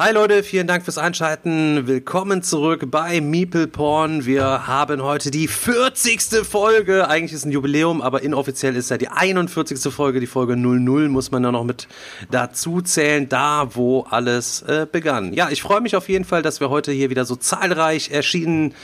Hi Leute, vielen Dank fürs Einschalten. Willkommen zurück bei Meeple Porn. Wir haben heute die 40. Folge. Eigentlich ist ein Jubiläum, aber inoffiziell ist ja die 41. Folge. Die Folge 00 muss man ja noch mit dazu zählen, da wo alles äh, begann. Ja, ich freue mich auf jeden Fall, dass wir heute hier wieder so zahlreich erschienen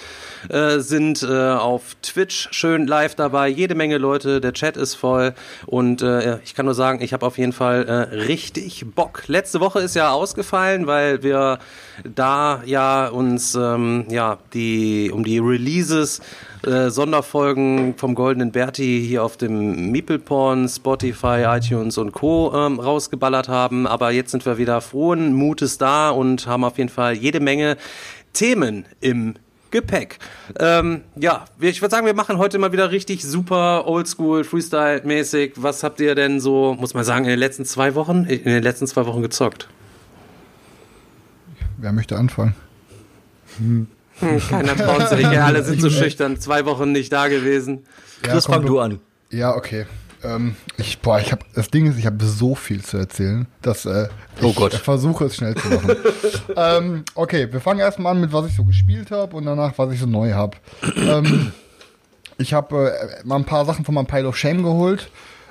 äh, sind äh, auf Twitch schön live dabei. Jede Menge Leute, der Chat ist voll und äh, ich kann nur sagen, ich habe auf jeden Fall äh, richtig Bock. Letzte Woche ist ja ausgefallen, weil wir da ja uns ähm, ja die um die Releases äh, Sonderfolgen vom Goldenen Berti hier auf dem Meeple-Porn, Spotify, iTunes und Co. Ähm, rausgeballert haben. Aber jetzt sind wir wieder frohen Mutes da und haben auf jeden Fall jede Menge Themen im Gepäck. Ähm, ja, ich würde sagen, wir machen heute mal wieder richtig super Oldschool, Freestyle-mäßig. Was habt ihr denn so, muss man sagen, in den letzten zwei Wochen, in den letzten zwei Wochen gezockt? Wer möchte anfangen? Hm, keiner traut sich, ja, alle sind so schüchtern, zwei Wochen nicht da gewesen. Chris, komm, fang du an. Ja, okay. Ähm, ich, boah, ich habe das Ding ist, ich habe so viel zu erzählen, dass äh, Oh ich Gott. versuche es schnell zu machen. ähm, okay, wir fangen erstmal an mit was ich so gespielt habe und danach was ich so neu habe. ähm, ich habe äh, mal ein paar Sachen von meinem Pile of Shame geholt.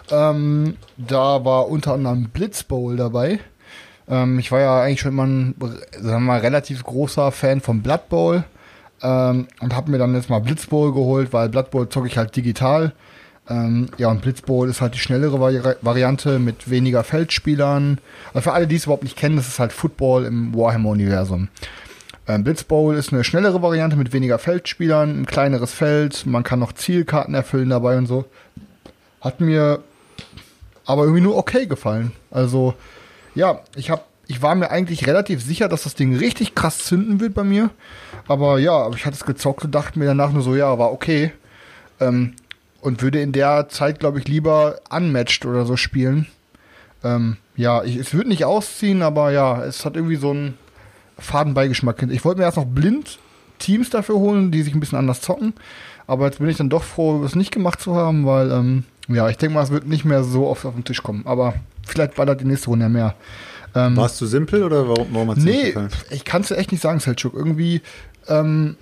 Ähm, da war unter anderem Blitz Bowl dabei. Ähm, ich war ja eigentlich schon immer ein, sagen wir mal, relativ großer Fan von Blood Bowl ähm, und habe mir dann jetzt mal Blitz Bowl geholt, weil Blood Bowl zocke ich halt digital. Ähm, ja, und Blitz Bowl ist halt die schnellere Vari Variante mit weniger Feldspielern. Also für alle, die es überhaupt nicht kennen, das ist halt Football im Warhammer-Universum. Ähm, Blitz Bowl ist eine schnellere Variante mit weniger Feldspielern, ein kleineres Feld, man kann noch Zielkarten erfüllen dabei und so. Hat mir aber irgendwie nur okay gefallen. Also, ja, ich hab, ich war mir eigentlich relativ sicher, dass das Ding richtig krass zünden wird bei mir. Aber ja, ich hatte es gezockt und dachte mir danach nur so, ja, war okay. Ähm, und würde in der Zeit, glaube ich, lieber unmatched oder so spielen. Ähm, ja, ich, es wird nicht ausziehen, aber ja, es hat irgendwie so einen Fadenbeigeschmack. Ich wollte mir erst noch blind Teams dafür holen, die sich ein bisschen anders zocken. Aber jetzt bin ich dann doch froh, es nicht gemacht zu haben, weil, ähm, ja, ich denke mal, es wird nicht mehr so oft auf den Tisch kommen. Aber vielleicht ballert die nächste Runde ja mehr. Ähm, Warst du simpel oder warum, warum nicht Nee, ich kann es dir echt nicht sagen, Selchuk. Irgendwie, ähm,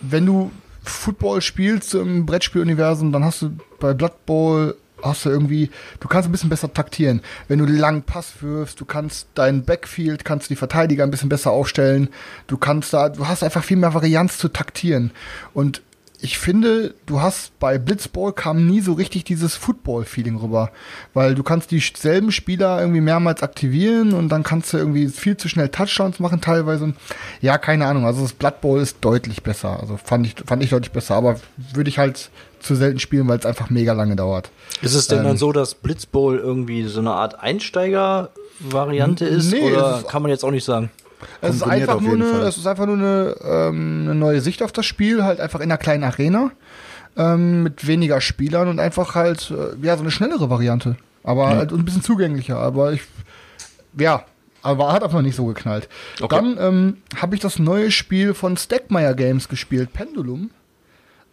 wenn du Football spielst im Brettspieluniversum, dann hast du bei Blood Bowl hast du irgendwie, du kannst ein bisschen besser taktieren. Wenn du langen Pass wirfst, du kannst dein Backfield, kannst du die Verteidiger ein bisschen besser aufstellen. Du kannst da, du hast einfach viel mehr Varianz zu taktieren. Und ich finde, du hast bei Blitzball kam nie so richtig dieses Football-Feeling rüber. Weil du kannst dieselben Spieler irgendwie mehrmals aktivieren und dann kannst du irgendwie viel zu schnell Touchdowns machen teilweise. Ja, keine Ahnung. Also das Blood Bowl ist deutlich besser. Also fand ich, fand ich deutlich besser. Aber würde ich halt zu selten spielen, weil es einfach mega lange dauert. Ist es denn Ähm, dann so, dass Blitzbowl irgendwie so eine Art Einsteiger-Variante ist? Nee, oder ist- kann man jetzt auch nicht sagen? Es ist, einfach nur eine, Fall. es ist einfach nur eine, ähm, eine neue Sicht auf das Spiel, halt einfach in einer kleinen Arena ähm, mit weniger Spielern und einfach halt, äh, ja, so eine schnellere Variante. Aber halt ein bisschen zugänglicher. Aber ich, ja, aber hat einfach nicht so geknallt. Okay. Dann ähm, habe ich das neue Spiel von Stackmeyer Games gespielt, Pendulum.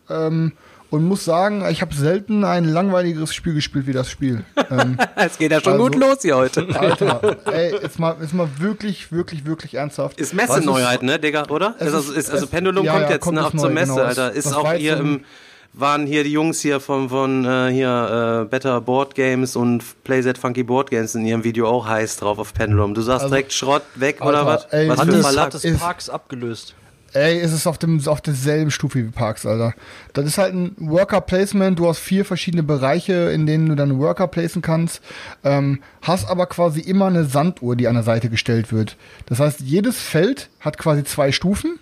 Ähm, und muss sagen, ich habe selten ein langweiligeres Spiel gespielt wie das Spiel. ähm, Es geht ja schon Also- gut los hier heute. Alter, ey, jetzt mal, jetzt mal wirklich, wirklich, wirklich ernsthaft. Ist Messeneuheit, ne, Digga, oder? Es ist, also, ist- ist, also Pendulum ja, kommt ja, jetzt kommt ne, das auch zur neu, Messe, genau. Alter. Das- Ist das auch hier im, waren hier die Jungs hier von, von äh, hier äh, Better Board Games und Playset Funky Board Games in ihrem Video auch heiß drauf auf Pendulum. Du sagst Also, direkt Schrott weg oder Alter, was? ey, Was Hat für es, Verlag? hat ist- Parks abgelöst? Ey, es ist auf dem auf derselben Stufe wie Parks, Alter. Das ist halt ein Worker Placement. Du hast vier verschiedene Bereiche, in denen du deine Worker placen kannst. Ähm, hast aber quasi immer eine Sanduhr, die an der Seite gestellt wird. Das heißt, jedes Feld hat quasi zwei Stufen,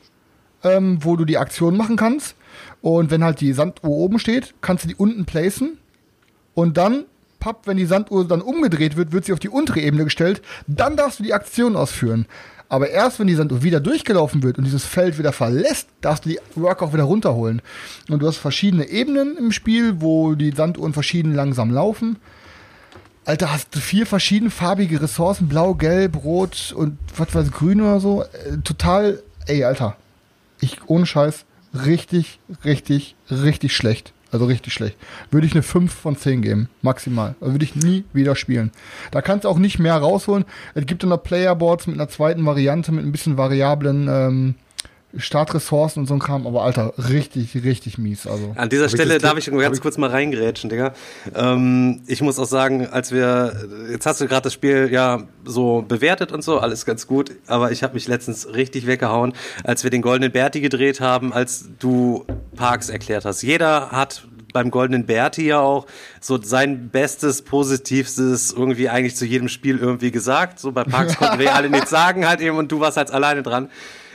ähm, wo du die Aktion machen kannst. Und wenn halt die Sanduhr oben steht, kannst du die unten placen. Und dann, papp, wenn die Sanduhr dann umgedreht wird, wird sie auf die untere Ebene gestellt. Dann darfst du die Aktion ausführen. Aber erst wenn die Sanduhr wieder durchgelaufen wird und dieses Feld wieder verlässt, darfst du die Work auch wieder runterholen. Und du hast verschiedene Ebenen im Spiel, wo die Sanduhren verschieden langsam laufen. Alter, hast du vier verschiedenfarbige Ressourcen, blau, gelb, rot und was weiß grün oder so. Äh, total, ey, Alter. Ich, ohne Scheiß, richtig, richtig, richtig schlecht. Also richtig schlecht. Würde ich eine 5 von 10 geben. Maximal. Also würde ich nie wieder spielen. Da kannst du auch nicht mehr rausholen. Es gibt dann noch Playerboards mit einer zweiten Variante, mit ein bisschen variablen ähm, Startressourcen und so ein Kram, aber Alter, richtig, richtig mies. Also. An dieser Hab ich Stelle das darf ich ganz kurz mal reingrätschen, Digga. Ähm, ich muss auch sagen, als wir, jetzt hast du gerade das Spiel ja so bewertet und so, alles ganz gut, aber ich habe mich letztens richtig weggehauen, als wir den Goldenen Berti gedreht haben, als du Parks erklärt hast. Jeder hat beim Goldenen Berti ja auch so sein bestes, positivstes irgendwie eigentlich zu jedem Spiel irgendwie gesagt. So bei Parks konnten wir alle nichts sagen halt eben und du warst halt alleine dran.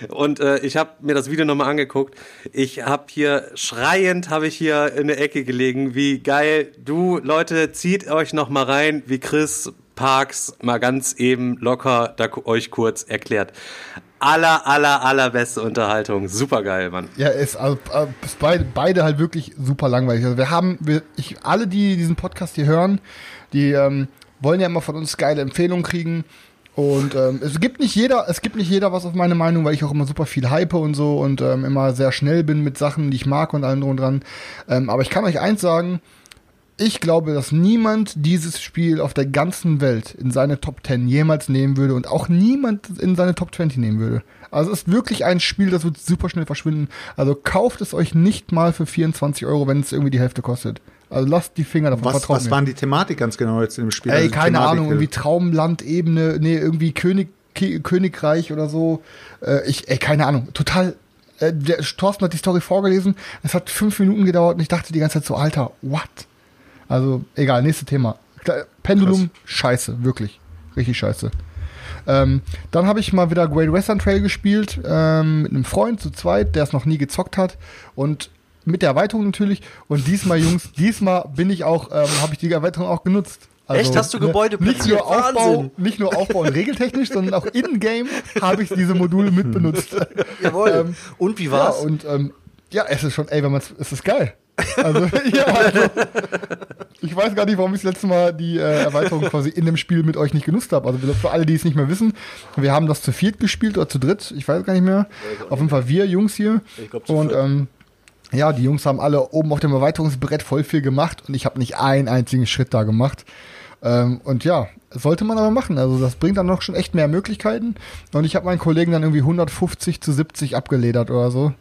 Und äh, ich habe mir das Video nochmal angeguckt. Ich habe hier schreiend habe ich hier in der Ecke gelegen. Wie geil. Du Leute, zieht euch noch mal rein, wie Chris Parks mal ganz eben locker da euch kurz erklärt. Aller, aller, allerbeste Unterhaltung. Super geil, Mann. Ja, ist, also, äh, ist beide, beide halt wirklich super langweilig. Also wir haben, wir, ich, alle, die diesen Podcast hier hören, die ähm, wollen ja immer von uns geile Empfehlungen kriegen. Und ähm, es gibt nicht jeder, es gibt nicht jeder was auf meine Meinung, weil ich auch immer super viel hype und so und ähm, immer sehr schnell bin mit Sachen, die ich mag und allem drum und dran. Ähm, aber ich kann euch eins sagen, ich glaube, dass niemand dieses Spiel auf der ganzen Welt in seine Top 10 jemals nehmen würde und auch niemand in seine Top 20 nehmen würde. Also es ist wirklich ein Spiel, das wird super schnell verschwinden. Also kauft es euch nicht mal für 24 Euro, wenn es irgendwie die Hälfte kostet. Also lasst die Finger davon, Was, was mir. waren die Thematik ganz genau jetzt in dem Spiel? Ey, Also keine Thematik, Ahnung, irgendwie Traumlandebene, nee, irgendwie König, Königreich oder so. Äh, ich, ey, keine Ahnung, total. Äh, der Thorsten hat die Story vorgelesen, es hat fünf Minuten gedauert und ich dachte die ganze Zeit so, Alter, what? Also, egal, nächstes Thema. Pendulum, scheiße, wirklich. Richtig scheiße. Ähm, dann habe ich mal wieder Great Western Trail gespielt, ähm, mit einem Freund zu zweit, der es noch nie gezockt hat. Und mit der Erweiterung natürlich. Und diesmal, Jungs, diesmal bin ich auch, ähm, habe ich die Erweiterung auch genutzt. Also, Echt? Hast du Gebäude nicht platziert? nur Aufbau, Wahnsinn. nicht nur Aufbau und regeltechnisch, sondern auch in-game habe ich diese Module mit benutzt. Jawohl. Ähm, und wie Ja, war's? und ähm, ja, es ist schon, ey, wenn man es ist geil. Also, ja, also, ich weiß gar nicht, warum ich das letzte Mal die äh, Erweiterung quasi in dem Spiel mit euch nicht genutzt habe. Also für alle, die es nicht mehr wissen, wir haben das zu viert gespielt oder zu dritt, ich weiß gar nicht mehr. Auf jeden Fall wir Jungs hier. Ich glaub, zu und viert. ähm, ja, die Jungs haben alle oben auf dem Erweiterungsbrett voll viel gemacht und ich habe nicht einen einzigen Schritt da gemacht. Ähm, und ja, sollte man aber machen. Also das bringt dann noch schon echt mehr Möglichkeiten. Und ich habe meinen Kollegen dann irgendwie 150 zu 70 abgeledert oder so.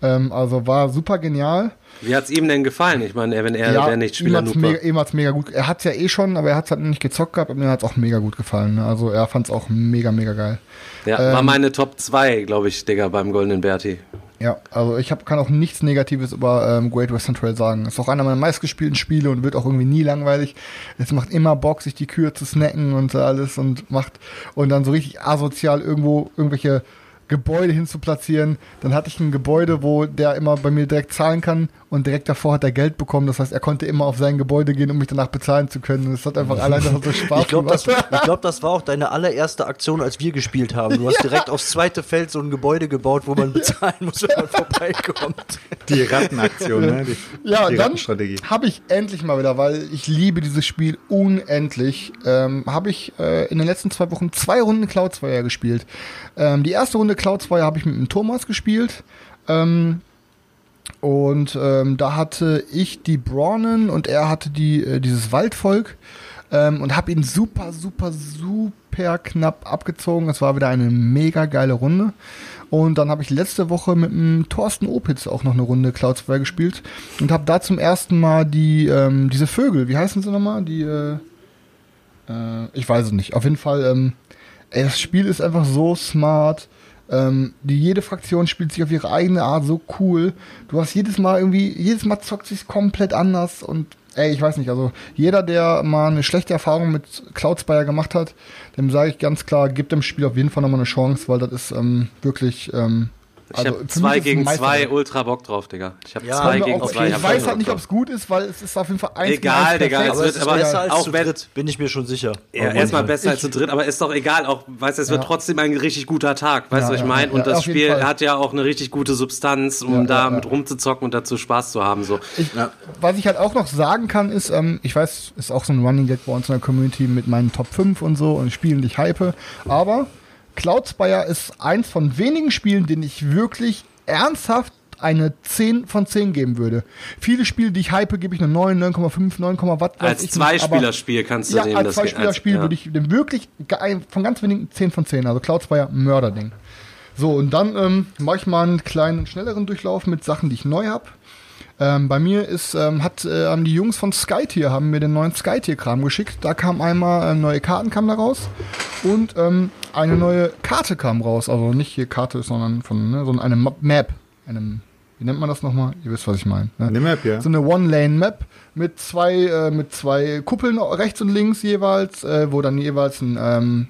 Ähm, also war super genial. Wie hat's ihm denn gefallen? Ich meine, wenn er wäre nicht ihm Spieler hat's Noob war. mega, ihm hat's mega gut. Er hat's ja eh schon, aber er hat's halt nicht gezockt gehabt, aber mir hat's auch mega gut gefallen. Ne? Also er fand's auch mega, mega geil. Ja, war ähm, meine Top 2, glaube ich, Digga, beim Goldenen Berti. Ja, also ich hab, kann auch nichts Negatives über ähm, Great Western Trail sagen. Ist auch einer meiner meistgespielten Spiele und wird auch irgendwie nie langweilig. Es macht immer Bock, sich die Kühe zu snacken und so alles und macht und dann so richtig asozial irgendwo irgendwelche Gebäude hinzuplatzieren. Dann hatte ich ein Gebäude, wo der immer bei mir direkt zahlen kann und direkt davor hat er Geld bekommen. Das heißt, er konnte immer auf sein Gebäude gehen, um mich danach bezahlen zu können. Und es hat einfach allein so Spaß Ich glaube, das, gemacht. ich glaub, das war auch deine allererste Aktion, als wir gespielt haben. Du hast direkt aufs zweite Feld so ein Gebäude gebaut, wo man bezahlen muss, wenn man vorbeikommt. Die Rattenaktion, ne? Die, Ja, die dann Rattenstrategie. habe ich endlich mal wieder, weil ich liebe dieses Spiel unendlich, ähm, habe ich äh, in den letzten zwei Wochen zwei Runden Cloudspire gespielt. Ähm, die erste Runde Cloudspire habe ich mit dem Thomas gespielt. Ähm, und ähm, da hatte ich die Braunen und er hatte die äh, dieses Waldvolk ähm, und habe ihn super, super, super knapp abgezogen. Es war wieder eine mega geile Runde. Und dann habe ich letzte Woche mit dem Thorsten Opitz auch noch eine Runde Cloudspire gespielt und habe da zum ersten Mal die ähm, diese Vögel, wie heißen sie nochmal? Die, äh, äh, ich weiß es nicht. Auf jeden Fall, ähm, ey, das Spiel ist einfach so smart. Ähm, die jede Fraktion spielt sich auf ihre eigene Art so cool. Du hast jedes Mal irgendwie, jedes Mal zockt sich komplett anders und ey, ich weiß nicht, also jeder, der mal eine schlechte Erfahrung mit Cloudspire gemacht hat, dem sage ich ganz klar, gibt dem Spiel auf jeden Fall nochmal eine Chance, weil das ist ähm, wirklich ähm, Ich Also, habe zwei gegen zwei ultra Bock drauf, Digga. Ich habe Ja, zwei gegen auch- zwei. ich hab weiß halt nicht, ob es gut ist, weil es ist auf jeden Fall eins Egal, Digga, es wird aber besser als auch zu dritt, bin ich mir schon sicher. Ja, erstmal besser als zu dritt, aber ist doch egal, auch, weißt du, es wird Ja. trotzdem ein richtig guter Tag, weißt Ja, du, was ich ja, meine? ja, Und ja, das Spiel Fall. hat ja auch eine richtig gute Substanz, um Ja, da ja, mit ja. rumzuzocken und dazu Spaß zu haben, so. Ich, Was ich halt auch noch sagen kann, ist, ähm, ich weiß, ist auch so ein Running Gag bei uns in der Community mit meinen Top 5 und so und Spielen, die ich hype. Aber Cloud Spire ist eins von wenigen Spielen, denen ich wirklich ernsthaft eine 10 von 10 geben würde. Viele Spiele, die ich hype, gebe ich eine 9, 9,5, 9, Watt. weiß Als Zweispielerspiel kannst du Ja, dem als das Zweispielerspiel als- würde ich dem wirklich von ganz wenigen 10 von 10. Also Cloud Spire, Mörderding. So, und dann ähm, mache ich mal einen kleinen, schnelleren Durchlauf mit Sachen, die ich neu habe. Ähm, bei mir ist, ähm, hat, äh, haben die Jungs von Skytier haben mir den neuen Skytier-Kram geschickt. Da kam einmal ähm, neue Karten kam da raus und ähm, eine neue Karte kam raus. Also nicht hier Karte, sondern von, ne, sondern eine Ma- Map. Einem, wie nennt man das nochmal? Ihr wisst, was ich meine. Ne? Eine Map, ja. So eine One-Lane-Map mit zwei, äh, mit zwei Kuppeln rechts und links jeweils, äh, wo dann jeweils ein, ähm,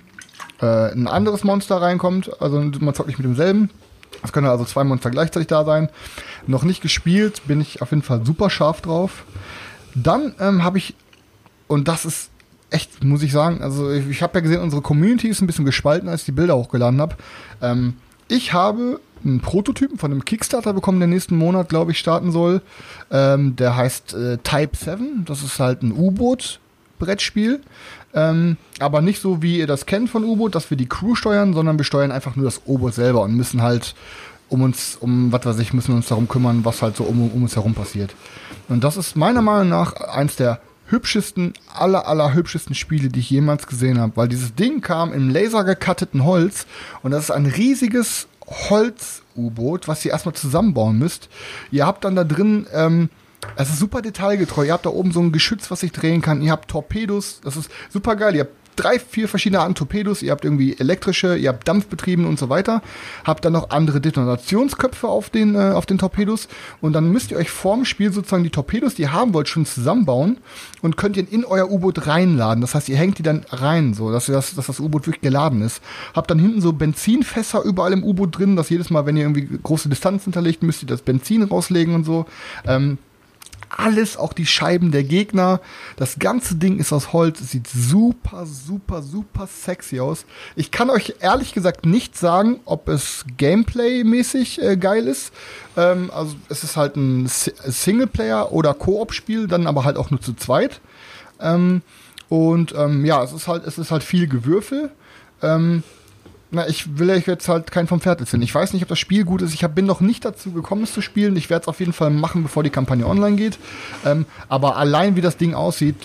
äh, ein anderes Monster reinkommt. Also man zockt nicht mit demselben. Es können also zwei Monster gleichzeitig da sein. Noch nicht gespielt, bin ich auf jeden Fall super scharf drauf. Dann ähm, habe ich, und das ist echt, muss ich sagen, also ich, ich habe ja gesehen, unsere Community ist ein bisschen gespalten, als ich die Bilder hochgeladen habe. Ähm, ich habe einen Prototypen von einem Kickstarter bekommen, der nächsten Monat, glaube ich, starten soll. Ähm, der heißt äh, Type 7. Das ist halt ein U-Boot-Brettspiel. Ähm, aber nicht so, wie ihr das kennt von U-Boot, dass wir die Crew steuern, sondern wir steuern einfach nur das U-Boot selber und müssen halt um uns, um was weiß ich, müssen uns darum kümmern, was halt so um, um uns herum passiert. Und das ist meiner Meinung nach eins der hübschesten, aller, aller hübschesten Spiele, die ich jemals gesehen habe, weil dieses Ding kam im laser gekatteten Holz und das ist ein riesiges Holz-U-Boot, was ihr erstmal zusammenbauen müsst. Ihr habt dann da drin, ähm, es ist super detailgetreu. Ihr habt da oben so ein Geschütz, was sich drehen kann. Ihr habt Torpedos. Das ist super geil. Ihr habt drei, vier verschiedene Arten Torpedos. Ihr habt irgendwie elektrische, ihr habt Dampfbetrieben und so weiter. Habt dann noch andere Detonationsköpfe auf den, äh, auf den Torpedos. Und dann müsst ihr euch vorm Spiel sozusagen die Torpedos, die ihr haben wollt, schon zusammenbauen und könnt ihr in euer U-Boot reinladen. Das heißt, ihr hängt die dann rein, so, dass, ihr das, dass das U-Boot wirklich geladen ist. Habt dann hinten so Benzinfässer überall im U-Boot drin, dass jedes Mal, wenn ihr irgendwie große Distanz hinterlegt, müsst ihr das Benzin rauslegen und so. Ähm, alles, auch die Scheiben der Gegner. Das ganze Ding ist aus Holz. Sieht super, super, super sexy aus. Ich kann euch ehrlich gesagt nicht sagen, ob es Gameplay-mäßig äh, geil ist. Ähm, also es ist halt ein Si- Singleplayer- oder Koop-Spiel, dann aber halt auch nur zu zweit. Ähm, und ähm, ja, es ist halt, es ist halt viel Gewürfel. Ähm, na, ich will euch jetzt halt keinen vom Pferd erzählen. Ich weiß nicht, ob das Spiel gut ist. Ich hab, bin noch nicht dazu gekommen, es zu spielen. Ich werde es auf jeden Fall machen, bevor die Kampagne online geht. Ähm, aber allein wie das Ding aussieht,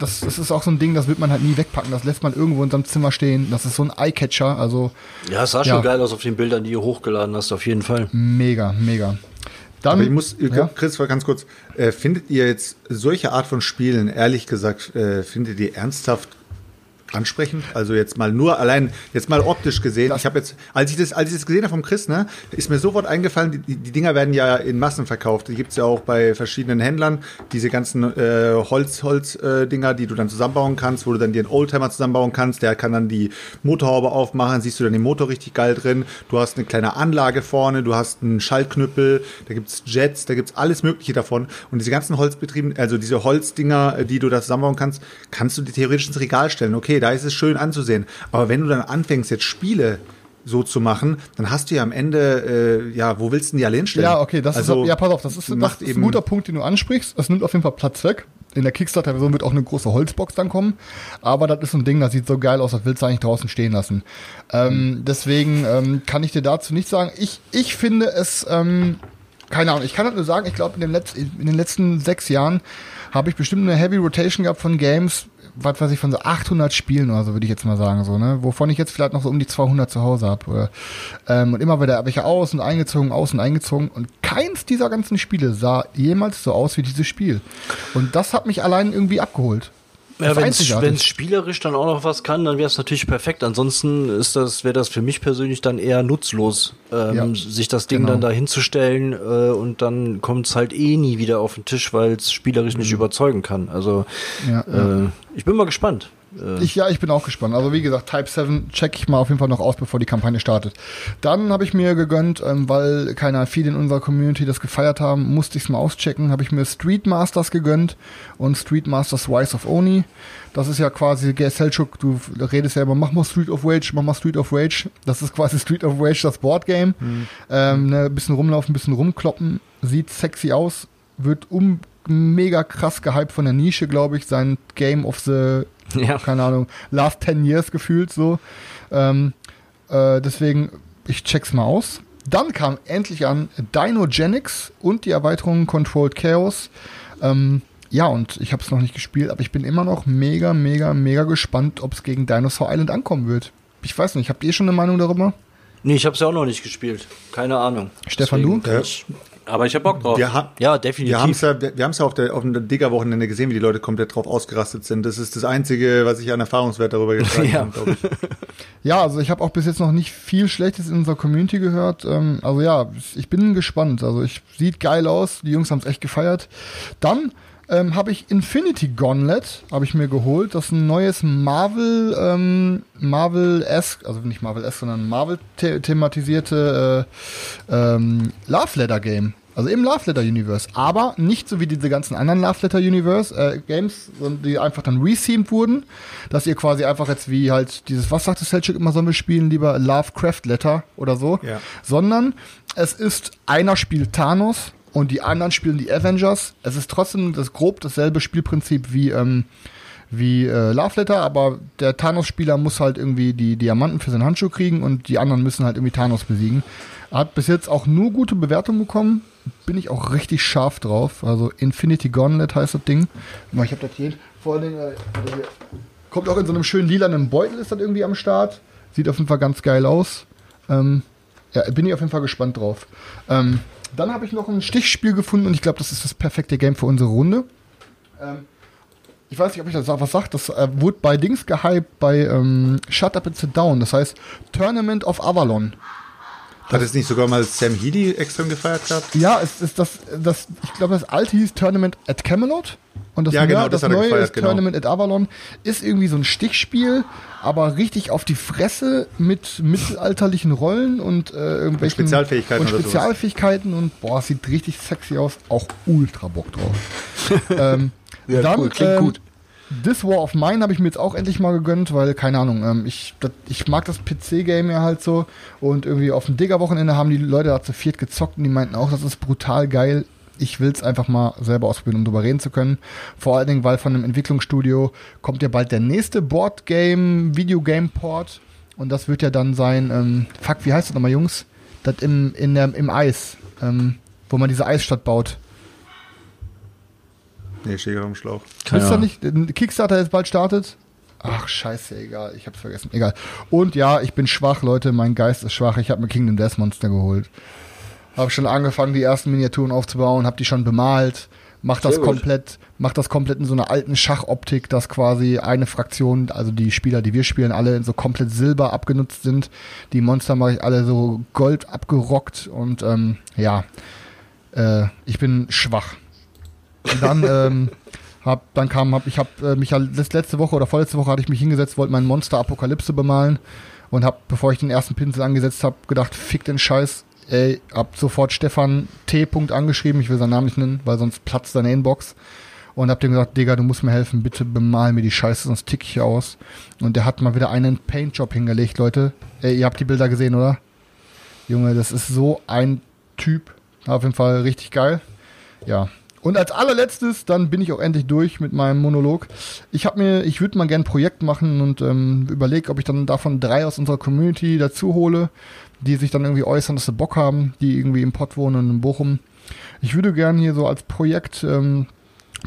das, das ist auch so ein Ding, das wird man halt nie wegpacken. Das lässt man irgendwo in seinem Zimmer stehen. Das ist so ein Eyecatcher. Also Ja, es sah Ja. schon geil aus auf den Bildern, die ihr hochgeladen hast, auf jeden Fall. mega, mega. Dann, Aber ich muss, ja? Chris, ganz kurz, äh, findet ihr jetzt solche Art von Spielen, ehrlich gesagt, äh, findet ihr ernsthaft ansprechend? Also jetzt mal nur allein, jetzt mal optisch gesehen. ich habe jetzt, als ich das, als ich das gesehen habe vom Chris, ne, ist mir sofort eingefallen, die, die, Dinger werden ja in Massen verkauft. Die gibt's ja auch bei verschiedenen Händlern, diese ganzen äh, Holz, Holz äh, Dinger, die du dann zusammenbauen kannst, wo du dann dir einen Oldtimer zusammenbauen kannst, der kann dann die Motorhaube aufmachen, siehst du dann den Motor richtig geil drin. Du hast eine kleine Anlage vorne, du hast einen Schaltknüppel, da gibt's Jets, da gibt's alles mögliche davon. Und diese ganzen Holzbetrieben, also diese Holzdinger, äh, die du da zusammenbauen kannst, kannst du dir theoretisch ins Regal stellen. Okay, da ist es schön anzusehen. Aber wenn du dann anfängst, jetzt Spiele so zu machen, dann hast du ja am Ende, äh, ja, wo willst du denn die alle hinstellen? Ja, okay, das also, ist, ja, pass auf, das ist, das ist ein guter Punkt, den du ansprichst. Es nimmt auf jeden Fall Platz weg. In der Kickstarter-Version wird auch eine große Holzbox dann kommen. Aber das ist so ein Ding, das sieht so geil aus, das willst du eigentlich draußen stehen lassen. Ähm, deswegen ähm, kann ich dir dazu nicht sagen. Ich, ich finde es, ähm, keine Ahnung, ich kann halt nur sagen, ich glaube, in, in den letzten sechs Jahren habe ich bestimmt eine Heavy Rotation gehabt von Games, was weiß ich, von so 800 Spielen oder so, würde ich jetzt mal sagen, so, ne? Wovon ich jetzt vielleicht noch so um die 200 zu Hause habe. Ähm, und immer wieder welche aus und eingezogen, aus und eingezogen. Und keins dieser ganzen Spiele sah jemals so aus wie dieses Spiel. Und das hat mich allein irgendwie abgeholt. Ja, wenn es spielerisch dann auch noch was kann, dann wäre es natürlich perfekt. Ansonsten ist das, wäre das für mich persönlich dann eher nutzlos, ähm, Ja, sich das Ding genau. dann da hinzustellen äh, und dann kommt es halt eh nie wieder auf den Tisch, weil es spielerisch nicht überzeugen kann. Also Ja, äh, ich bin mal gespannt. Äh, Ich, ja, ich bin auch gespannt. Also wie gesagt, Type 7 check ich mal auf jeden Fall noch aus, bevor die Kampagne startet. Dann habe ich mir gegönnt, ähm, weil keiner viele in unserer Community das gefeiert haben, musste ich es mal auschecken, habe ich mir Street Masters gegönnt und Street Masters Rise of Oni. Das ist ja quasi, Selchuk, du redest ja immer, mach mal Street of Rage, mach mal Street of Rage. Das ist quasi Street of Rage, das Boardgame. Ähm, ne, bisschen rumlaufen, bisschen rumkloppen, sieht sexy aus, wird um mega krass gehypt von der Nische, glaube ich, sein Game of the ja. keine Ahnung, last 10 years gefühlt so. Ähm, äh, deswegen, ich check's mal aus. Dann kam endlich an Dinogenics und die Erweiterung Controlled Chaos. Ähm, ja, und ich habe es noch nicht gespielt, aber ich bin immer noch mega, mega, mega gespannt, ob es gegen Dinosaur Island ankommen wird. Ich weiß nicht, habt ihr schon eine Meinung darüber? Nee, ich habe es ja auch noch nicht gespielt. Keine Ahnung. Stefan, Deswegen du? Ich, Aber ich hab Bock drauf. Wir, ha ja, definitiv. wir haben es ja, wir, wir haben's ja auf, der, auf dem Digger-Wochenende gesehen, wie die Leute komplett drauf ausgerastet sind. Das ist das Einzige, was ich an Erfahrungswert darüber getragen Ja. habe, glaube ich. Ja, also ich habe auch bis jetzt noch nicht viel Schlechtes in unserer Community gehört. Ähm, also ja, ich bin gespannt. Also ich sieht geil aus. Die Jungs haben es echt gefeiert. Dann ähm, habe ich Infinity Gauntlet habe ich mir geholt. Das ist ein neues Marvel ähm, Marvel esque, also nicht Marvel esque, sondern Marvel the thematisierte äh, ähm, Love Letter Game. Also im Love Letter Universe, aber nicht so wie diese ganzen anderen Love Letter Universe äh, Games, die einfach dann rethemed wurden, dass ihr quasi einfach jetzt wie halt dieses, was sagte Selchuk immer, sollen wir spielen, lieber Lovecraft Letter oder so, Ja. sondern es ist einer spielt Thanos und die anderen spielen die Avengers. Es ist trotzdem das grob dasselbe Spielprinzip wie ähm, wie äh, Love Letter, aber der Thanos-Spieler muss halt irgendwie die Diamanten für seinen Handschuh kriegen und die anderen müssen halt irgendwie Thanos besiegen. Hat bis jetzt auch nur gute Bewertungen bekommen. Bin ich auch richtig scharf drauf. Also Infinity Gauntlet heißt das Ding. Ich habe das hier. Vor allen Dingen, äh, kommt auch in so einem schönen lilanen Beutel, ist das irgendwie am Start. Sieht auf jeden Fall ganz geil aus. Ähm, ja, bin ich auf jeden Fall gespannt drauf. Ähm, dann habe ich noch ein Stichspiel gefunden und ich glaube, das ist das perfekte Game für unsere Runde. Ähm, ich weiß nicht, ob ich das was sagt. Das äh, wurde bei Dings gehypt, bei ähm, Shut Up and Sit Down. Das heißt Tournament of Avalon. Hat es nicht sogar mal Sam Heady extrem gefeiert gehabt? Ja, es ist das, das ich glaube, das alte hieß Tournament at Camelot. Und das, Ja, genau, neue, das das neue gefeiert, ist genau. Tournament at Avalon. Ist irgendwie so ein Stichspiel, aber richtig auf die Fresse mit mittelalterlichen Rollen und äh, irgendwelchen Spezialfähigkeiten und oder sowas. Spezialfähigkeiten und boah, es sieht richtig sexy aus. Auch ultra Bock drauf. ähm, Ja, dann, cool, klingt ähm, gut. This War of Mine habe ich mir jetzt auch endlich mal gegönnt, weil, keine Ahnung, ähm, ich, das, ich mag das PC-Game ja halt so. Und irgendwie auf dem Digger-Wochenende haben die Leute da zu viert gezockt und die meinten auch, das ist brutal geil. Ich will es einfach mal selber ausprobieren, um drüber reden zu können. Vor allen Dingen, weil von einem Entwicklungsstudio kommt ja bald der nächste Boardgame, Videogame-Port. Und das wird ja dann sein, ähm, fuck, wie heißt das nochmal, Jungs? Das im, in der, im Eis, ähm, wo man diese Eisstadt baut. Nee, stehe gerade am Schlauch. Wisst ihr nicht, Kickstarter jetzt bald startet? Ach, scheiße, egal, ich hab's vergessen. Egal. Und ja, ich bin schwach, Leute, mein Geist ist schwach. Ich habe mir Kingdom Death Monster geholt. Habe schon angefangen, die ersten Miniaturen aufzubauen, habe die schon bemalt. Mach das Sehr gut. komplett, mach das komplett in so einer alten Schachoptik, dass quasi eine Fraktion, also die Spieler, die wir spielen, alle in so komplett Silber abgenutzt sind. Die Monster mache ich alle so Gold abgerockt und ähm, ja, äh, ich bin schwach. Und dann, ähm, hab, dann kam, hab, ich habe äh, mich ja letz- letzte Woche oder vorletzte Woche hatte ich mich hingesetzt, wollte mein Monster Apokalypse bemalen und hab, bevor ich den ersten Pinsel angesetzt habe, gedacht, fick den Scheiß. Ey, hab sofort Stefan T. Angeschrieben, ich will seinen Namen nicht nennen, weil sonst platzt seine Inbox. Und hab dem gesagt, Digga, du musst mir helfen, bitte bemal mir die Scheiße, sonst tick ich hier aus. Und der hat mal wieder einen Paintjob hingelegt, Leute. Ey, ihr habt die Bilder gesehen, oder? Junge, das ist so ein Typ. Auf jeden Fall richtig geil. Ja. Und als allerletztes, dann bin ich auch endlich durch mit meinem Monolog. Ich habe mir, ich würde mal gerne ein Projekt machen und ähm, überlege, ob ich dann davon drei aus unserer Community dazu hole, die sich dann irgendwie äußern, dass sie Bock haben, die irgendwie im Pott wohnen in Bochum. Ich würde gerne hier so als Projekt ähm,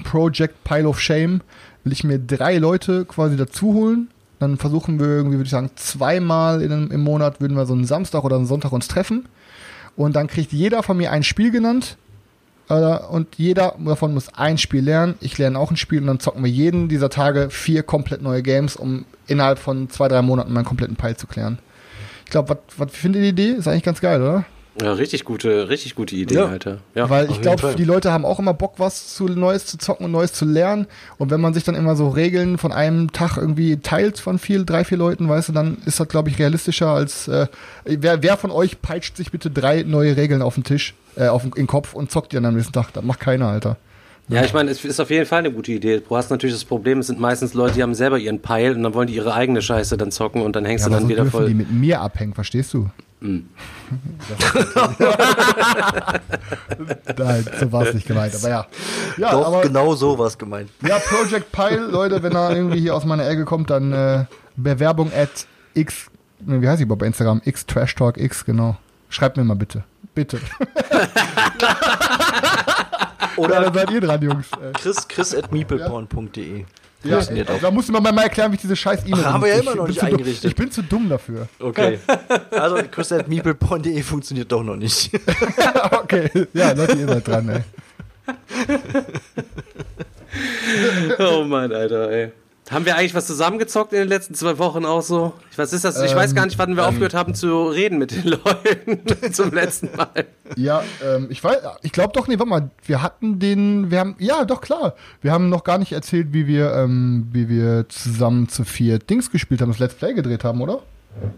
Project Pile of Shame will ich mir drei Leute quasi dazu holen. Dann versuchen wir irgendwie, würde ich sagen, zweimal in, im Monat würden wir so einen Samstag oder einen Sonntag uns treffen. Und dann kriegt jeder von mir ein Spiel genannt. Äh, und jeder davon muss ein Spiel lernen. Ich lerne auch ein Spiel und dann zocken wir jeden dieser Tage vier komplett neue Games, um innerhalb von zwei, drei Monaten meinen kompletten Pile zu klären. Ich glaube, was was findet ihr die Idee? Ist eigentlich ganz geil, oder? Ja, richtig gute, richtig gute Idee, Ja. Alter. Ja. Weil ich glaube, die Leute haben auch immer Bock, was zu Neues zu zocken und Neues zu lernen. Und wenn man sich dann immer so Regeln von einem Tag irgendwie teilt von vier, drei, vier Leuten, weißt du, dann ist das, glaube ich, realistischer als äh, wer, wer von euch peitscht sich bitte drei neue Regeln auf den Tisch, äh, auf den, in den Kopf und zockt die dann am nächsten Tag. Das macht keiner, Alter. Ja, ich meine, es ist auf jeden Fall eine gute Idee. Du hast natürlich das Problem, es sind meistens Leute, die haben selber ihren Peil und dann wollen die ihre eigene Scheiße dann zocken und dann hängst Ja, du aber dann so wieder voll. die mit mir abhängen, verstehst du? Nein, so war es nicht gemeint, aber ja. Ja, Doch, aber, genau so war es gemeint. Ja, Project Pile, Leute, wenn er irgendwie hier aus meiner Ecke kommt, dann äh, Bewerbung at x, wie heißt ich überhaupt bei Instagram? X Trash Talk X, genau. Schreibt mir mal bitte. Bitte. Oder dann seid ihr dran, Jungs. Chris, chris at meepleporn.de. Ja, Funktioniert auch. da musst du mir mal erklären, wie ich diese scheiß E-Mail haben wir ja immer noch Ich nicht bin zu dumm- eingerichtet. Ich bin zu dumm dafür. Okay. Also chris at meepleporn.de funktioniert doch noch nicht. okay, ja, Leute, ihr seid dran, ey. Oh Mann, Alter, ey. Haben wir eigentlich was zusammengezockt in den letzten zwei Wochen auch so? Ich, was ist das? Ich weiß gar nicht, wann wir aufgehört haben zu reden mit den Leuten zum letzten Mal. Ja, ähm, ich weiß, ich glaube doch, nee, warte mal, wir hatten den, wir haben, ja, doch klar, wir haben noch gar nicht erzählt, wie wir, ähm, wie wir zusammen zu vier Dings gespielt haben, das Let's Play gedreht haben, oder?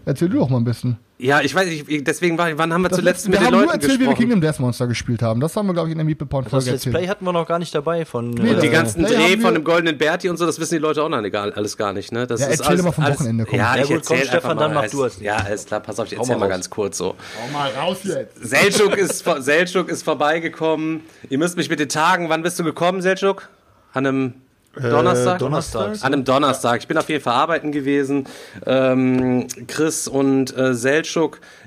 Erzähl du doch mal ein bisschen. Ja, ich weiß nicht, deswegen war, wann haben wir Das zuletzt letzte- mit wir den haben nur erzählt, wie wir? Kingdom Death Monster gespielt haben. Das haben wir, glaube ich, in der Meeple Porn Das erzählt. Play hatten wir noch gar nicht dabei von. Nee, äh, die ganzen Play Dreh von dem goldenen Berti und so, das wissen die Leute auch noch gar, alles gar nicht, ne? Das Ja, ist erzähl alles, mal vom alles, Wochenende, komm. Ja, Ja, ich gut, erzähl komm, Stefan, mal. dann mach du als Ja, alles klar, pass auf, ich erzähl mal mal ganz kurz so. Hau mal raus jetzt. Selçuk ist, Selçuk ist vorbeigekommen. Ihr müsst mich mit den Tagen, wann bist du gekommen, Selçuk? An einem Donnerstag? Äh, Donnerstag. An einem Donnerstag. Ich bin auf jeden Fall arbeiten gewesen. Ähm, Chris und äh,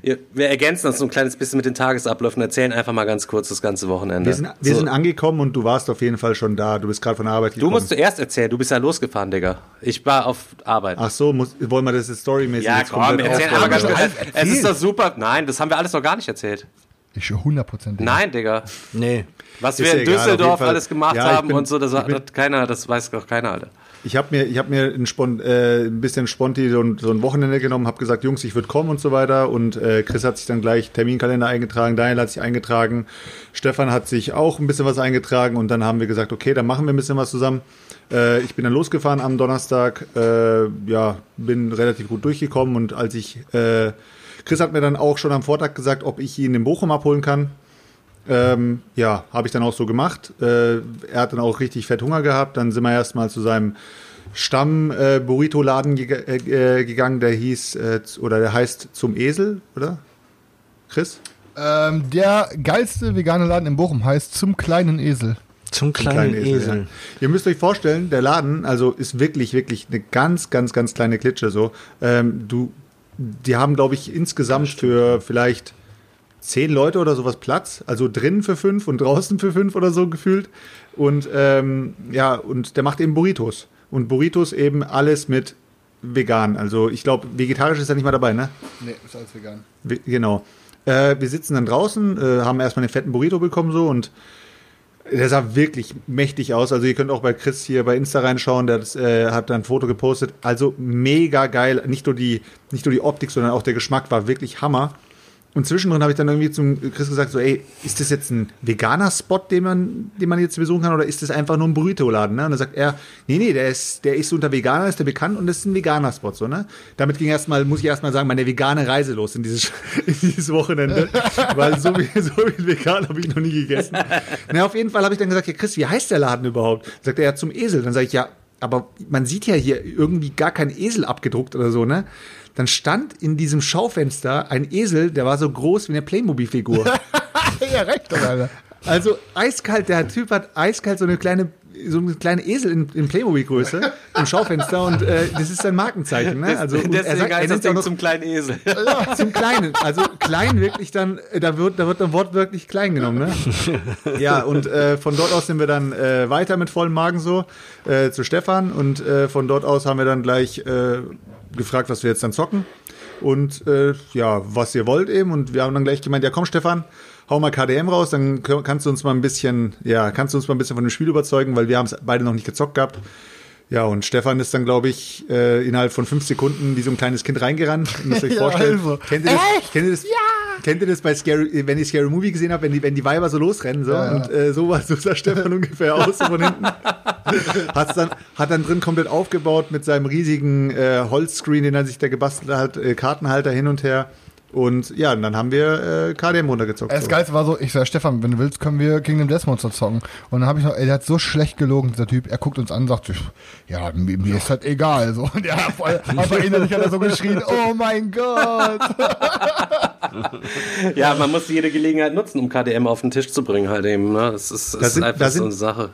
ihr- wir ergänzen das so ein kleines bisschen mit den Tagesabläufen, erzählen einfach mal ganz kurz das ganze Wochenende. Wir sind, wir so. sind angekommen und du warst auf jeden Fall schon da. Du bist gerade von der Arbeit Du gekommen. musst zuerst erzählen, du bist ja losgefahren, Digga. Ich war auf Arbeit. Ach so, muss, wollen wir das jetzt storymäßig ja, jetzt komm, komplett erzähl aufrollen? aber ganz Es ist doch super. Nein, das haben wir alles noch gar nicht erzählt. Ich schon 100%. Nein, Digga. Nee. Was Ist wir in egal, Düsseldorf Fall. alles gemacht Ja, haben bin- und so, das hat keiner, das weiß doch keiner, Alter. Ich habe mir, ich hab mir ein, Spon äh, ein bisschen Sponti so ein, so ein Wochenende genommen, habe gesagt, Jungs, ich würde kommen und so weiter. Und äh, Chris hat sich dann gleich Terminkalender eingetragen, Daniel hat sich eingetragen, Stefan hat sich auch ein bisschen was eingetragen und dann haben wir gesagt, okay, dann machen wir ein bisschen was zusammen. Äh, ich bin dann losgefahren am Donnerstag, äh, ja, bin relativ gut durchgekommen und als ich, äh, Chris hat mir dann auch schon am Vortag gesagt, ob ich ihn in Bochum abholen kann. Ähm, ja, habe ich dann auch so gemacht. Äh, er hat dann auch richtig fett Hunger gehabt. Dann sind wir erstmal zu seinem Stamm-Burrito-Laden ge äh, gegangen, der hieß, äh, oder der heißt Zum Esel, oder? Chris? Ähm, der geilste vegane Laden in Bochum heißt Zum kleinen Esel. Zum kleinen, Esel. ja. Ihr müsst euch vorstellen, der Laden, also ist wirklich, wirklich eine ganz, ganz, ganz kleine Klitsche so. Ähm, du, die haben, glaube ich, insgesamt für vielleicht zehn Leute oder sowas Platz. Also drinnen für fünf und draußen für fünf oder so gefühlt. Und ähm, ja, und der macht eben Burritos. Und Burritos eben alles mit vegan. Also ich glaube, vegetarisch ist ja nicht mal dabei, ne? Nee, ist alles vegan. Wir- Genau. Äh, wir sitzen dann draußen, äh, haben erstmal den fetten Burrito bekommen so und der sah wirklich mächtig aus. Also ihr könnt auch bei Chris hier bei Insta reinschauen, der äh, hat da ein Foto gepostet. Also mega geil. Nicht nur die, nicht nur die Optik, sondern auch der Geschmack war wirklich Hammer. Und zwischendrin habe ich dann irgendwie zum Chris gesagt, so, ey, ist das jetzt ein veganer Spot, den man, den man jetzt besuchen kann, oder ist das einfach nur ein Burrito-Laden? Ne? Und dann sagt er, nee, nee, der ist, der ist unter Veganer, ist der bekannt und das ist ein veganer Spot, so, ne? Damit ging erstmal, muss ich erstmal sagen, meine vegane Reise los in dieses, in dieses Wochenende. weil so viel, so viel vegan habe ich noch nie gegessen. Na, auf jeden Fall habe ich dann gesagt, ja, Chris, wie heißt der Laden überhaupt? Sagt er, ja, zum Esel. Dann sage ich, ja, aber man sieht ja hier irgendwie gar keinen Esel abgedruckt oder so, ne? Dann stand in diesem Schaufenster ein Esel, der war so groß wie eine Playmobil-Figur. ja, recht, Alter. Also eiskalt, der Typ hat eiskalt so eine kleine, so eine kleine Esel in, in Playmobil-Größe im Schaufenster und äh, das ist sein Markenzeichen. Ne? Also Deswegen heißt das nennt auch Ding noch zum kleinen Esel. zum Kleinen. Also klein wirklich dann, äh, da wird, da wird dann wortwörtlich klein genommen, ne? Ja, und äh, von dort aus sind wir dann äh, weiter mit vollem Magen so äh, zu Stefan und äh, von dort aus haben wir dann gleich gefragt, was wir jetzt dann zocken und ja, was ihr wollt eben und wir haben dann gleich gemeint, ja komm Stefan, hau mal KDM raus, dann kannst du uns mal ein bisschen, ja, kannst du uns mal ein bisschen von dem Spiel überzeugen, weil wir haben es beide noch nicht gezockt gehabt. Ja, und Stefan ist dann, glaube ich, äh, innerhalb von fünf Sekunden wie so ein kleines Kind reingerannt. Ihr müsst euch Ja, vorstellen. also. Kennt ihr das? Kennt ihr das? kennt ihr das bei Scary, wenn ich Scary Movie gesehen habe, wenn die, wenn die Weiber so losrennen so Ja, ja. und äh, so, war- so sah Stefan ungefähr aus so von hinten. Hat's dann, hat dann drin komplett aufgebaut mit seinem riesigen äh, Holzscreen, den er sich da gebastelt hat, äh, Kartenhalter hin und her. Und ja, und dann haben wir äh, KDM runtergezockt. Das so. Geilste war so, ich sag, Stefan, wenn du willst, können wir gegen den Death Monster zocken. Und dann habe ich noch, ey, der hat so schlecht gelogen, dieser Typ. Er guckt uns an und sagt, ja, mir, mir ist halt egal. So. Und er hat voll, aber innerlich hat er so geschrien, oh mein Gott. Ja, man muss jede Gelegenheit nutzen, um KDM auf den Tisch zu bringen, halt eben. Ne? Das ist, das Da ist sind- einfach da so sind- eine Sache.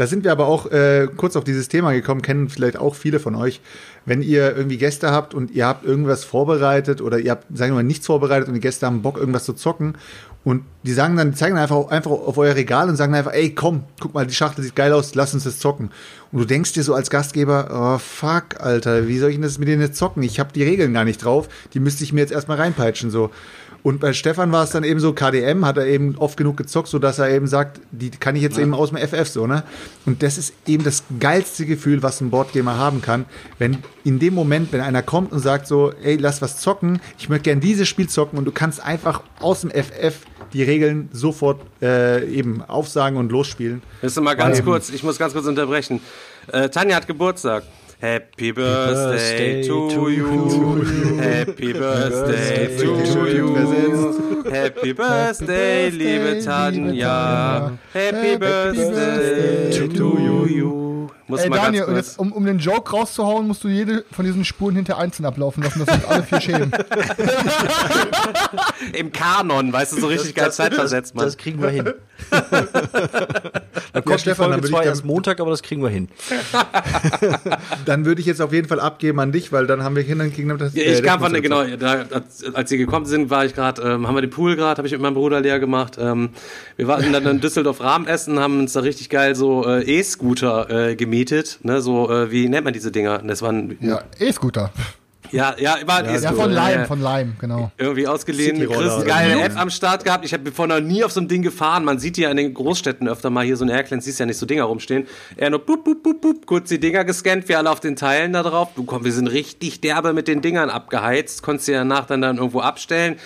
Da sind wir aber auch äh, kurz auf dieses Thema gekommen, kennen vielleicht auch viele von euch. Wenn ihr irgendwie Gäste habt und ihr habt irgendwas vorbereitet oder ihr habt, sagen wir mal, nichts vorbereitet und die Gäste haben Bock, irgendwas zu zocken und die sagen dann, die zeigen dann einfach, einfach auf euer Regal und sagen einfach, ey, komm, guck mal, die Schachtel sieht geil aus, lass uns das zocken. Und du denkst dir so als Gastgeber, oh fuck, Alter, wie soll ich denn das mit denen jetzt zocken? Ich habe die Regeln gar nicht drauf, die müsste ich mir jetzt erstmal reinpeitschen, so. Und bei Stefan war es dann eben so, KDM hat er eben oft genug gezockt, so dass er eben sagt, die kann ich jetzt eben aus dem FF so, ne? Und das ist eben das geilste Gefühl, was ein Boardgamer haben kann, wenn in dem Moment, wenn einer kommt und sagt so, ey, lass was zocken, ich möchte gern dieses Spiel zocken und du kannst einfach aus dem FF die Regeln sofort äh, eben aufsagen und losspielen. Jetzt mal ganz Ähm. kurz, ich muss ganz kurz unterbrechen. Äh, Tanja hat Geburtstag. Happy Birthday Birthday to to you. Happy Birthday to you. Happy Birthday, liebe Tanja. Happy Birthday to you. Muss Ey, mal Daniel, ganz und kurz. jetzt, um, um den Joke rauszuhauen, musst du jede von diesen Spuren hinter einzeln ablaufen lassen, dass uns alle vier schämen. Im Kanon, weißt du, so richtig geil zeitversetzt, Mann. Das kriegen wir hin. Dann kommt die Stefan, dann zwar erst Montag, aber das kriegen wir hin. Dann würde ich jetzt auf jeden Fall abgeben an dich, weil dann haben wir Kinder gegen das. Ja, äh, ich das kam von der, er genau, da, als, als sie gekommen sind, war ich gerade, ähm, haben wir den Pool gerade, habe ich mit meinem Bruder leer gemacht. Ähm, wir waren dann in Düsseldorf Rahmenessen, haben uns da richtig geil so äh, E-Scooter äh, gemietet, ne, so äh, wie nennt man diese Dinger? Das waren Ja, E-Scooter. Ja, ja, war ein Ja, E-Scooter. von Lime, ja. von Lime, genau. irgendwie ausgeliehen. Chris, oder geile. App am Start gehabt. Ich habe bevor noch nie auf so einem Ding gefahren. Man sieht ja in den Großstädten öfter mal hier so ein Airclan, siehst ja nicht so Dinger rumstehen. Er nur bup, bup, bup, bup, kurz die Dinger gescannt, wir alle auf den Teilen da drauf. Du komm, wir sind richtig derbe mit den Dingern abgeheizt. Konntest du ja danach dann, dann irgendwo abstellen.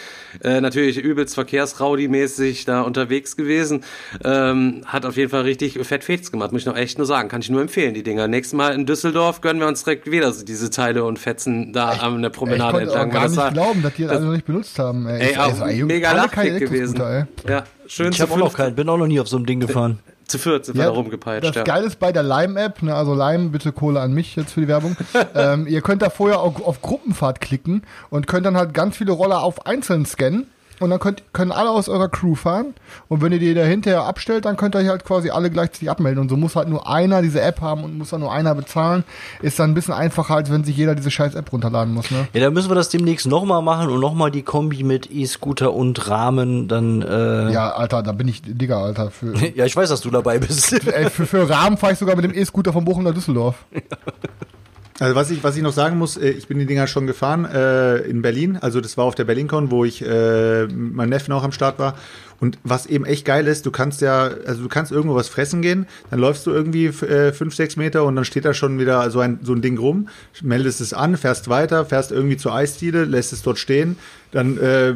Äh, natürlich übelst verkehrsraudi-mäßig da unterwegs gewesen. Ähm, hat auf jeden Fall richtig fett Fets gemacht, muss ich noch echt nur sagen. Kann ich nur empfehlen, die Dinger. Nächstes Mal in Düsseldorf gönnen wir uns direkt wieder so diese Teile und Fetzen da an der Ich Promenade auch entlang. gar weil nicht war- glauben, dass die das alle noch nicht benutzt haben. Ey, Ey, Ich- auch war jung- mega Lachkick gewesen. Ey. Ja, schön Ich zu habe auch noch keinen, bin auch noch nie auf so einem Ding gefahren. zu viert sind wir Ja, da rumgepeitscht. Das ja. Geile ist bei der Lime-App, ne, also Lime, bitte Kohle an mich jetzt für die Werbung. ähm, ihr könnt da vorher auf, auf Gruppenfahrt klicken und könnt dann halt ganz viele Roller auf einzeln scannen. Und dann könnt, können alle aus eurer Crew fahren. Und wenn ihr die da hinterher abstellt, dann könnt ihr euch halt quasi alle gleichzeitig abmelden. Und so muss halt nur einer diese App haben und muss dann nur einer bezahlen. Ist dann ein bisschen einfacher, als wenn sich jeder diese scheiß App runterladen muss. Ne? Ja, dann müssen wir das demnächst nochmal machen und nochmal die Kombi mit E-Scooter und Rahmen dann. Äh, ja. Ja, Alter, da bin ich Digga, Alter. Für, ich weiß, dass du dabei bist. ey, für, für Rahmen fahre ich sogar mit dem E-Scooter von Bochum nach Düsseldorf. Also was ich, was ich noch sagen muss, äh, ich bin die Dinger schon gefahren äh, in Berlin. Also das war auf der BerlinCon, wo ich äh, mit Neffen auch am Start war. Und was eben echt geil ist, du kannst ja, also du kannst irgendwo was fressen gehen, dann läufst du irgendwie äh, fünf, sechs Meter und dann steht da schon wieder so ein, so ein Ding rum, meldest es an, fährst weiter, fährst irgendwie zur Eisdiele, lässt es dort stehen, dann äh,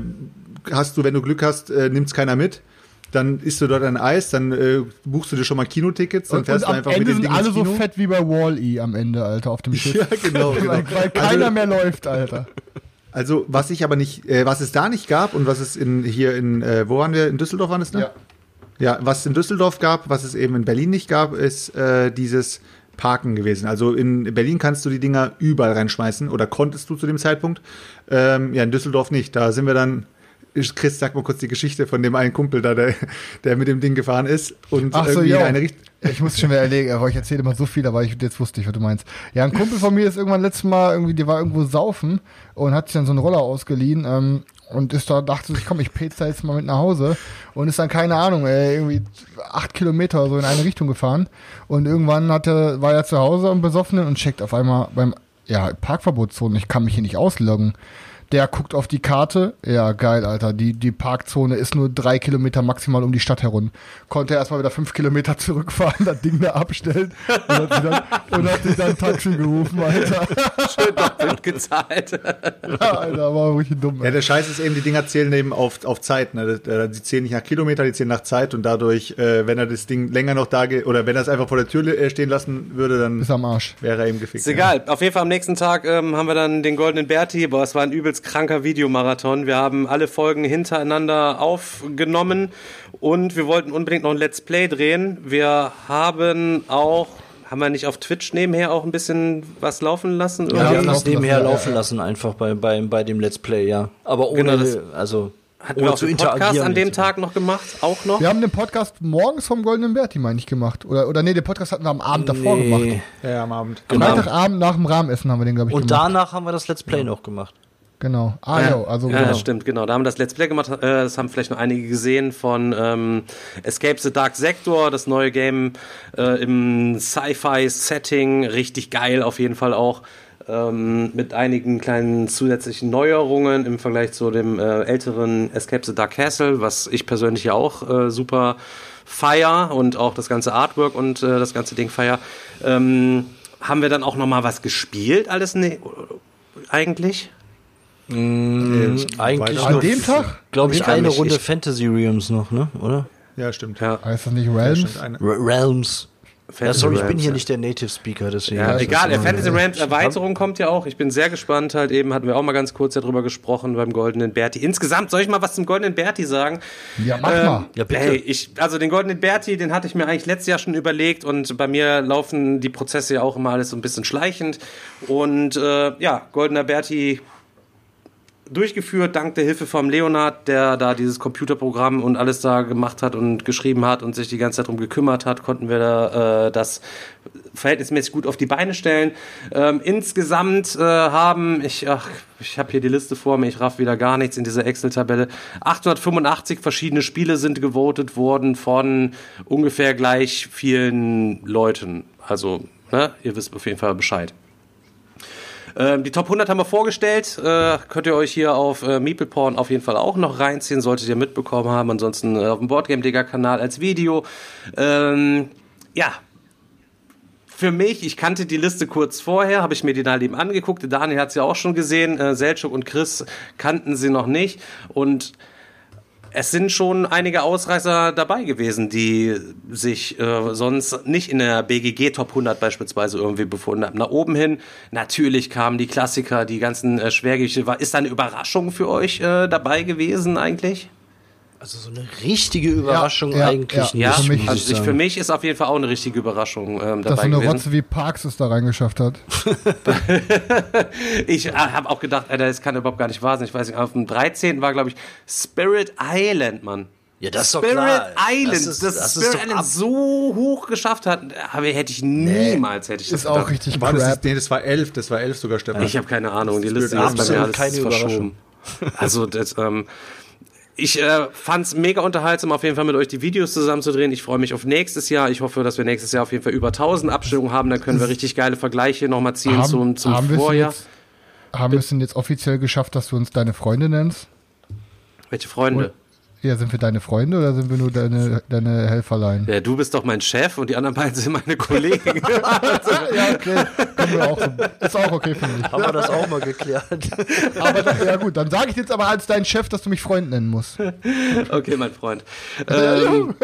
hast du, wenn du Glück hast, äh, nimmt's keiner mit. Dann isst du dort ein Eis, dann äh, buchst du dir schon mal Kinotickets, dann Und, fährst und du am einfach Ende mit dem sind Ding alle ins so Kino. fett wie bei Wall-E am Ende, Alter, auf dem Schiff. Ja, genau, genau. Weil, weil keiner mehr läuft, Alter. Also, was ich aber nicht, äh, was es da nicht gab und was es in hier in, äh, wo waren wir? In Düsseldorf waren es, ne? Ja. Ja, was es in Düsseldorf gab, was es eben in Berlin nicht gab, ist äh, dieses Parken gewesen. Also in Berlin kannst du die Dinger überall reinschmeißen oder konntest du zu dem Zeitpunkt. Ähm, ja, in Düsseldorf nicht. Da sind wir dann. Chris, sag mal kurz die Geschichte von dem einen Kumpel da, der, der mit dem Ding gefahren ist und Ach so, irgendwie ja. in eine Richtung. Ich muss schon wieder erlegen, aber ich erzähle immer so viel, aber ich, jetzt wusste ich, was du meinst. Ja, ein Kumpel von mir ist irgendwann letztes Mal irgendwie, der war irgendwo saufen und hat sich dann so einen Roller ausgeliehen ähm, und ist da, dachte sich, komm, ich pez da jetzt mal mit nach Hause und ist dann, keine Ahnung, ey, irgendwie acht Kilometer so in eine Richtung gefahren und irgendwann hatte, war er zu Hause am Besoffenen und checkt auf einmal beim, ja, Parkverbotszone, ich kann mich hier nicht ausloggen. Der guckt auf die Karte. Ja, geil, Alter. Die, die Parkzone ist nur drei Kilometer maximal um die Stadt herum. Konnte erstmal wieder fünf Kilometer zurückfahren, das Ding da abstellen und hat sich dann, und hat sich dann ein Taxi gerufen, Alter. Schön doppelt gezahlt. Ja, Alter, war wirklich dumm. Ja, Ey. der Scheiß ist eben, die Dinger zählen eben auf, auf Zeit. Ne? Die zählen nicht nach Kilometer, die zählen nach Zeit und dadurch, äh, wenn er das Ding länger noch da ge- oder wenn er es einfach vor der Tür äh, stehen lassen würde, dann Ist am Arsch. wäre er eben gefickt. Ist egal. Auf jeden Fall am nächsten Tag ähm, haben wir dann den Goldenen Berti. Boah, es war ein übelst kranker Videomarathon. Wir haben alle Folgen hintereinander aufgenommen und wir wollten unbedingt noch ein Let's Play drehen. Wir haben auch, haben wir nicht auf Twitch nebenher auch ein bisschen was laufen lassen? Ja, Ja, wir haben das nebenher lassen, ja, laufen ja. lassen, einfach bei, bei, bei dem Let's Play, ja. Aber ohne, Genau, das- also, Hatten wir auch den Podcast an dem Tag noch gemacht? Auch noch? Wir haben den Podcast morgens vom Goldenen Berti, meine ich, gemacht. Oder, oder nee, den Podcast hatten wir am Abend davor gemacht. Nee. Ja, ja, am Abend. Genau. Freitagabend nach dem Rahmenessen haben wir den, glaube ich, Und gemacht. danach haben wir das Let's Play noch gemacht. Genau. Ah, ja, also Ja, genau. das stimmt, genau. Da haben wir das Let's Play gemacht. Äh, das haben vielleicht noch einige gesehen von ähm, Escape the Dark Sector, das neue Game äh, im Sci-Fi-Setting. Richtig geil auf jeden Fall auch. Ähm, mit einigen kleinen zusätzlichen Neuerungen im Vergleich zu dem äh, älteren Escape the Dark Castle, was ich persönlich ja auch äh, super feier und auch das ganze Artwork und äh, das ganze Ding feier. Ähm, haben wir dann auch noch mal was gespielt, alles ne eigentlich? Eigentlich weiter. noch, An dem Tag? glaube ich, eine Runde ich- Fantasy Realms noch, ne? Oder? Ja, stimmt. Ja. Heißt das nicht Ja, Realms? R Realms. Ja, sorry, ich bin hier ja. nicht der Native Speaker, deswegen. Ja, egal, der Fantasy Realms Erweiterung kommt ja auch. Ich bin sehr gespannt halt eben, hatten wir auch mal ganz kurz darüber gesprochen beim Goldenen Berti. Insgesamt, soll ich mal was zum Goldenen Berti sagen? Ja, mach Ähm, mal. Ja, bitte. Hey, ich, also den Goldenen Berti, den hatte ich mir eigentlich letztes Jahr schon überlegt und bei mir laufen die Prozesse ja auch immer alles so ein bisschen schleichend. Und äh, ja, Goldener Berti durchgeführt, dank der Hilfe vom Leonard, der da dieses Computerprogramm und alles da gemacht hat und geschrieben hat und sich die ganze Zeit darum gekümmert hat, konnten wir da, äh, das verhältnismäßig gut auf die Beine stellen. Ähm, insgesamt äh, haben, ich, ich habe hier die Liste vor mir, ich raff wieder gar nichts in dieser Excel-Tabelle. 885 verschiedene Spiele sind gewotet worden von ungefähr gleich vielen Leuten. Also, ne, ihr wisst auf jeden Fall Bescheid. Ähm, die Top 100 haben wir vorgestellt. Äh, könnt ihr euch hier auf äh, Meeple Porn auf jeden Fall auch noch reinziehen, solltet ihr mitbekommen haben. Ansonsten äh, auf dem Boardgame Digger Kanal als Video. Ähm, ja. Für mich, ich kannte die Liste kurz vorher, habe ich mir die dann eben angeguckt. Daniel hat sie auch schon gesehen. Äh, Selchuk und Chris kannten sie noch nicht. Und es sind schon einige Ausreißer dabei gewesen, die sich äh, sonst nicht in der BGG Top 100 beispielsweise irgendwie befunden haben. Nach oben hin, natürlich kamen die Klassiker, die ganzen äh, Schwergewichte. War- Ist da eine Überraschung für euch äh, dabei gewesen eigentlich? Also so eine richtige Überraschung ja, eigentlich ja. nicht. Für mich- also ich, für mich ist auf jeden Fall auch eine richtige Überraschung ähm, Dass so dabei eine gewesen. Rotze wie Parks es da reingeschafft hat. Ich äh, habe auch gedacht, Alter, das kann überhaupt gar nicht wahr sein. Ich weiß nicht, auf dem 13. war, glaube ich, Spirit Island, Mann. Ja, das ist doch Spirit klar. Island, Das das, ist- das ist Spirit doch Island so hoch geschafft hat, aber hätte ich niemals, hätte ich das Ist auch gedacht. richtig war das, ist, nee, das war elf, das war elf sogar, Stefan. Ich habe keine Ahnung, die Liste ist bei mir alles keine verschoben. Also das, ähm, ich äh, fand es mega unterhaltsam, auf jeden Fall mit euch die Videos zusammenzudrehen. Ich freue mich auf nächstes Jahr. Ich hoffe, dass wir nächstes Jahr auf jeden Fall über 1000 Abstimmungen haben. Dann können wir richtig geile Vergleiche nochmal ziehen zum, zum haben Vorjahr. jetzt, haben wir es denn jetzt offiziell geschafft, dass du uns deine Freunde nennst? Welche Freunde? Ja, sind wir deine Freunde oder sind wir nur deine, deine Helferlein? Ja, du bist doch mein Chef und die anderen beiden sind meine Kollegen. ja, okay. Wir auch so. Ist auch okay für mich. Haben wir das auch mal geklärt. Aber da, ja gut, dann sage ich jetzt aber als dein Chef, dass du mich Freund nennen musst. Okay, mein Freund. Ähm,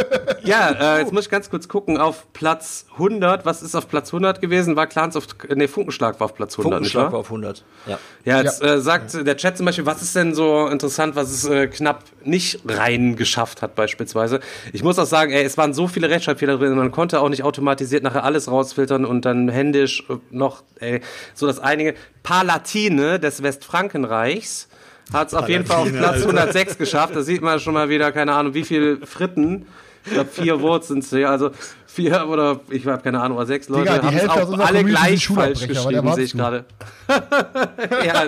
ja, äh, jetzt muss ich ganz kurz gucken. Auf Platz 100, was ist auf Platz 100 gewesen? War Clans of, nee, Funkenschlag war auf Platz 100, nicht Funkenschlag war auf 100. Ja. Ja, jetzt Äh, sagt der Chat zum Beispiel, was ist denn so interessant, was es äh, knapp nicht rein geschafft hat beispielsweise. Ich muss auch sagen, ey, es waren so viele Rechtschreibfehler drin, man konnte auch nicht automatisiert nachher alles rausfiltern und dann händisch äh, noch, ey, so das einige. Palatine des Westfrankenreichs hat es auf jeden Fall auf Platz Alter. 106 geschafft. Da sieht man schon mal wieder, keine Ahnung, wie viel Fritten. Ich glaube, vier Wurz sind es ja. Also vier oder ich habe keine Ahnung, oder sechs Leute Digga, die haben es Hälfte aus auch alle gleich falsch geschrieben, sehe ich gerade. ja,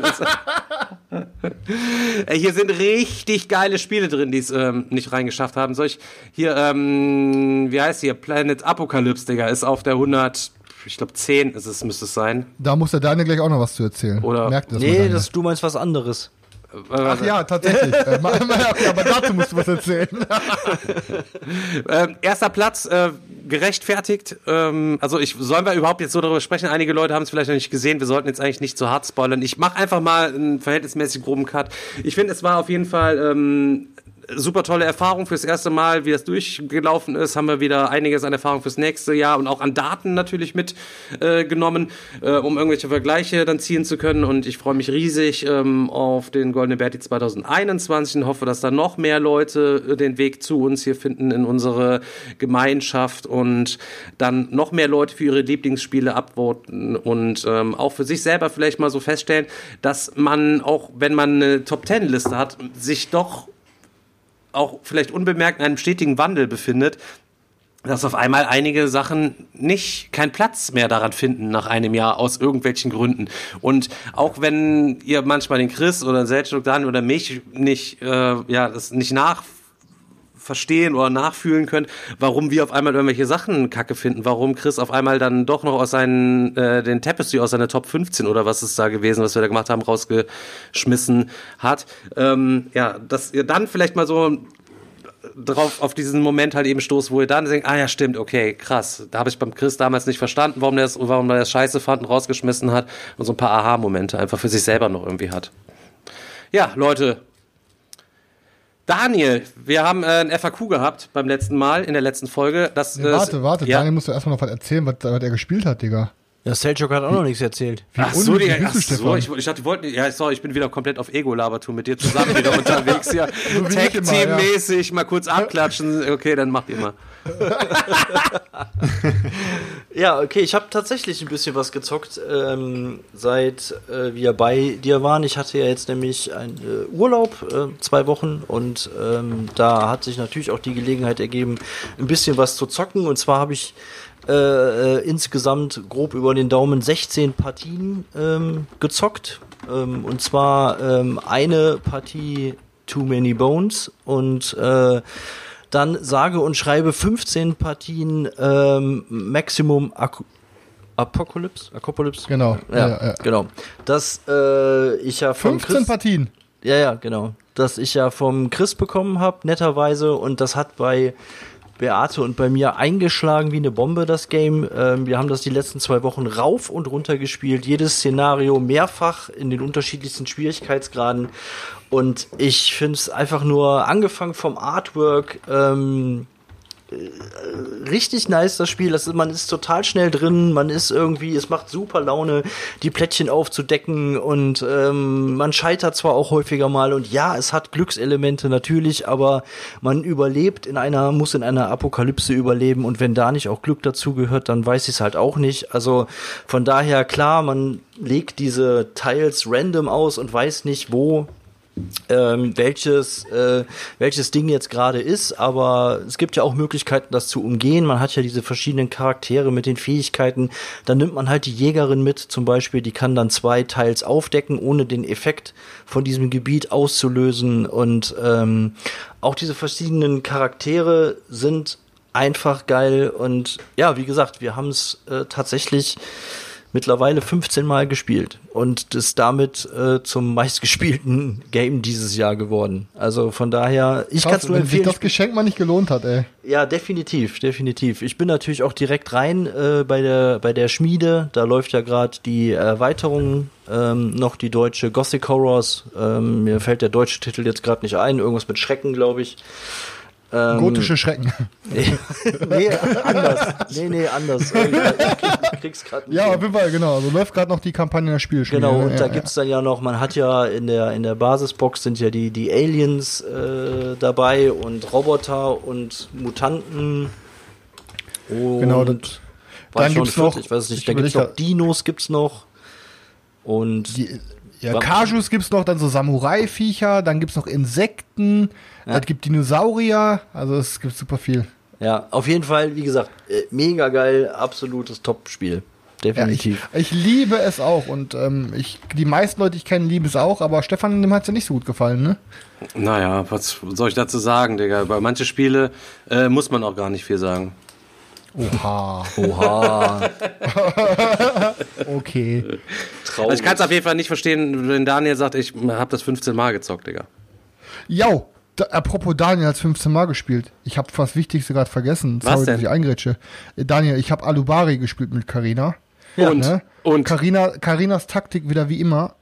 Ey, hier sind richtig geile Spiele drin, die es ähm, nicht reingeschafft haben. Soll ich hier, ähm, wie heißt hier? Planet Apocalypse, Digga, ist auf der 100, ich glaube 10 ist es, müsste es sein. Da muss der Daniel gleich auch noch was zu erzählen. Oder- Merkt das Nee, das, du meinst was anderes. Ach ja, tatsächlich. Äh, okay, aber dazu musst du was erzählen. Ähm, erster Platz, äh, gerechtfertigt. Ähm, also ich sollen wir überhaupt jetzt so darüber sprechen? Einige Leute haben es vielleicht noch nicht gesehen. Wir sollten jetzt eigentlich nicht zu hart spoilern. Ich mache einfach mal einen verhältnismäßig groben Cut. Ich finde, es war auf jeden Fall ähm, super tolle Erfahrung fürs erste Mal, wie das durchgelaufen ist. Haben wir wieder einiges an Erfahrung fürs nächste Jahr und auch an Daten natürlich mitgenommen, äh, äh, um irgendwelche Vergleiche dann ziehen zu können. Und ich freue mich riesig ähm, auf den Goldene Berti 2021 und hoffe, dass da noch mehr Leute äh, den Weg zu uns hier finden in unsere Gemeinschaft und dann noch mehr Leute für ihre Lieblingsspiele abvoten und ähm, auch für sich selber vielleicht mal so feststellen, dass man auch, wenn man eine Top-10-Liste hat, sich doch auch vielleicht unbemerkt in einem stetigen Wandel befindet, dass auf einmal einige Sachen nicht keinen Platz mehr daran finden nach einem Jahr aus irgendwelchen Gründen. Und auch wenn ihr manchmal den Chris oder Selchuk Dan oder mich nicht, äh, ja, das nicht nach verstehen oder nachfühlen könnt, warum wir auf einmal irgendwelche Sachen kacke finden, warum Chris auf einmal dann doch noch aus seinen, äh, den Tapestry aus seiner Top 15 oder was ist da gewesen, was wir da gemacht haben, rausgeschmissen hat. Ähm, ja, dass ihr dann vielleicht mal so drauf auf diesen Moment halt eben stoßt, wo ihr dann denkt, ah ja, stimmt, okay, krass. Da habe ich beim Chris damals nicht verstanden, warum der warum der das scheiße fand und rausgeschmissen hat und so ein paar Aha-Momente einfach für sich selber noch irgendwie hat. Ja, Leute. Daniel, wir haben äh, ein FAQ gehabt beim letzten Mal, in der letzten Folge. Das, äh, warte, warte. Ja. Daniel musst du erstmal noch was erzählen, was, was er gespielt hat, Digga. Ja, Selchuk hat auch noch nichts erzählt. Ach so, bist ach du, so ich, ich dachte, die wollten, ja, sorry, ich bin wieder komplett auf Ego-Labertour mit dir zusammen wieder unterwegs hier. wie ich immer, ja. Tag-Team-mäßig, mal kurz abklatschen. Okay, dann macht ihr mal. Ja, okay, ich habe tatsächlich ein bisschen was gezockt, ähm, seit äh, wir bei dir waren. Ich hatte ja jetzt nämlich einen äh, Urlaub, äh, zwei Wochen, und ähm, da hat sich natürlich auch die Gelegenheit ergeben, ein bisschen was zu zocken. Und zwar habe ich äh, äh, insgesamt grob über den Daumen 16 Partien ähm, gezockt. Ähm, und zwar ähm, eine Partie Too Many Bones und äh, dann sage und schreibe 15 Partien ähm, Maximum Ak Apocalypse? Apocalypse? Genau, Ja, ja, ja. genau. Das äh, ich ja vom 15 Chris, Partien. ja, ja, genau. Das ich ja vom Chris bekommen habe, netterweise. Und das hat bei Beate und bei mir eingeschlagen wie eine Bombe, das Game. Ähm, wir haben das die letzten zwei Wochen rauf und runter gespielt. Jedes Szenario mehrfach in den unterschiedlichsten Schwierigkeitsgraden. Und ich finde es einfach nur angefangen vom Artwork, ähm, richtig nice, das Spiel. Das ist, man ist total schnell drin, man ist irgendwie, es macht super Laune, die Plättchen aufzudecken und ähm, man scheitert zwar auch häufiger mal und ja, es hat Glückselemente natürlich, aber man überlebt in einer, muss in einer Apokalypse überleben und wenn da nicht auch Glück dazu gehört, dann weiß ich es halt auch nicht. Also von daher klar, man legt diese Tiles random aus und weiß nicht, wo ähm, welches, äh, welches Ding jetzt gerade ist, aber es gibt ja auch Möglichkeiten, das zu umgehen. Man hat ja diese verschiedenen Charaktere mit den Fähigkeiten. Dann nimmt man halt die Jägerin mit, zum Beispiel, die kann dann zwei Teils aufdecken, ohne den Effekt von diesem Gebiet auszulösen. Und ähm, auch diese verschiedenen Charaktere sind einfach geil. Und ja, wie gesagt, wir haben es äh, tatsächlich mittlerweile 15 Mal gespielt und ist damit äh, zum meistgespielten Game dieses Jahr geworden. Also von daher, ich kann es nur wenn sich empfehlen. das Geschenk mal nicht gelohnt hat, ey. Ja, definitiv, definitiv. Ich bin natürlich auch direkt rein äh, bei der bei der Schmiede. Da läuft ja gerade die Erweiterung ähm, noch die deutsche Gothic Horrors. Ähm, mir fällt der deutsche Titel jetzt gerade nicht ein. Irgendwas mit Schrecken, glaube ich. Ähm, Gotische Schrecken. nee, anders. Nee, nee, anders. Äh, Ich krieg, krieg's gerade. Ja, auf jeden Fall, genau. Also läuft gerade noch die Kampagne der Spielschmiede. Genau, und ja, da ja. gibt's dann ja noch, man hat ja in der, in der Basisbox sind ja die, die Aliens äh, dabei und Roboter und Mutanten. Und Genau, das- dann gibt's noch- ich weiß nicht, ich da gibt's überleg noch Dinos gibt's noch. Und Die, ja, Kajus gibt's noch, dann so Samurai-Viecher, dann gibt's noch Insekten, Ja. es gibt Dinosaurier, also es gibt super viel. ja, auf jeden Fall, wie gesagt, äh, mega geil, absolutes Top-Spiel. Ja, ich, Definitiv. ich liebe es auch und ähm, ich, die meisten Leute, die ich kenne, lieben es auch, aber Stefan, dem hat's ja nicht so gut gefallen, ne? Naja, was soll ich dazu sagen, Digga? Über manche Spiele äh, muss man auch gar nicht viel sagen. Oha. Oha. Okay. Also ich kann es auf jeden Fall nicht verstehen, wenn Daniel sagt, ich habe das 15 Mal gezockt, Digga. Jo, da, apropos Daniel hat 15 Mal gespielt. Ich habe fast Wichtigste gerade vergessen. Was Sorry, denn? dass ich eingrätsche. Äh, Daniel, ich habe Alubari gespielt mit Karina. Und? Ne? Und? Carina, Carinas Taktik wieder wie immer,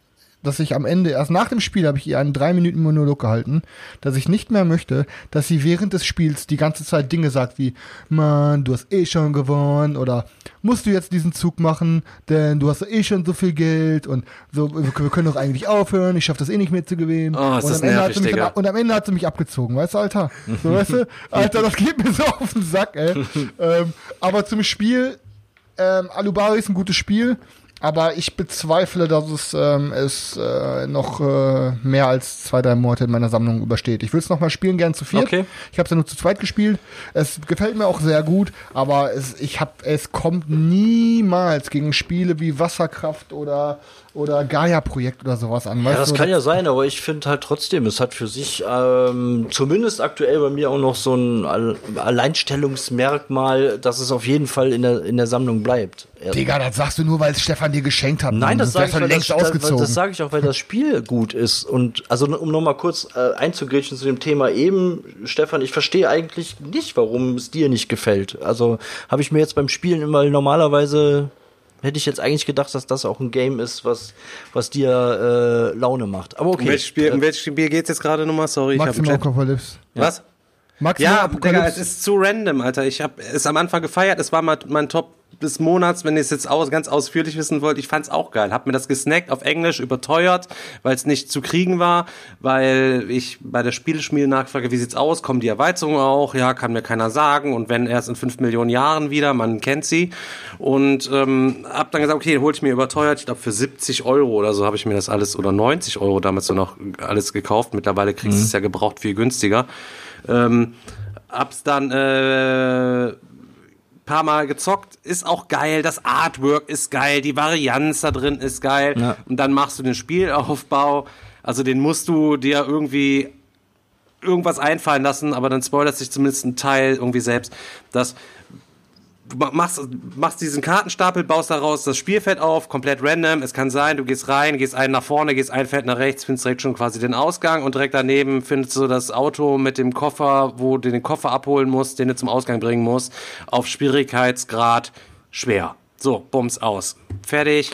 dass ich am Ende, erst nach dem Spiel habe ich ihr einen drei Minuten Monolog gehalten, dass ich nicht mehr möchte, dass sie während des Spiels die ganze Zeit Dinge sagt wie, Mann, du hast eh schon gewonnen oder musst du jetzt diesen Zug machen, denn du hast eh schon so viel Geld und so, wir können doch eigentlich aufhören, ich schaffe das eh nicht mehr zu gewinnen. Oh, ist und, das am Ende hat nervig, sie mich Digga. und am Ende hat sie mich abgezogen, weißt du, Alter? So, weißt du? Alter, das geht mir so auf den Sack, ey. ähm, aber zum Spiel, ähm, Alubari ist ein gutes Spiel, aber ich bezweifle, dass es, ähm, es äh, noch äh, mehr als zwei, drei Monate in meiner Sammlung übersteht. Ich will es nochmal spielen, gern zu viert. Okay. Ich habe es ja nur zu zweit gespielt. Es gefällt mir auch sehr gut, aber es, ich hab, es kommt niemals gegen Spiele wie Wasserkraft oder, oder Gaia-Projekt oder sowas an. Ja, das du? kann ja sein, aber ich finde halt trotzdem, es hat für sich ähm, zumindest aktuell bei mir auch noch so ein All Alleinstellungsmerkmal, dass es auf jeden Fall in der, in der Sammlung bleibt. Digga, das sagst du nur, weil es Stefan dir geschenkt hat. Nein, das wär sage ich, das, das, ausgezogen. das sage ich auch, weil das Spiel gut ist. Und also um nochmal kurz äh, einzugrätschen zu dem Thema eben, Stefan, ich verstehe eigentlich nicht, warum es dir nicht gefällt. Also habe ich mir jetzt beim Spielen immer normalerweise hätte ich jetzt eigentlich gedacht, dass das auch ein Game ist, was, was dir äh, Laune macht. Aber Um okay. welches Spiel, um welches Spiel geht's jetzt gerade nochmal? Sorry, ich habe Maximum Apokalypse. Was? Maximum Ja, Digga, es ist zu random, Alter. Ich habe es am Anfang gefeiert. Es war mein, mein Top des Monats, wenn ihr es jetzt aus, ganz ausführlich wissen wollt. Ich fand's auch geil. Hab mir das gesnackt auf Englisch, überteuert, weil es nicht zu kriegen war, weil ich bei der Spieleschmiede nachfrage, wie sieht's aus? Kommen die Erweiterungen auch? Ja, kann mir keiner sagen. Und wenn erst in fünf Millionen Jahren wieder, man kennt sie. Und ähm, hab dann gesagt, okay, hol ich mir überteuert. Ich glaube für 70 Euro oder so habe ich mir das alles oder 90 Euro damals so noch alles gekauft. Mittlerweile kriegst du es ja gebraucht viel günstiger. Ähm, hab's dann äh, paar Mal gezockt, ist auch geil, das Artwork ist geil, die Varianz da drin ist geil. Ja. Und dann machst du den Spielaufbau, also den musst du dir irgendwie irgendwas einfallen lassen, aber dann spoilert sich zumindest ein Teil irgendwie selbst, ma- machst, machst diesen Kartenstapel, baust daraus das Spielfeld auf, komplett random. Es kann sein, du gehst rein, gehst einen nach vorne, gehst ein Feld nach rechts, findest direkt schon quasi den Ausgang und direkt daneben findest du das Auto mit dem Koffer, wo du den Koffer abholen musst, den du zum Ausgang bringen musst, auf Schwierigkeitsgrad schwer. So, bums aus. Fertig.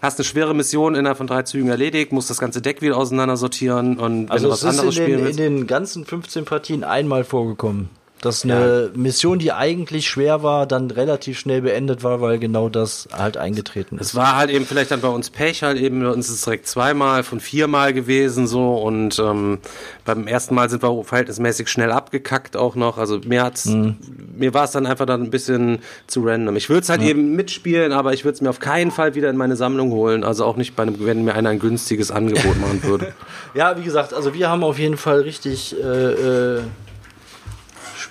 Hast eine schwere Mission innerhalb von drei Zügen erledigt, musst das ganze Deck wieder auseinander sortieren und wenn Also du was ist in anderes den, spielen in willst. den ganzen 15 Partien einmal vorgekommen. Dass eine Mission, die eigentlich schwer war, dann relativ schnell beendet war, weil genau das halt eingetreten ist. Es war halt eben vielleicht dann bei uns Pech, halt eben, bei uns ist es direkt zweimal von viermal gewesen so und ähm, beim ersten Mal sind wir verhältnismäßig schnell abgekackt auch noch. Also mir hat's, mir war es dann einfach dann ein bisschen zu random. Ich würde es halt eben mitspielen, aber ich würde es mir auf keinen Fall wieder in meine Sammlung holen. Also auch nicht bei einem, wenn mir einer ein günstiges Angebot machen würde. Ja, wie gesagt, also wir haben auf jeden Fall richtig äh, äh,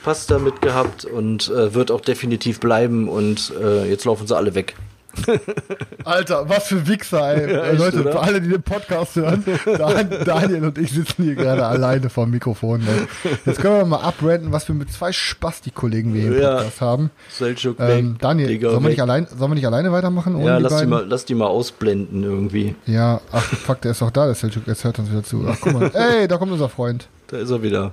Spaß damit gehabt und äh, wird auch definitiv bleiben und äh, jetzt laufen sie alle weg. Alter, was für Wichser, ey. Äh, Leute, oder? für alle, die den Podcast hören, Dan Daniel und ich sitzen hier gerade alleine vor dem Mikrofon. Ey. Jetzt können wir mal abrenten, was wir mit zwei Spasti-Kollegen wir hier im Ja. Podcast haben. Selchuk Ähm, weg, Daniel, Digga, sollen wir, nicht allein, sollen wir nicht alleine weitermachen ohne Ja, die lass die, mal, lass die mal ausblenden irgendwie. Ja, ach fuck, der ist doch da, der Selchuk, jetzt hört uns wieder zu. Ach guck mal, ey, da kommt unser Freund. Da ist er wieder.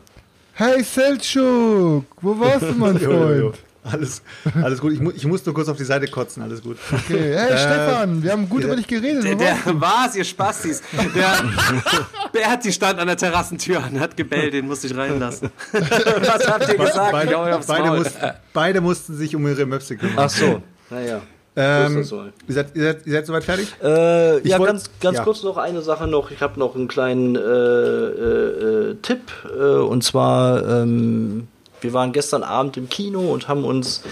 Hey Selchuk, wo warst du, mein Freund? Alles, alles gut. Ich, mu ich muss nur kurz auf die Seite kotzen. Alles gut. Okay, hey Stefan, wir haben gut über dich geredet. Der, der war's, ihr Spastis. Der Berti stand an der Terrassentür und hat gebellt, den musste ich reinlassen. Was habt ihr gesagt? Beide, beide, mussten, beide mussten sich um ihre Möpse kümmern. Ach so, naja. Ähm, ist das wohl. ihr, seid, ihr, seid, ihr seid soweit fertig? Äh, Ich ja, wollt- ganz, ganz ja. kurz noch eine Sache noch. Ich habe noch einen kleinen äh, äh, äh, Tipp. Äh, und zwar, ähm, wir waren gestern Abend im Kino und haben uns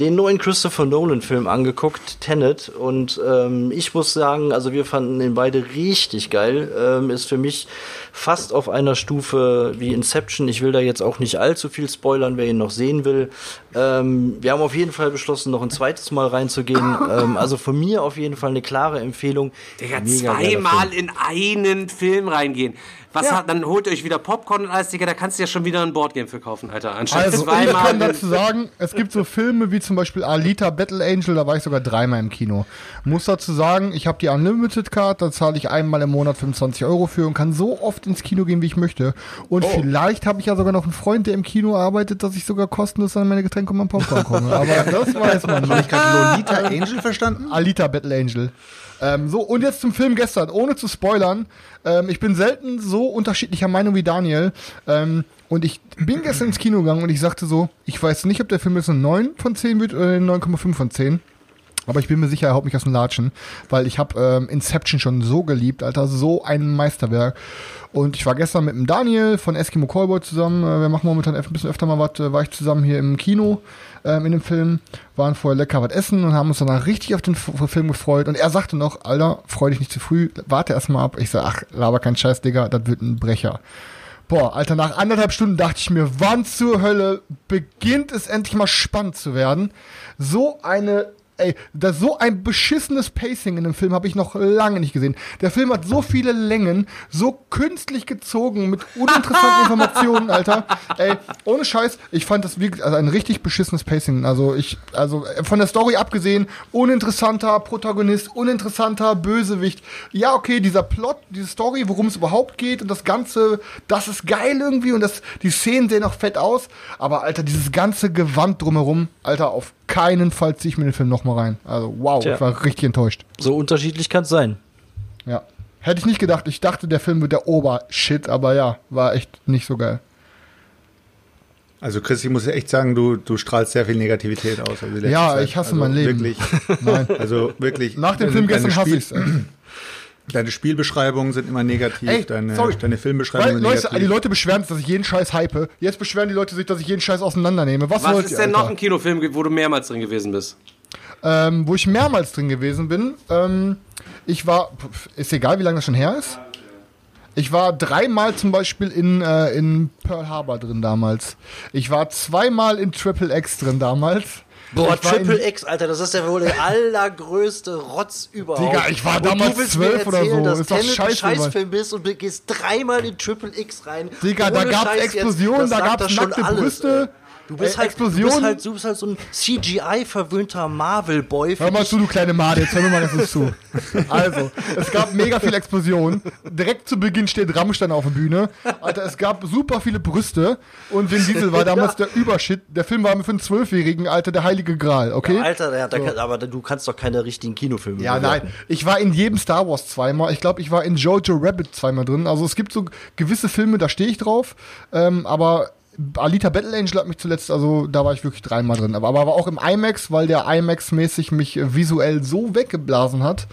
den neuen Christopher Nolan-Film angeguckt, Tenet. Und ähm, ich muss sagen, also wir fanden den beide richtig geil. Ähm, ist für mich fast auf einer Stufe wie Inception. Ich will da jetzt auch nicht allzu viel spoilern, wer ihn noch sehen will. Ähm, wir haben auf jeden Fall beschlossen, noch ein zweites Mal reinzugehen. ähm, also von mir auf jeden Fall eine klare Empfehlung. Digga, Mega zweimal in einen Film reingehen. Was Ja. hat, dann holt ihr euch wieder Popcorn und alles, Digga, da kannst du ja schon wieder ein Boardgame für kaufen, Alter. Anstatt Also, ich kann dazu sagen, es gibt so Filme wie zum Beispiel Alita Battle Angel, da war ich sogar dreimal im Kino. Muss dazu sagen, ich habe die Unlimited Card, da zahle ich einmal im Monat 25 Euro für und kann so oft ins Kino gehen, wie ich möchte. Und Oh. vielleicht habe ich ja sogar noch einen Freund, der im Kino arbeitet, dass ich sogar kostenlos an meine Getränke und mein Popcorn komme. Aber das weiß man Habe nicht. ich gerade Lolita Angel verstanden? Alita Battle Angel. Ähm, so, und jetzt zum Film gestern, ohne zu spoilern. Ähm, ich bin selten so unterschiedlicher Meinung wie Daniel. Ähm, und ich bin gestern ins Kino gegangen und ich sagte so, ich weiß nicht, ob der Film jetzt eine 9 von 10 wird oder eine 9,5 von 10. Aber ich bin mir sicher, er haut mich aus dem Latschen, weil ich habe ähm, Inception schon so geliebt, Alter, so ein Meisterwerk. Und ich war gestern mit dem Daniel von Eskimo Callboy zusammen, äh, wir machen momentan ein bisschen öfter mal was, äh, war ich zusammen hier im Kino ähm, in dem Film, waren vorher lecker was essen und haben uns danach richtig auf den F Film gefreut. Und er sagte noch, Alter, freu dich nicht zu früh, warte erst mal ab. Ich sag, ach, laber kein Scheiß, Digga, das wird ein Brecher. Boah, Alter, nach anderthalb Stunden dachte ich mir, wann zur Hölle beginnt es endlich mal spannend zu werden? So eine, ey, da so ein beschissenes Pacing in dem Film habe ich noch lange nicht gesehen. Der Film hat so viele Längen, so künstlich gezogen mit uninteressanten Informationen, Alter. Ey, ohne Scheiß, ich fand das wirklich also ein richtig beschissenes Pacing. Also ich, also äh, von der Story abgesehen, uninteressanter Protagonist, uninteressanter Bösewicht. Ja, okay, dieser Plot, diese Story, worum es überhaupt geht und das Ganze, das ist geil irgendwie und das, die Szenen sehen auch fett aus. Aber Alter, dieses ganze Gewand drumherum, Alter, auf keinen Fall ziehe ich mir den Film nochmal rein. Also wow, Tja. ich war richtig enttäuscht. So unterschiedlich kann es sein. Ja. Hätte ich nicht gedacht. Ich dachte, der Film wird der Obershit, aber ja, war echt nicht so geil. Also Chris, ich muss echt sagen, du, du strahlst sehr viel Negativität aus. Also Ja, Zeit. ich hasse also mein Leben. Wirklich, Nein. also wirklich. Nach dem Film gestern hasse ich's. ey. Deine Spielbeschreibungen sind immer negativ, Ey, deine, sorry. deine Weil, Filmbeschreibungen sind Leute, negativ. die Leute beschweren sich, dass ich jeden Scheiß hype. Jetzt beschweren die Leute sich, dass ich jeden Scheiß auseinandernehme. Was, Was ist denn noch ein Kinofilm, wo du mehrmals drin gewesen bist? Ähm, wo ich mehrmals drin gewesen bin. Ähm, ich war, ist egal, wie lange das schon her ist. Ich war dreimal zum Beispiel in, äh, in Pearl Harbor drin damals. Ich war zweimal in Triple X drin damals. Boah, ich Triple X, Alter, das ist ja wohl der allergrößte Rotz überhaupt. Digga, ich war damals du willst 12 mir oder so. Dass Ist doch ein scheiße, Mann. Scheißfilm bist und du gehst dreimal in Triple X rein. Digga, da gab's Explosionen, da gab's nackte Brüste. Du bist, Ey, halt, du, bist halt, du bist halt so ein CGI-verwöhnter Marvel-Boy. Hör mal zu, du kleine Made, jetzt hör mir mal ganz zu. Also, es gab mega viele Explosionen. Direkt zu Beginn steht Rammstein auf der Bühne. Alter, es gab super viele Brüste. Und Vin Diesel war damals der Übershit. Der Film war für einen Zwölfjährigen, Alter, der heilige Gral, okay? Alter, ja, da kann, aber du kannst doch keine richtigen Kinofilme Ja, bewerten. nein. Ich war in jedem Star Wars zweimal. Ich glaube, ich war in Jojo Rabbit zweimal drin. Also es gibt so gewisse Filme, da stehe ich drauf. Ähm, aber Alita Battle Angel hat mich zuletzt, also da war ich wirklich dreimal drin. Aber, aber auch im IMAX, weil der IMAX-mäßig mich äh, visuell so weggeblasen hat.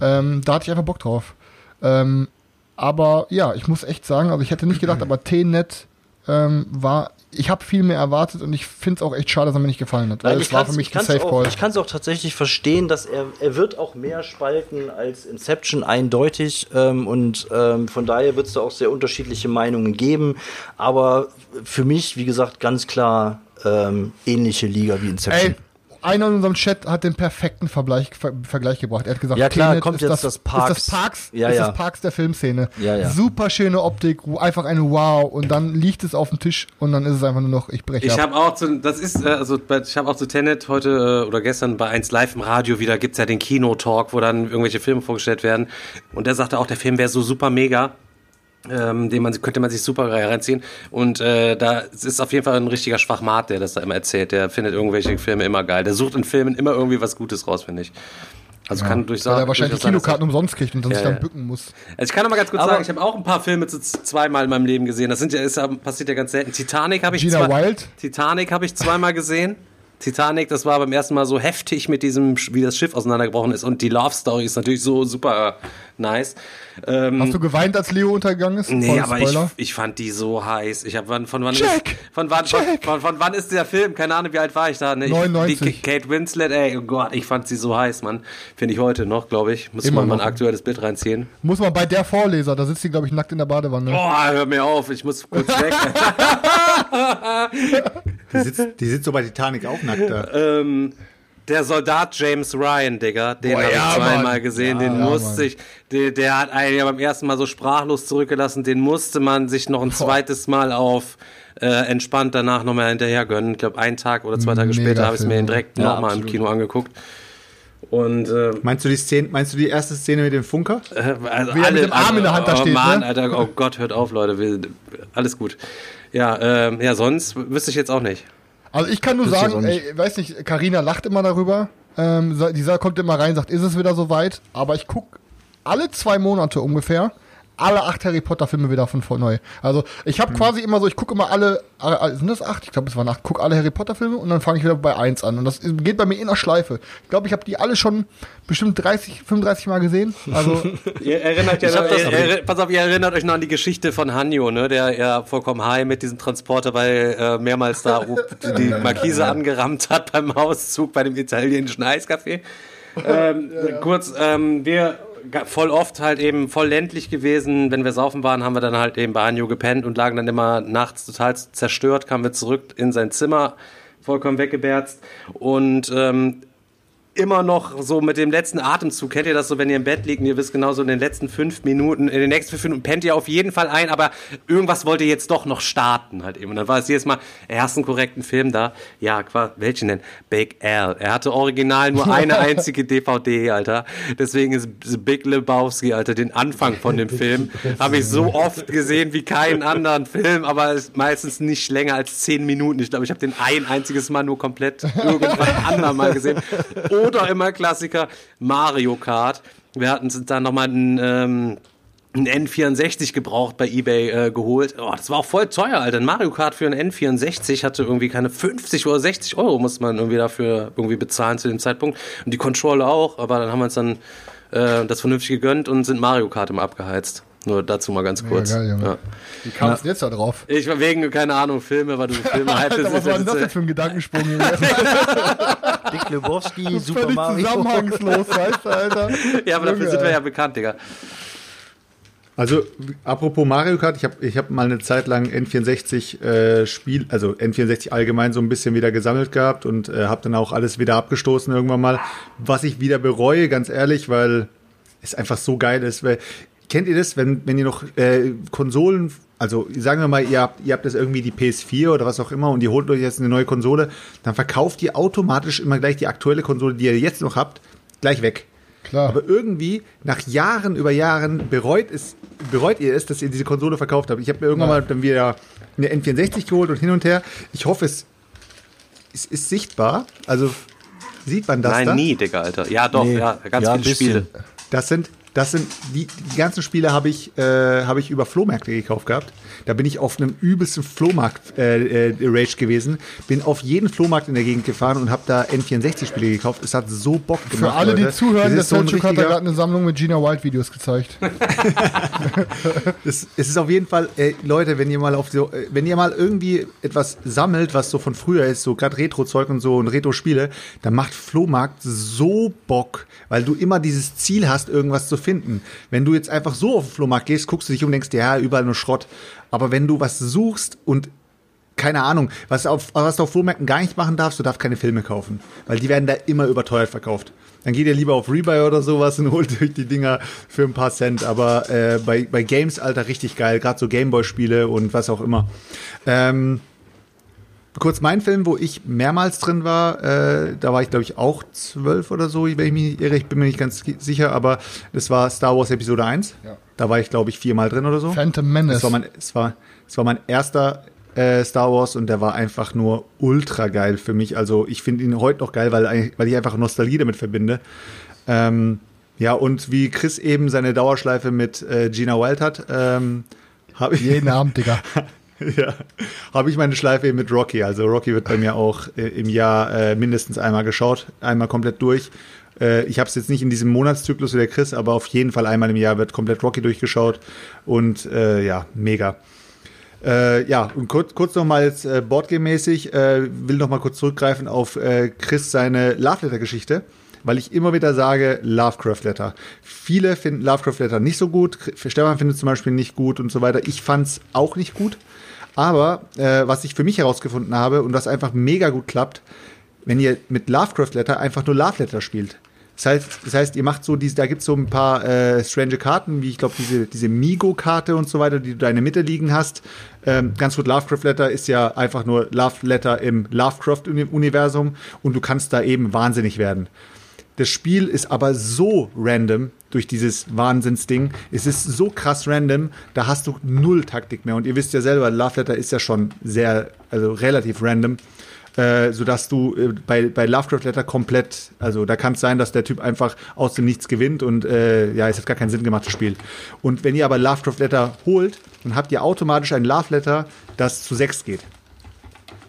Ähm, da hatte ich einfach Bock drauf. Ähm, aber ja, ich muss echt sagen, also ich hätte nicht gedacht, aber T-Net ähm, war, ich habe viel mehr erwartet und ich finde es auch echt schade, dass er mir nicht gefallen hat. Weil Nein, es war kann für mich ich ein Safe auch, Call. ich kann's auch tatsächlich verstehen, dass er, er wird auch mehr spalten als Inception eindeutig ähm, und ähm, von daher wird es da auch sehr unterschiedliche Meinungen geben, aber für mich, wie gesagt, ganz klar ähm, ähnliche Liga wie Inception. Ey, einer in unserem Chat hat den perfekten Vergleich, Ver Vergleich gebracht. Er hat gesagt, Ja, klar, Tenet kommt ist jetzt das, das Parks. Ist das Parks, Ja, ist ja. das Parks der Filmszene. Ja, ja. Super schöne Optik, einfach eine Wow. Und dann liegt es auf dem Tisch und dann ist es einfach nur noch, ich breche Ich ab. habe auch zu, das ist, äh, also ich habe auch zu Tenet heute äh, oder gestern bei 1 Live im Radio wieder, gibt's ja den Kino-Talk, wo dann irgendwelche Filme vorgestellt werden. Und der sagte auch, der Film wäre so super mega. Ähm, den man könnte man sich super reinziehen und äh, da ist auf jeden Fall ein richtiger Schwachmat, der das da immer erzählt. Der findet irgendwelche Filme immer geil. Der sucht in Filmen immer irgendwie was Gutes raus, finde ich. Also kann durch Weil er wahrscheinlich Kinokarten umsonst kriegt und dann Ja, sich dann ja. bücken muss. also ich kann noch mal ganz kurz Aber- sagen, ich habe auch ein paar Filme zu zweimal in meinem Leben gesehen. Das sind ja, ist, ja- passiert ja ganz selten. Titanic habe ich Gina Wild? Titanic habe ich zweimal gesehen. Titanic, das war beim ersten Mal so heftig mit diesem, wie das Schiff auseinandergebrochen ist. Und die Love Story ist natürlich so super nice. Ähm, Hast du geweint, als Leo untergegangen ist? Nee, aber ich, ich fand die so heiß. Ich habe von wann Jack! ist, von wann von, von, von wann ist der Film? Keine Ahnung, wie alt war ich da? Ne? Ich, 99. Die Kate Winslet, ey, oh Gott, ich fand sie so heiß, Mann. Finde ich heute noch, glaube ich. Muss Immer man mal ein aktuelles Bild reinziehen. Muss man bei der Vorleser, da sitzt sie, glaube ich, nackt in der Badewanne. Boah, hör mir auf, ich muss kurz weg. Die sitzt, die sitzt so bei Titanic auch nackt da. ähm, Der Soldat James Ryan, Digga, den habe ja, ich zweimal Mann. gesehen, den ja, musste Mann. ich, der, der hat einen ja beim ersten Mal so sprachlos zurückgelassen, den musste man sich noch ein zweites Mal auf äh, entspannt danach nochmal hinterher gönnen. Ich glaube, einen Tag oder zwei Tage Mega später habe ich es mir direkt Ja, nochmal im. Kino angeguckt. Und äh, Meinst du die Szene, meinst du die erste Szene mit dem Funker? also Wie er mit dem Arm in der Hand da oh, steht, Mann, ne? Alter, oh Gott, hört auf, Leute. Wir, alles gut. Ja, ähm, ja, sonst wüsste ich jetzt auch nicht. Also ich kann nur Wüsste ich sagen, auch ey, weiß nicht, Karina lacht immer darüber. Ähm, sa- die sa- kommt immer rein, sagt, ist es wieder soweit? Aber ich guck alle zwei Monate ungefähr alle acht Harry Potter Filme wieder von vor neu. Also ich Mhm. habe quasi immer so, ich gucke immer alle, alle, sind das acht? Ich glaube, es waren acht. Guck alle Harry Potter Filme und dann fange ich wieder bei eins an. Und das geht bei mir in der Schleife. Ich glaube, ich habe die alle schon bestimmt 30, 35 Mal gesehen. Also Ihr erinnert ja noch, das ihr, pass auf, ihr erinnert euch noch an die Geschichte von Hanjo, ne, der ja vollkommen high mit diesem Transporter bei äh, mehrmals da die Markise angerammt hat beim Auszug bei dem italienischen Eiscafé. Ähm, Kurz, ähm, wir voll oft halt eben voll ländlich gewesen. Wenn wir saufen waren, haben wir dann halt eben bei Hanjo gepennt und lagen dann immer nachts total zerstört, kamen wir zurück in sein Zimmer, vollkommen weggeberzt und ähm, immer noch so mit dem letzten Atemzug. Kennt ihr das so, wenn ihr im Bett liegt und ihr wisst genau so in den letzten fünf Minuten, in den nächsten fünf Minuten pennt ihr auf jeden Fall ein, aber irgendwas wollt ihr jetzt doch noch starten halt eben. Und dann war es jedes Mal, er hast einen korrekten Film da. Ja, welchen denn? Big L. Er hatte original nur eine einzige DVD, Alter. Deswegen ist Big Lebowski, Alter, den Anfang von dem Film habe ich so oft gesehen wie keinen anderen Film, aber meistens nicht länger als zehn Minuten. Ich glaube, ich habe den ein einziges Mal nur komplett irgendwann anderen Mal gesehen. Oder immer Klassiker Mario Kart. Wir hatten uns dann nochmal einen, ähm, einen N64 gebraucht bei eBay äh, geholt. Oh, das war auch voll teuer, Alter. Ein Mario Kart für einen N64 hatte irgendwie keine 50 oder 60 Euro musste man irgendwie dafür irgendwie bezahlen zu dem Zeitpunkt. Und die Controller auch, aber dann haben wir uns dann äh, das vernünftig gegönnt und sind Mario Kart immer abgeheizt. Nur dazu mal ganz kurz. geil, Junge. ja. wie kamst du jetzt da drauf? Ich war wegen, keine Ahnung, Filme, weil du so Filme Alter, was war denn das denn für ein Gedankensprung? Junge? Dick Lebowski, Super Völlig Mario. zusammenhangslos, weißt du, Alter? Ja, aber dafür sind wir ja bekannt, Digga. Also, apropos Mario Kart, ich habe ich hab mal eine Zeit lang N64 äh, Spiel, also N64 allgemein so ein bisschen wieder gesammelt gehabt und äh, habe dann auch alles wieder abgestoßen irgendwann mal, was ich wieder bereue, ganz ehrlich, weil es einfach so geil ist. Weil, kennt ihr das, wenn, wenn ihr noch äh, Konsolen, also sagen wir mal, ihr habt, ihr habt das irgendwie die PS4 oder was auch immer und ihr holt euch jetzt eine neue Konsole, dann verkauft ihr automatisch immer gleich die aktuelle Konsole, die ihr jetzt noch habt, gleich weg. Klar. Aber irgendwie, nach Jahren über Jahren, bereut, es, bereut ihr es, dass ihr diese Konsole verkauft habt. Ich habe mir irgendwann mal dann wieder eine N64 geholt und hin und her. Ich hoffe, es, es ist sichtbar. Also sieht man das Nein, da? nie, Digga, Alter. Ja, doch, Nee. ja, ganz Ja, viele Spiele. Das sind, das sind die, die ganzen Spiele habe ich, äh, habe ich über Flohmärkte gekauft gehabt. Da bin ich auf einem übelsten Flohmarkt äh, äh, Rage gewesen. Bin auf jeden Flohmarkt in der Gegend gefahren und habe da N64-Spiele gekauft. Es hat so Bock gemacht. Für alle, die Leute. zuhören, der Das ist so hat da gerade eine Sammlung mit Gina Wild Videos gezeigt. Es, es ist auf jeden Fall, äh, Leute, wenn ihr mal auf so, äh, wenn ihr mal irgendwie etwas sammelt, was so von früher ist, so gerade Retro-Zeug und so und Retro-Spiele, dann macht Flohmarkt so Bock, weil du immer dieses Ziel hast, irgendwas zu finden. Wenn du jetzt einfach so auf den Flohmarkt gehst, guckst du dich um und denkst, ja, überall nur Schrott. Aber wenn du was suchst und keine Ahnung, was, auf, was du auf Flohmärkten gar nicht machen darfst, du darfst keine Filme kaufen, weil die werden da immer überteuert verkauft. Dann geht ihr lieber auf Rebuy oder sowas und holt euch die Dinger für ein paar Cent. Aber äh, bei, bei Games, Alter, richtig geil. Gerade so Gameboy-Spiele und was auch immer. Ähm, kurz mein Film, wo ich mehrmals drin war, äh, da war ich glaube ich auch zwölf oder so, wenn ich mich nicht irre, ich bin mir nicht ganz sicher, aber das war Star Wars Episode 1. Ja. Da war ich glaube ich viermal drin oder so. Phantom Menace. Das war mein, es war, es war mein erster äh, Star Wars und der war einfach nur ultra geil für mich. Also ich finde ihn heute noch geil, weil, weil ich einfach Nostalgie damit verbinde. Ähm, ja, und wie Chris eben seine Dauerschleife mit äh, Gina Wild hat, ähm, habe ich Jeden Abend, Digga. ja, habe ich meine Schleife eben mit Rocky. Also Rocky wird bei mir auch äh, im Jahr äh, mindestens einmal geschaut, einmal komplett durch. Äh, ich habe es jetzt nicht in diesem Monatszyklus wie der Chris, aber auf jeden Fall einmal im Jahr wird komplett Rocky durchgeschaut und äh, ja, mega. Äh, ja, und kurz, kurz noch mal jetzt äh, Boardgame-mäßig, äh, will noch mal kurz zurückgreifen auf Chris seine Love Letter-Geschichte, weil ich immer wieder sage, Lovecraft Letter. Viele finden Lovecraft Letter nicht so gut, Stefan findet zum Beispiel nicht gut und so weiter. Ich fand's auch nicht gut. Aber äh, was ich für mich herausgefunden habe und was einfach mega gut klappt, wenn ihr mit Lovecraft Letter einfach nur Love Letter spielt. Das heißt, das heißt, ihr macht so diese, da gibt's so ein paar äh, strange Karten, wie ich glaube, diese, diese Migo-Karte und so weiter, die du da in der Mitte liegen hast. Ähm, ganz gut, Lovecraft Letter ist ja einfach nur Love Letter im Lovecraft-Universum und du kannst da eben wahnsinnig werden. Das Spiel ist aber so random durch dieses Wahnsinnsding. Es ist so krass random, da hast du null Taktik mehr. Und ihr wisst ja selber, Love Letter ist ja schon sehr, also relativ random. Äh, sodass du äh, bei, bei Lovecraft Letter komplett, also da kann es sein, dass der Typ einfach aus dem Nichts gewinnt und äh, ja, es hat gar keinen Sinn gemacht, das Spiel. Und wenn ihr aber Lovecraft Letter holt, dann habt ihr automatisch ein Love Letter, das zu sechs geht.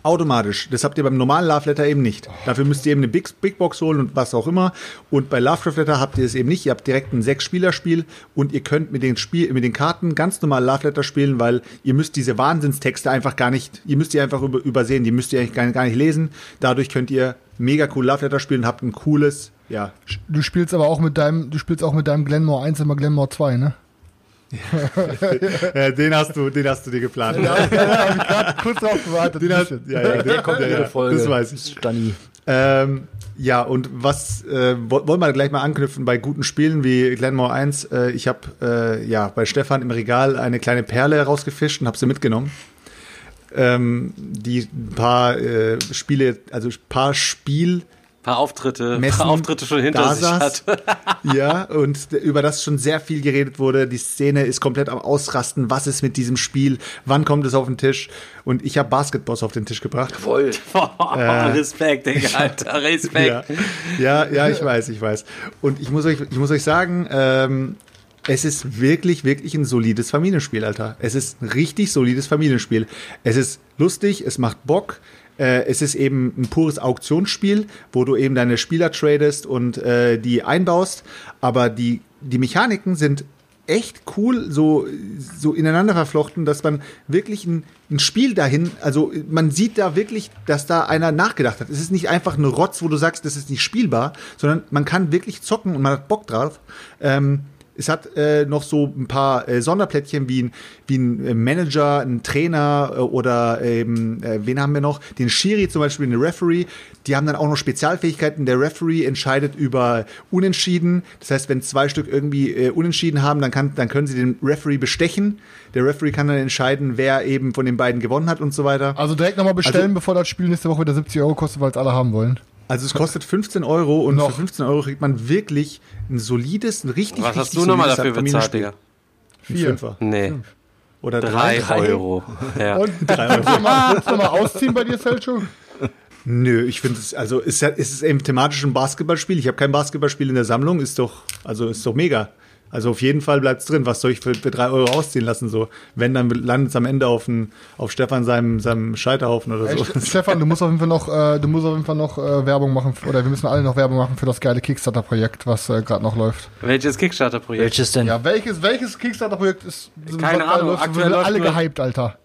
Automatisch. Das habt ihr beim normalen Love Letter eben nicht. Dafür müsst ihr eben eine Big, Big Box holen und was auch immer. Und bei Lovecraft Letter habt ihr es eben nicht. Ihr habt direkt ein Sechs-Spieler-Spiel und ihr könnt mit den, Spiel, mit den Karten ganz normal Love Letter spielen, weil ihr müsst diese Wahnsinnstexte einfach gar nicht, ihr müsst die einfach über, übersehen, die müsst ihr eigentlich gar, gar nicht lesen. Dadurch könnt ihr mega cool Love Letter spielen und habt ein cooles, ja. Du spielst aber auch mit deinem, du spielst auch mit deinem Glenmore 1 immer Glenmore 2, ne? Ja, den hast du, den hast du dir geplant. Ja, hab ich gerade kurz drauf gewartet. Den hast, ja, ja, der kommt ja, Jede ja, Folge. das weiß ich. Stani. Ähm, ja, und was äh, wo- wollen wir gleich mal anknüpfen bei guten Spielen wie Glenmore 1? Äh, ich habe äh, ja bei Stefan im Regal eine kleine Perle herausgefischt und habe sie mitgenommen. Ähm, die ein paar äh, Spiele, also ein paar Spiel paar Auftritte, Messen, paar Auftritte schon hinter da sich saß. hat. ja, und über das schon sehr viel geredet wurde. Die Szene ist komplett am Ausrasten. Was ist mit diesem Spiel? Wann kommt es auf den Tisch? Und ich habe Basketballs auf den Tisch gebracht. Voll. Respekt, Digga, Alter, Respekt. Ja, ja, ja, ich weiß, ich weiß. Und ich muss euch, ich muss euch sagen, ähm, es ist wirklich, wirklich ein solides Familienspiel, Alter. Es ist ein richtig solides Familienspiel. Es ist lustig, es macht Bock. Äh, es ist eben ein pures Auktionsspiel, wo du eben deine Spieler tradest und äh, die einbaust. Aber die, die Mechaniken sind echt cool, so, so ineinander verflochten, dass man wirklich ein, ein Spiel dahin, also man sieht da wirklich, dass da einer nachgedacht hat. Es ist nicht einfach eine Rotz, wo du sagst, das ist nicht spielbar, sondern man kann wirklich zocken und man hat Bock drauf. Ähm, es hat äh, noch so ein paar äh, Sonderplättchen wie ein, wie ein äh, Manager, ein Trainer äh, oder ähm, äh, wen haben wir noch? Den Schiri zum Beispiel, den Referee. Die haben dann auch noch Spezialfähigkeiten. Der Referee entscheidet über Unentschieden. Das heißt, wenn zwei Stück irgendwie äh, Unentschieden haben, dann, kann, dann können sie den Referee bestechen. Der Referee kann dann entscheiden, wer eben von den beiden gewonnen hat und so weiter. Also direkt nochmal bestellen, Also- bevor das Spiel nächste Woche wieder 70 Euro kostet, weil es alle haben wollen. Also es kostet 15 Euro und Noch. für 15 Euro kriegt man wirklich ein solides, ein richtig, Was richtig hast du nochmal dafür bezahlt. Digga? Vier. Fünfer. Nee, Oder drei, drei. Euro. Ja. Und du mal, willst du mal ausziehen bei dir, Selcho? Nö, ich finde es, also ist ist es eben thematisch ein Basketballspiel. Ich habe kein Basketballspiel in der Sammlung, ist doch, also ist doch mega. Also auf jeden Fall bleibt's drin. Was soll ich für, für drei Euro ausziehen lassen? So, wenn dann landet es am Ende auf, ein, auf Stefan seinem, seinem Scheiterhaufen oder Ey, so. St- Stefan, du musst auf jeden Fall noch, äh, du musst auf jeden Fall noch äh, Werbung machen, oder wir müssen alle noch Werbung machen für das geile Kickstarter-Projekt, was äh, gerade noch läuft. Welches Kickstarter-Projekt? Welches denn? Ja, welches, welches Kickstarter-Projekt ist? Keine Ahnung, läuft? Wir aktuell sind läuft alle gehypt, Alter.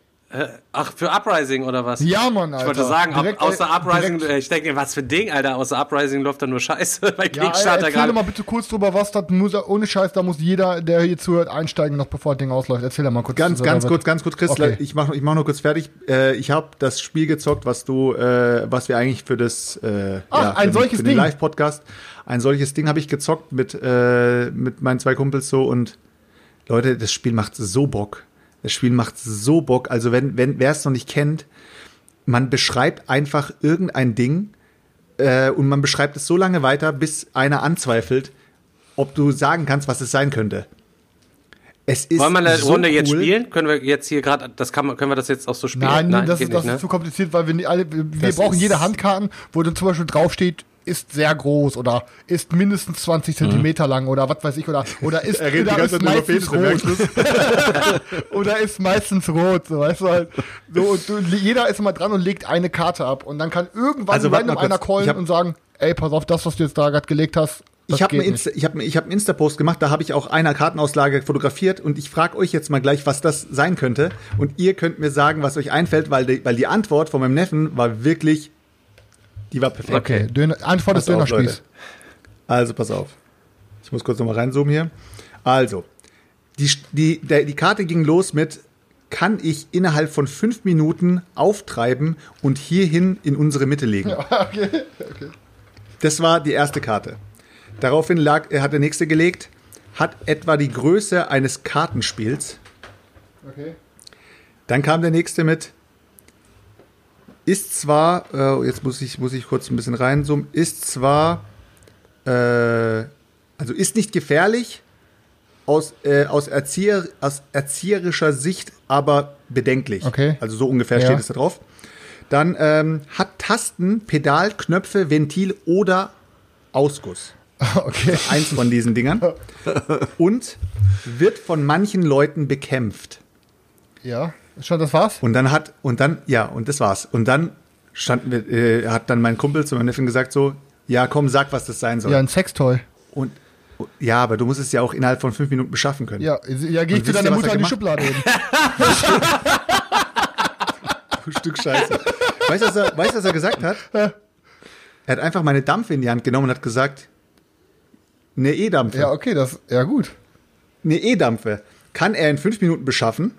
Ach, für Uprising oder was? Ja, Mann, Alter. Ich wollte sagen, Direkt, außer äh, Uprising, direkt- ich denke, was für ein Ding, Alter, außer Uprising läuft da nur Scheiße bei Ja, Kickstarter erzähl doch mal gerade. bitte kurz drüber, was das muss, ohne Scheiß, da muss jeder, der hier zuhört, einsteigen, noch bevor das Ding ausläuft. Erzähl doch mal kurz. Ganz, ganz kurz, ganz kurz, Chris, Okay. ich mache ich mach nur kurz fertig. Äh, ich habe das Spiel gezockt, was du, äh, was wir eigentlich für das, äh, Ach, ein für, solches für den Ding. Live-Podcast, ein solches Ding habe ich gezockt mit, äh, mit meinen zwei Kumpels so und Leute, das Spiel macht so Bock. Das Spiel macht so Bock. Also wenn, wenn, wer es noch nicht kennt, man beschreibt einfach irgendein Ding äh, und man beschreibt es so lange weiter, bis einer anzweifelt, ob du sagen kannst, was es sein könnte. Es ist Wollen wir eine so Runde jetzt cool. spielen? Können wir jetzt hier gerade, das kann man, können wir das jetzt auch so spielen? Nein, das, geht ist, das nicht, ne? ist zu kompliziert, weil wir, nicht alle, wir Das brauchen jede Handkarten, wo dann zum Beispiel draufsteht, ist sehr groß oder ist mindestens 20 Zentimeter lang oder was weiß ich oder oder ist, Mhm. Er oder ist meistens rot oder ist meistens rot, so weißt du halt. So, und du, jeder ist immer dran und legt eine Karte ab und dann kann irgendwann Also, random einer callen hab- und sagen, ey, pass auf, das, was du jetzt da gerade gelegt hast, das Ich habe einen. Insta, ich hab, ich hab Insta-Post gemacht, da habe ich auch eine Kartenauslage fotografiert und ich frage euch jetzt mal gleich, was das sein könnte. Und ihr könnt mir sagen, was euch einfällt, weil die, weil die Antwort von meinem Neffen war wirklich, die war perfekt. Okay, Döner, Antwort ist Pass auf, Dönerspieß. Also, pass auf. Ich muss kurz nochmal reinzoomen hier. Also, die, die, der, die Karte ging los mit kann ich innerhalb von fünf Minuten auftreiben und hierhin in unsere Mitte legen. Okay, okay. Das war die erste Karte. Daraufhin lag, er hat der nächste gelegt, hat etwa die Größe eines Kartenspiels. okay. Dann kam der nächste mit, ist zwar, äh, jetzt muss ich, muss ich kurz ein bisschen reinzoomen, ist zwar, äh, also ist nicht gefährlich, aus, äh, aus, Erzieher, aus erzieherischer Sicht aber bedenklich. Okay. Also so ungefähr Ja. steht es da drauf. Dann ähm, hat Tasten, Pedal, Knöpfe, Ventil oder Ausguss. Okay. Eins von diesen Dingern. Und wird von manchen Leuten bekämpft. Ja, schon das war's? Und dann hat, und dann, ja, und das war's. Und dann standen wir, äh, hat dann mein Kumpel zu meinem Neffen gesagt so, ja komm, sag, was das sein soll. Ja, ein Sextoy. Und ja, aber du musst es ja auch innerhalb von fünf Minuten beschaffen können. Ja, ja geh ich zu deiner Mutter er in die Schublade hin. Ein Stück Scheiße. weißt du, was er, weißt, du, was er gesagt hat? Er hat einfach meine Dampfe in die Hand genommen und hat gesagt, eine E-Dampfe. Ja, okay, das, ja gut. Eine E-Dampfe kann er in fünf Minuten beschaffen,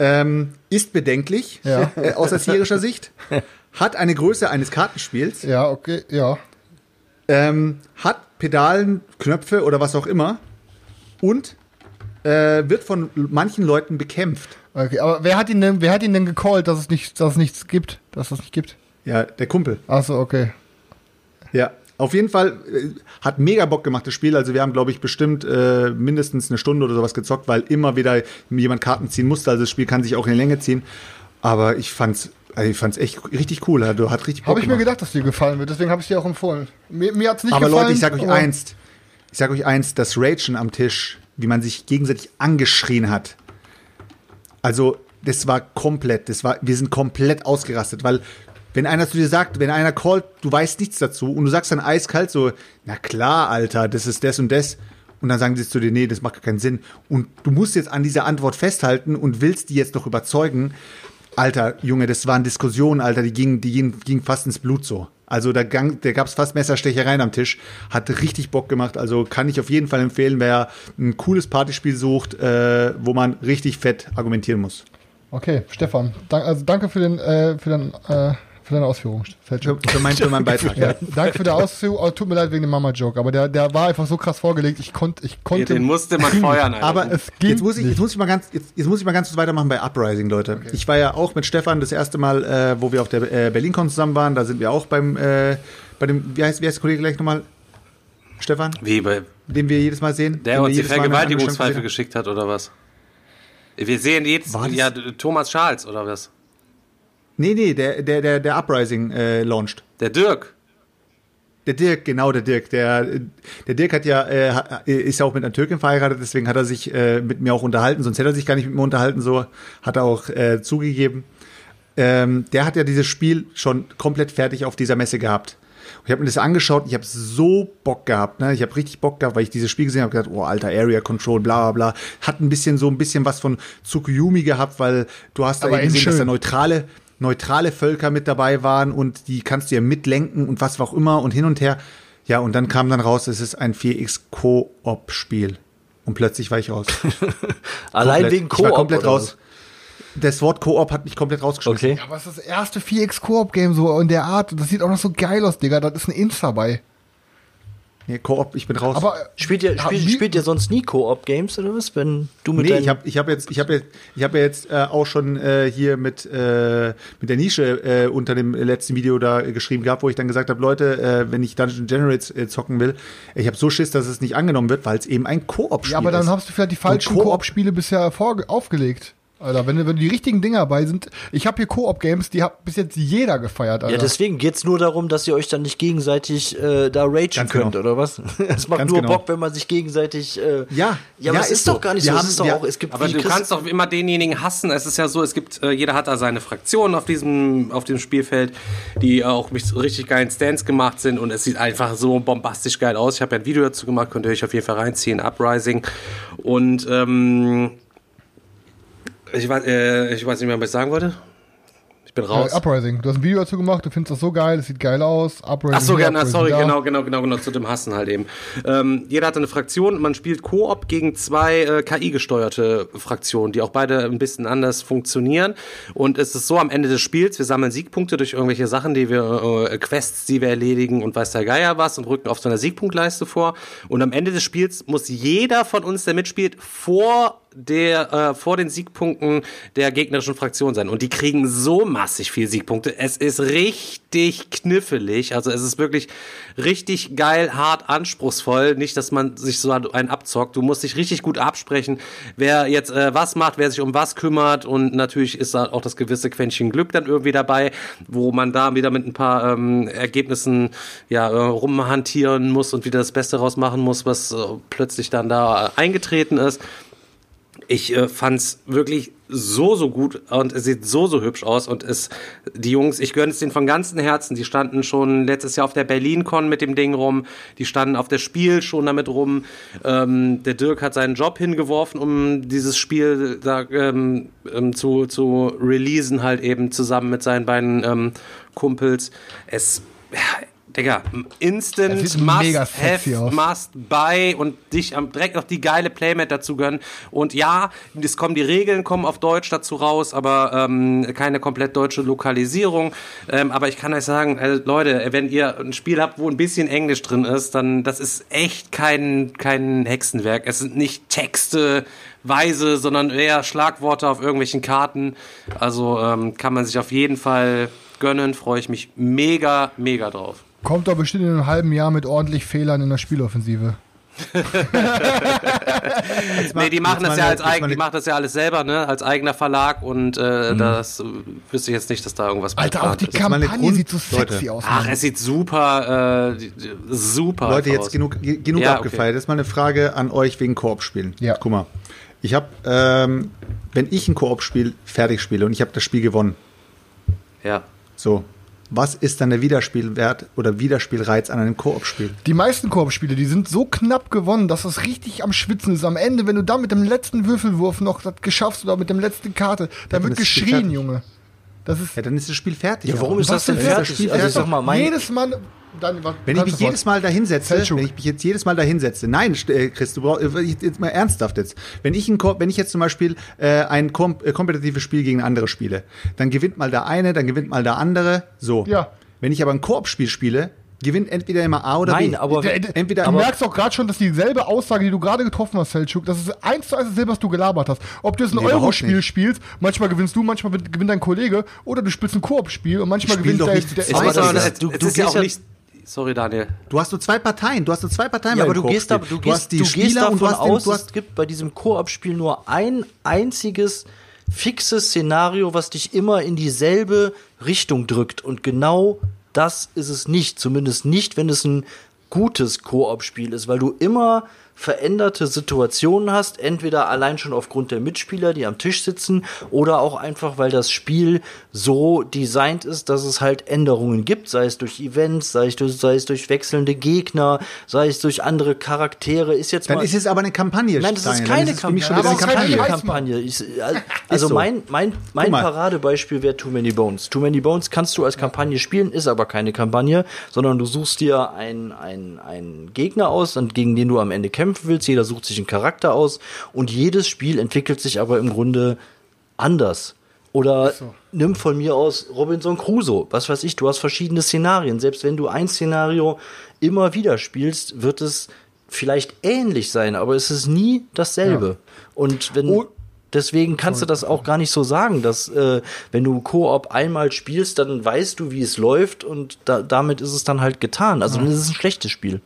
ähm, ist bedenklich Ja. äh, aus erzieherischer Sicht, hat eine Größe eines Kartenspiels, Ja, okay, ja. ähm, hat Pedalen, Knöpfe oder was auch immer und äh, wird von manchen Leuten bekämpft. Okay, aber wer hat ihn denn, wer hat ihn denn gecallt, dass es nicht, dass es nichts gibt, dass es nicht gibt? Ja, der Kumpel. Achso, okay. Ja, auf jeden Fall äh, hat mega Bock gemacht, das Spiel. Also wir haben, glaube ich, bestimmt äh, mindestens eine Stunde oder sowas gezockt, weil immer wieder jemand Karten ziehen musste. Also das Spiel kann sich auch in die Länge ziehen. Aber ich fand's, also ich fand's echt richtig cool. Also hat richtig Bock Habe ich mir gedacht, dass dir gefallen wird, deswegen habe ich dir auch empfohlen. Mir, mir hat's nicht Aber gefallen. Leute, ich sag euch aber- eins. Ich sag euch eins, das Ragen am Tisch, wie man sich gegenseitig angeschrien hat. Also, das war komplett, das war, wir sind komplett ausgerastet, weil wenn einer zu dir sagt, wenn einer callt, du weißt nichts dazu und du sagst dann eiskalt so, na klar, Alter, das ist das und das. Und dann sagen sie zu dir, nee, das macht gar keinen Sinn. Und du musst jetzt an dieser Antwort festhalten und willst die jetzt noch überzeugen. Alter, Junge, das waren Diskussionen, Alter, die gingen, die gingen, gingen fast ins Blut so. Also da, da gab es fast Messerstechereien am Tisch. Hat richtig Bock gemacht. Also kann ich auf jeden Fall empfehlen, wer ein cooles Partyspiel sucht, äh, wo man richtig fett argumentieren muss. Okay, Stefan, dank, also danke für den, äh, für den, äh, für deine Ausführung. Für, für, mein, für meinen Beitrag. Ja, danke für die Ausführung. Oh, tut mir leid wegen dem Mama-Joke, aber der, der war einfach so krass vorgelegt. Ich konnte, ich konnte. Den musste man feuern, Alter. Aber Es ging jetzt muss ich, jetzt muss ich mal ganz, jetzt, jetzt muss ich mal ganz kurz weitermachen bei Uprising, Leute. Ich war ja auch mit Stefan das erste Mal, äh, wo wir auf der äh, BerlinCon zusammen waren. Da sind wir auch beim, äh, bei dem, wie heißt, wie heißt der Kollege gleich nochmal? Stefan, Wie, bei den wir jedes Mal sehen. der uns die Vergewaltigungspfeife geschickt hat, oder was? Wir sehen jetzt, ja, Thomas Charles, oder was? Nee, nee, der, der, der, der Uprising äh, launched. Der Dirk. Der Dirk, genau, der Dirk. Der, der Dirk hat ja, äh, ha- ist ja auch mit einer Türkin verheiratet, deswegen hat er sich äh, mit mir auch unterhalten, sonst hätte er sich gar nicht mit mir unterhalten, so hat er auch äh, zugegeben. Ähm, der hat ja dieses Spiel schon komplett fertig auf dieser Messe gehabt. Und ich habe mir das angeschaut ich habe so Bock gehabt, ne? Ich habe richtig Bock gehabt, weil ich dieses Spiel gesehen habe, gedacht, oh, alter Area Control, bla bla bla. Hat ein bisschen so ein bisschen was von Tsukuyomi gehabt, weil du hast da Aber eben gesehen, dass da schön. neutrale, neutrale Völker mit dabei waren und die kannst du ja mitlenken und was auch immer und hin und her. Ja, und dann kam dann raus, es ist ein 4X Koop-Spiel. Und plötzlich war ich raus. Allein Komplett. wegen Ich war Koop. komplett raus. Das Wort Koop hat mich komplett rausgeschmissen. Okay. Ja, aber es ist das erste 4X Koop-Game so in der Art. Das sieht auch noch so geil aus, Digga. Da ist ein Insta dabei. Nee, Koop, ich bin raus. Aber Spielt ihr, Ja, spielt, spielt ihr sonst nie Koop-Games oder was? Wenn du mit Nee, ich habe ich hab jetzt, ich hab jetzt, ich hab ja jetzt äh, auch schon äh, hier mit, äh, mit der Nische äh, unter dem letzten Video da äh, geschrieben gehabt, wo ich dann gesagt habe, Leute, äh, wenn ich Dungeon Generates äh, zocken will, ich habe so Schiss, dass es nicht angenommen wird, weil es eben ein Koop-Spiel ja, aber dann ist. hast du vielleicht die falschen Koop- Koop-Spiele bisher vorge- aufgelegt. Alter, wenn, wenn die richtigen Dinger dabei sind. Ich habe hier Koop-Games, die hat bis jetzt jeder gefeiert, Alter. ja, deswegen geht's nur darum, dass ihr euch dann nicht gegenseitig äh, da ragen Ganz könnt, genau. oder was? Es macht Ganz nur genau. Bock, wenn man sich gegenseitig. Äh, Ja, ja, aber ja, es ist ist doch so. gar nicht Wir so. haben- es ist doch auch, es gibt Aber du Chris- kannst doch immer denjenigen hassen. Es ist ja so, es gibt, äh, jeder hat da seine Fraktion auf diesem, auf dem Spielfeld, die auch mit so richtig geilen Stands gemacht sind und es sieht einfach so bombastisch geil aus. Ich habe ja ein Video dazu gemacht, könnt ihr euch auf jeden Fall reinziehen, Uprising. Und ähm, ich weiß, äh, ich weiß nicht mehr, was ich sagen wollte. Ich bin raus. Äh, Uprising. Du hast ein Video dazu gemacht, du findest das so geil, es sieht geil aus. Uprising. Ach so, hier, Uprising sorry, da. genau, genau, genau, genau, zu dem Hassen halt eben. Ähm, jeder hat eine Fraktion, man spielt Koop gegen zwei äh, KI-gesteuerte Fraktionen, die auch beide ein bisschen anders funktionieren. Und es ist so am Ende des Spiels, wir sammeln Siegpunkte durch irgendwelche Sachen, die wir, äh, Quests, die wir erledigen und weiß der Geier was und rücken auf so einer Siegpunktleiste vor. Und am Ende des Spiels muss jeder von uns, der mitspielt, vor der äh, vor den Siegpunkten der gegnerischen Fraktion sein und die kriegen so massig viel Siegpunkte. Es ist richtig knifflig, also es ist wirklich richtig geil, hart, anspruchsvoll. Nicht, dass man sich so einen abzockt. Du musst dich richtig gut absprechen, wer jetzt äh, was macht, wer sich um was kümmert und natürlich ist da auch das gewisse Quäntchen Glück dann irgendwie dabei, wo man da wieder mit ein paar ähm, Ergebnissen ja äh, rumhantieren muss und wieder das Beste rausmachen muss, was äh, plötzlich dann da eingetreten ist. Ich äh, fand's wirklich so, so gut und es sieht so, so hübsch aus und es, die Jungs, ich gönne es denen von ganzem Herzen. Die standen schon letztes Jahr auf der BerlinCon mit dem Ding rum, die standen auf der Spiel schon damit rum. Ähm, der Dirk hat seinen Job hingeworfen, um dieses Spiel da ähm, ähm, zu, zu releasen, halt eben zusammen mit seinen beiden ähm, Kumpels. Es, Digga, instant must mega have, aus. must buy und dich am direkt noch die geile Playmat dazu gönnen. Und ja, es kommen die Regeln kommen auf Deutsch dazu raus, aber ähm, keine komplett deutsche Lokalisierung. Ähm, aber ich kann euch sagen, äh, Leute, wenn ihr ein Spiel habt, wo ein bisschen Englisch drin ist, dann das ist echt kein kein Hexenwerk. Es sind nicht Texte weise, sondern eher Schlagworte auf irgendwelchen Karten. Also ähm, kann man sich auf jeden Fall gönnen. Freue ich mich mega mega drauf. Kommt doch bestimmt in einem halben Jahr mit ordentlich Fehlern in der Spieloffensive. Nee, die machen das ja als eigen, die machen das ja alles selber, ne, als eigener Verlag und äh, das äh, wüsste ich jetzt nicht, dass da irgendwas Alter, auch die ist. Kampagne Grund- sieht so sexy Leute. aus. Ach, es sieht super, äh, super Leute, jetzt aus. genug, ge- genug Ja, abgefeiert. Das ist mal eine Frage an euch wegen Koop-Spielen. Ja. Guck mal. Ich habe, ähm, wenn ich ein Koop-Spiel fertig spiele und ich habe das Spiel gewonnen, Ja. so, was ist dann der Wiederspielwert oder Wiederspielreiz an einem Koop-Spiel? Die meisten Koop-Spiele, die sind so knapp gewonnen, dass es richtig am Schwitzen ist. Am Ende, wenn du da mit dem letzten Würfelwurf noch das geschaffst oder mit dem letzten Karte, da dann wird das geschrien. Junge. Das ist Ja, dann ist das Spiel fertig. Ja, warum ist das denn dann ist fertig? Spiel Also sag mal, mein, jedes Mal. Dann, Wenn ich mich jedes Mal da hinsetze, wenn ich mich jetzt jedes Mal da hinsetze, nein, äh, Chris, du brauchst, äh, jetzt mal ernsthaft jetzt. Wenn ich, ein, wenn ich jetzt zum Beispiel äh, ein kom äh, kompetitives Spiel gegen andere spiele, dann gewinnt mal der eine, dann gewinnt mal der andere, so. Ja. Wenn ich aber ein Koop-Spiel spiele, gewinnt entweder immer A oder Nein, B. aber Der, der, Entweder- du aber- merkst auch gerade schon, dass dieselbe Aussage, die du gerade getroffen hast, Selchuk, das ist eins zu eins dasselbe, was du gelabert hast. Ob du jetzt ein Nee, Euro-Spiel spielst, manchmal gewinnst du, manchmal gewinnt dein Kollege, oder du spielst ein Koop-Spiel und manchmal gewinnt doch der, nicht der, Es, aber, Digga. es, Du- es du gehst auch ja- nicht. Sorry, Daniel. Du hast nur zwei Parteien, du hast nur zwei Parteien Ja, aber du gehst, da, Koop-Spiel. du, gehst, du gehst Spieler und du davon hast den- aus, du es hast gibt bei diesem Koop-Spiel nur ein einziges fixes Szenario, was dich immer in dieselbe Richtung drückt. Und genau das ist es nicht. Zumindest nicht, wenn es ein gutes Koop-Spiel ist, weil du immer veränderte Situationen hast, entweder allein schon aufgrund der Mitspieler, die am Tisch sitzen, oder auch einfach, weil das Spiel so designt ist, dass es halt Änderungen gibt, sei es durch Events, sei es durch, sei es durch wechselnde Gegner, sei es durch andere Charaktere. Ist jetzt Dann mal ist es aber eine Kampagne. Nein, das ist keine Dann Kampagne. Das ist eine keine Kampagne. Ich, also so. mein, mein, mein. Paradebeispiel wäre Too Many Bones. Too Many Bones kannst du als Kampagne spielen, ist aber keine Kampagne, sondern du suchst dir einen, einen, einen Gegner aus, und gegen den du am Ende kämpfen willst. Jeder sucht sich einen Charakter aus und jedes Spiel entwickelt sich aber im Grunde anders. Oder nimm von mir aus Robinson Crusoe. Was weiß ich, du hast verschiedene Szenarien. Selbst wenn du ein Szenario immer wieder spielst, wird es vielleicht ähnlich sein, aber es ist nie dasselbe. Und wenn Oh. deswegen kannst du das auch gar nicht so sagen, dass äh, wenn du Koop einmal spielst, dann weißt du, wie es läuft und da, damit ist es dann halt getan. Also dann ist es ein schlechtes Spiel.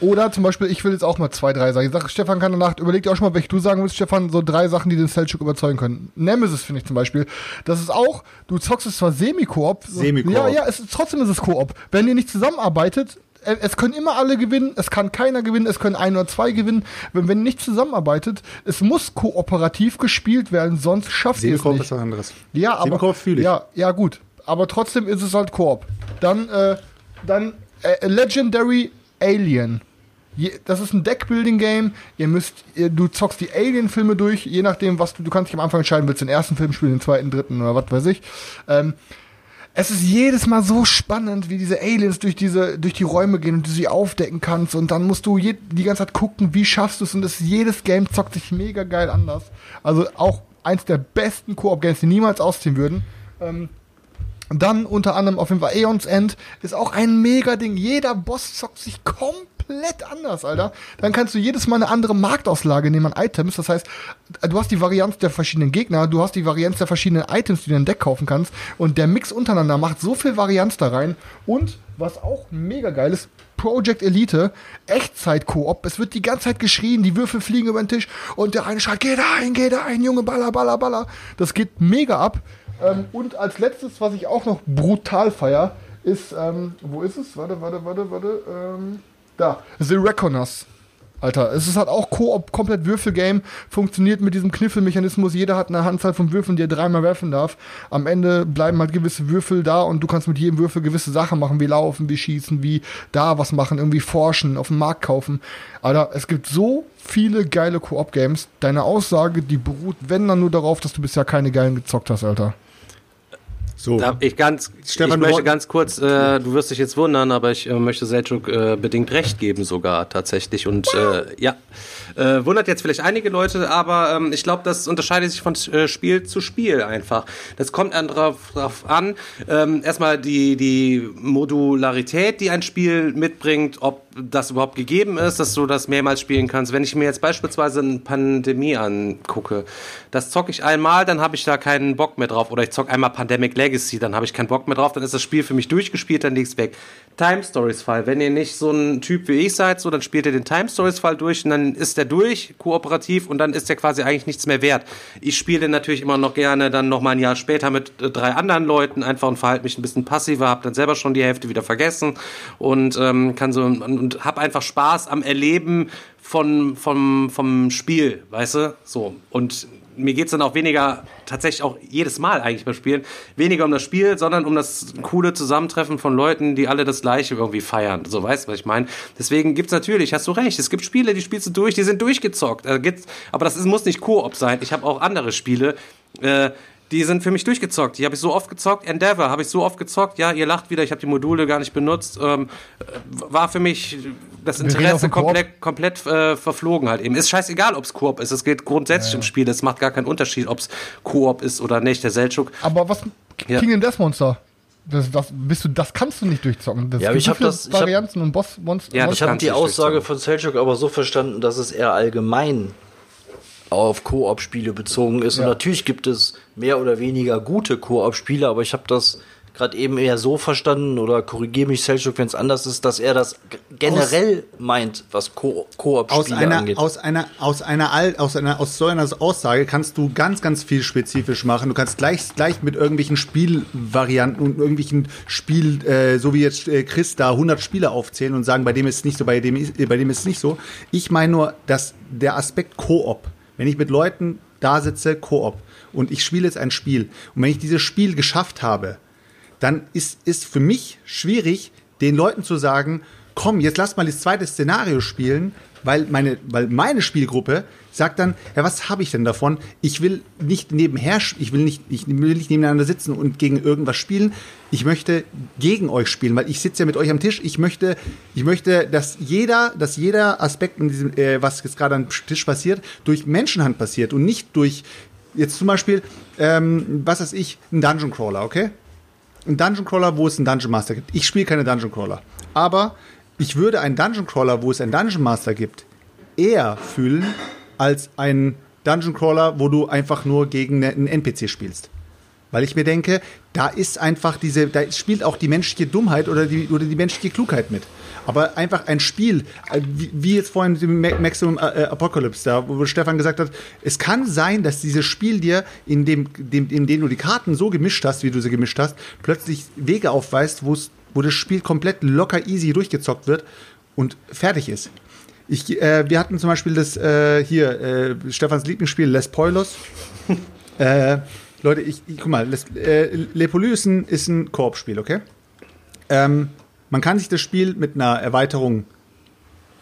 Oder zum Beispiel, ich will jetzt auch mal zwei, drei sagen. Ich sag, Stefan kann danach, überleg dir auch schon mal, welche du sagen willst, Stefan, so drei Sachen, die den Selchuk überzeugen können. Nemesis finde ich zum Beispiel. Das ist auch, du zockst es zwar Semi-Koop. Semi-Koop. Ja, ja, es trotzdem ist es Koop. Wenn ihr nicht zusammenarbeitet, äh, es können immer alle gewinnen, es kann keiner gewinnen, es können ein oder zwei gewinnen. Wenn, wenn ihr nicht zusammenarbeitet, es muss kooperativ gespielt werden, sonst schafft ihr es nicht. ist was anderes. Ja, aber Semi-Koop fühle ich. Ja, ja, gut. Aber trotzdem ist es halt Koop. Dann, äh, dann äh, Legendary Alien. Das ist ein Deckbuilding-Game. Ihr müsst, du zockst die Alien-Filme durch, je nachdem, was du, du kannst dich am Anfang entscheiden, willst du den ersten Film spielen, den zweiten, dritten oder was weiß ich. Ähm, es ist jedes Mal so spannend, wie diese Aliens durch diese, durch die Räume gehen und du sie aufdecken kannst und dann musst du je, die ganze Zeit gucken, wie schaffst du es und das jedes Game zockt sich mega geil anders. Also auch eins der besten Koop-Games, die niemals ausziehen würden. Ähm, dann unter anderem auf jeden Fall Aeons End ist auch ein mega Ding. Jeder Boss zockt sich komplett anders, Alter. Dann kannst du jedes Mal eine andere Marktauslage nehmen an Items. Das heißt, du hast die Varianz der verschiedenen Gegner, du hast die Varianz der verschiedenen Items, die du in Deck kaufen kannst. Und der Mix untereinander macht so viel Varianz da rein. Und was auch mega geil ist, Project Elite, Echtzeit-Koop. Es wird die ganze Zeit geschrien, die Würfel fliegen über den Tisch und der eine schreit, geh da ein, geh da ein, Junge, baller, baller, baller. Das geht mega ab. Ähm, und als letztes, was ich auch noch brutal feier, ist, ähm, wo ist es? Warte, warte, warte, warte. Ähm, da, The Reckoners. Alter, es ist halt auch Koop, komplett Würfelgame, funktioniert mit diesem Kniffelmechanismus. Jeder hat eine Handzahl von Würfeln, die er dreimal werfen darf. Am Ende bleiben halt gewisse Würfel da und du kannst mit jedem Würfel gewisse Sachen machen, wie laufen, wie schießen, wie da was machen, irgendwie forschen, auf dem Markt kaufen. Alter, es gibt so viele geile Koop-Games. Deine Aussage, die beruht, wenn dann nur darauf, dass du bisher keine geilen gezockt hast, Alter. So. Darf ich ganz, Stefan, ich möchte ganz kurz, äh, du wirst dich jetzt wundern, aber ich äh, möchte Selçuk äh, bedingt recht geben sogar tatsächlich und äh, ja, äh, wundert jetzt vielleicht einige Leute, aber ähm, ich glaube, das unterscheidet sich von äh, Spiel zu Spiel einfach. Das kommt an drauf, drauf an, ähm, erstmal die die Modularität, die ein Spiel mitbringt, ob das überhaupt gegeben ist, dass du das mehrmals spielen kannst. Wenn ich mir jetzt beispielsweise eine Pandemie angucke, das zocke ich einmal, dann habe ich da keinen Bock mehr drauf. Oder ich zocke einmal Pandemic Legacy, dann habe ich keinen Bock mehr drauf, dann ist das Spiel für mich durchgespielt, dann legt's weg. Time Stories Fall. Wenn ihr nicht so ein Typ wie ich seid, so, dann spielt ihr den Time Stories Fall durch und dann ist der durch, kooperativ und dann ist der quasi eigentlich nichts mehr wert. Ich spiele natürlich immer noch gerne dann noch mal ein Jahr später mit äh, drei anderen Leuten einfach und verhalte mich ein bisschen passiver, habe dann selber schon die Hälfte wieder vergessen und ähm, kann so und habe einfach Spaß am Erleben von vom vom Spiel, weißt du? So und mir geht's dann auch weniger, tatsächlich auch jedes Mal eigentlich beim Spielen, weniger um das Spiel, sondern um das coole Zusammentreffen von Leuten, die alle das Gleiche irgendwie feiern. So, weißt du, was ich meine? Deswegen gibt's natürlich, hast du recht, es gibt Spiele, die spielst du durch, die sind durchgezockt. Gibt's, aber das ist, muss nicht Koop sein. Ich habe auch andere Spiele, äh, die sind für mich durchgezockt. Die habe ich so oft gezockt. Endeavor habe ich so oft gezockt. Ja, ihr lacht wieder. Ich habe die Module gar nicht benutzt. Ähm, äh, war für mich das Interesse komplett komplett äh, verflogen halt eben. Ist scheißegal, ob's Koop ist. Es geht grundsätzlich im Spiel. Das macht gar keinen Unterschied, ob's Koop ist oder nicht. Der Seltschuk. Aber was, Ja. King and Death Monster? Das, das, bist du, das kannst du nicht durchzocken. Das Ja, ich so hab viele das- ich hab- Varianten und Boss Monster. Ja, das Ich habe die Aussage von Selchuk aber so verstanden, dass es eher allgemein auf Koop-Spiele bezogen ist. Ja. Und natürlich gibt es mehr oder weniger gute Koop-Spiele, aber ich habe das gerade eben eher so verstanden oder korrigiere mich Selchuk, wenn es anders ist, dass er das generell meint, was Ko aus Koop-Spiele angeht. aus einer, aus einer, Al- aus einer, aus so einer Aussage kannst du ganz, ganz viel spezifisch machen. Du kannst gleich, gleich mit irgendwelchen Spielvarianten und irgendwelchen Spiel, äh, so wie jetzt äh, Chris da 100 Spiele aufzählen und sagen, bei dem ist es nicht so, bei dem ist, äh, bei dem ist es nicht so. Ich meine nur, dass der Aspekt Koop, wenn ich mit Leuten da sitze, Koop, und ich spiele jetzt ein Spiel, und wenn ich dieses Spiel geschafft habe, dann ist, ist für mich schwierig, den Leuten zu sagen, komm, jetzt lass mal das zweite Szenario spielen, weil meine, weil meine Spielgruppe sagt dann, ja, was habe ich denn davon? Ich will nicht nebenher, ich will nicht, ich will nicht nebeneinander sitzen und gegen irgendwas spielen. Ich möchte gegen euch spielen, weil ich sitze ja mit euch am Tisch. Ich möchte, ich möchte, dass jeder, dass jeder Aspekt in diesem, äh, was jetzt gerade am Tisch passiert, durch Menschenhand passiert und nicht durch jetzt zum Beispiel, ähm, was weiß ich, ein Dungeon Crawler, okay? ein Dungeon Crawler, wo es einen Dungeon Master gibt. Ich spiele keine Dungeon Crawler. Aber ich würde einen Dungeon Crawler, wo es einen Dungeon Master gibt, eher fühlen als einen Dungeon Crawler, wo du einfach nur gegen einen NPC spielst. Weil ich mir denke, da ist einfach diese, da spielt auch die menschliche Dummheit oder die, oder die menschliche Klugheit mit. Aber einfach ein Spiel, äh, wie, jetzt vorhin mit Maximum äh, Apocalypse, da wo Stefan gesagt hat, es kann sein, dass dieses Spiel dir, in dem, dem, in dem du die Karten so gemischt hast, wie du sie gemischt hast, plötzlich Wege aufweist, wo es, wo das Spiel komplett locker easy durchgezockt wird und fertig ist. Ich, äh, wir hatten zum Beispiel das äh, hier, äh, Stefans Lieblingsspiel Les Poilos. äh, Leute, ich, ich guck mal, Les, äh, Le Poly ist ein, ist ein Koop-Spiel, okay? Ähm, man kann sich das Spiel mit einer Erweiterung,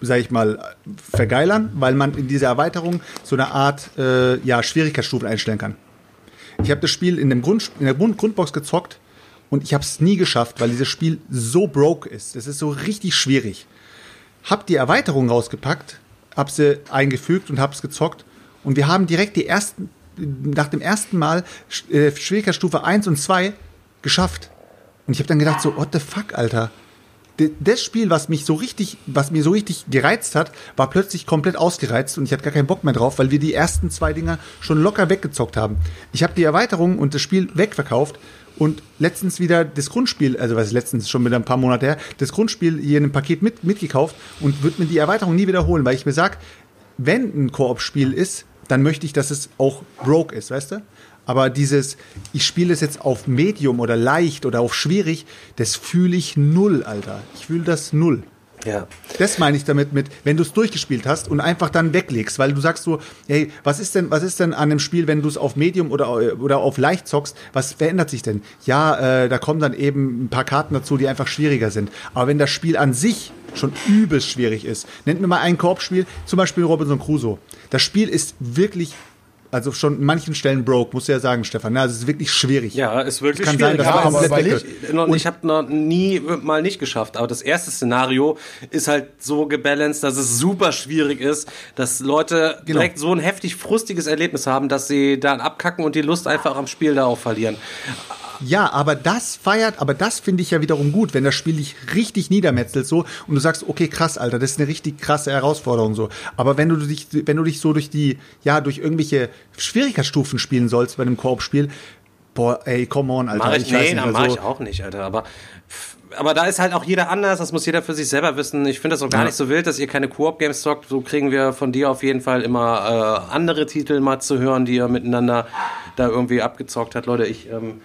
sag ich mal, vergeilern, weil man in dieser Erweiterung so eine Art äh, ja, Schwierigkeitsstufen einstellen kann. Ich habe das Spiel in, dem Grund, in der Grund Grundbox gezockt und ich habe es nie geschafft, weil dieses Spiel so broke ist. Das ist so richtig schwierig. Hab die Erweiterung rausgepackt, hab sie eingefügt und hab's gezockt und wir haben direkt die ersten nach dem ersten Mal äh, Schwierigkeitsstufe 1 und 2 geschafft. Und ich habe dann gedacht so, what the fuck, Alter? Das Spiel, was mich so richtig, was mir so richtig gereizt hat, war plötzlich komplett ausgereizt und ich hatte gar keinen Bock mehr drauf, weil wir die ersten zwei Dinger schon locker weggezockt haben. Ich habe die Erweiterung und das Spiel wegverkauft und letztens wieder das Grundspiel, also was letztens schon wieder ein paar Monate her, das Grundspiel hier in einem Paket mit, mitgekauft und würde mir die Erweiterung nie wiederholen, weil ich mir sag, wenn ein Koop-Spiel ist, dann möchte ich, dass es auch broke ist, weißt du? Aber dieses, ich spiele es jetzt auf Medium oder leicht oder auf schwierig, das fühle ich null, Alter. Ich fühle das null. Ja. Das meine ich damit mit, wenn du es durchgespielt hast und einfach dann weglegst, weil du sagst so, hey, was ist denn, was ist denn an dem Spiel, wenn du es auf Medium oder, oder auf leicht zockst, was verändert sich denn? Ja, äh, da kommen dann eben ein paar Karten dazu, die einfach schwieriger sind. Aber wenn das Spiel an sich schon übelst schwierig ist, nennt mir mal ein Koop-Spiel, zum Beispiel Robinson Crusoe. Das Spiel ist wirklich, also schon in manchen Stellen broke, musst du ja sagen, Stefan. Also es ist wirklich schwierig. Ja, ist wirklich Es kann sein, schwierig. dass man es- komplett ich, noch- ich habe noch nie mal nicht geschafft, aber das erste Szenario ist halt so gebalanced, dass es super schwierig ist, dass Leute Genau. direkt so ein heftig frustiges Erlebnis haben, dass sie dann abkacken und die Lust einfach am Spiel da auch verlieren. Ja, aber das feiert, aber das finde ich ja wiederum gut, wenn das Spiel dich richtig niedermetzelt so und du sagst, okay, krass, Alter, das ist eine richtig krasse Herausforderung so. Aber wenn du dich, wenn du dich so durch die, ja, durch irgendwelche Schwierigkeitsstufen spielen sollst bei einem Koop-Spiel, boah, ey, come on, Alter. Mach ich, nee, dann mach also, ich auch nicht, Alter. Aber, aber da ist halt auch jeder anders, das muss jeder für sich selber wissen. Ich finde das auch gar Ja. nicht so wild, dass ihr keine Koop-Games zockt. So kriegen wir von dir auf jeden Fall immer äh, andere Titel mal zu hören, die ihr miteinander da irgendwie abgezockt hat. Leute, ich ähm,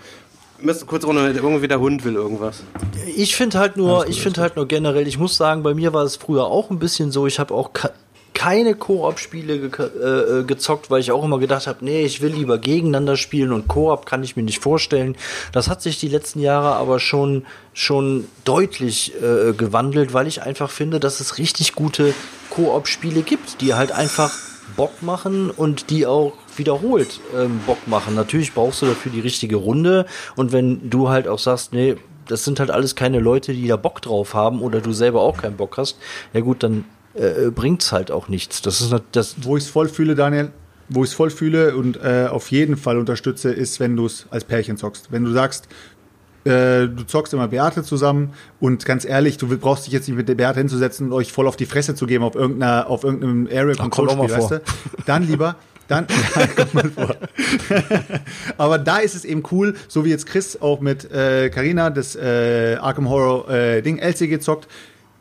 müsste kurz ohne irgendwie der Hund will irgendwas. Ich finde halt nur, ich finde halt nur generell, ich muss sagen, bei mir war es früher auch ein bisschen so, ich habe auch keine Koop-Spiele ge äh, äh, gezockt, weil ich auch immer gedacht habe, nee, ich will lieber gegeneinander spielen und Koop kann ich mir nicht vorstellen. Das hat sich die letzten Jahre aber schon schon deutlich äh, gewandelt, weil ich einfach finde, dass es richtig gute Koop-Spiele gibt, die halt einfach Bock machen und die auch wiederholt ähm, Bock machen. Natürlich brauchst du dafür die richtige Runde und wenn du halt auch sagst, nee, das sind halt alles keine Leute, die da Bock drauf haben oder du selber auch keinen Bock hast, ja gut, dann äh, bringt's halt auch nichts. Das ist das Wo ich es voll fühle, Daniel, wo ich es voll fühle und äh, auf jeden Fall unterstütze, ist, wenn du es als Pärchen zockst. Wenn du sagst, äh, du zockst immer Beate zusammen und ganz ehrlich, du brauchst dich jetzt nicht mit der Beate hinzusetzen und euch voll auf die Fresse zu geben auf irgendeiner, auf irgendeinem Area Control Spiel, weißt du? Dann lieber, dann, ja, kommt mal vor. Aber da ist es eben cool, so wie jetzt Chris auch mit äh, Carina das äh, Arkham Horror äh, Ding LCG zockt.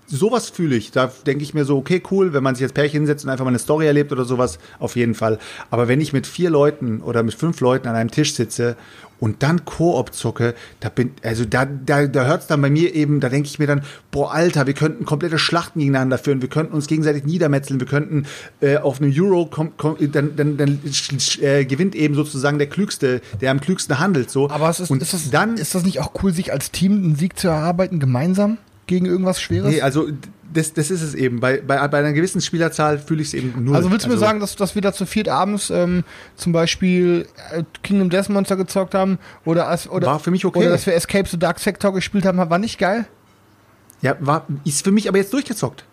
Sowas fühle ich. Da denke ich mir so, okay, cool, wenn man sich jetzt Pärchen hinsetzt und einfach mal eine Story erlebt oder sowas, auf jeden Fall. Aber wenn ich mit vier Leuten oder mit fünf Leuten an einem Tisch sitze und dann Koop zocke, da bin, also da, da, da hört es dann bei mir eben, da denke ich mir dann, boah, Alter, wir könnten komplette Schlachten gegeneinander führen, wir könnten uns gegenseitig niedermetzeln, wir könnten äh, auf einem Euro, kom, kom, dann, dann, dann äh, gewinnt eben sozusagen der Klügste, der am klügsten handelt. So. Aber es ist, und ist, das, dann ist das nicht auch cool, sich als Team einen Sieg zu erarbeiten, gemeinsam gegen irgendwas Schweres? Nee, also das, das ist es eben. Bei, bei, bei einer gewissen Spielerzahl fühle ich es eben null. Also willst du mir sagen, dass, dass wir da zu viert abends ähm, zum Beispiel äh, Kingdom Death Monster gezockt haben oder, als, oder, War für mich okay. oder dass wir Escape the Dark Sector gespielt haben, war nicht geil? Ja, war, ist für mich aber jetzt durchgezockt.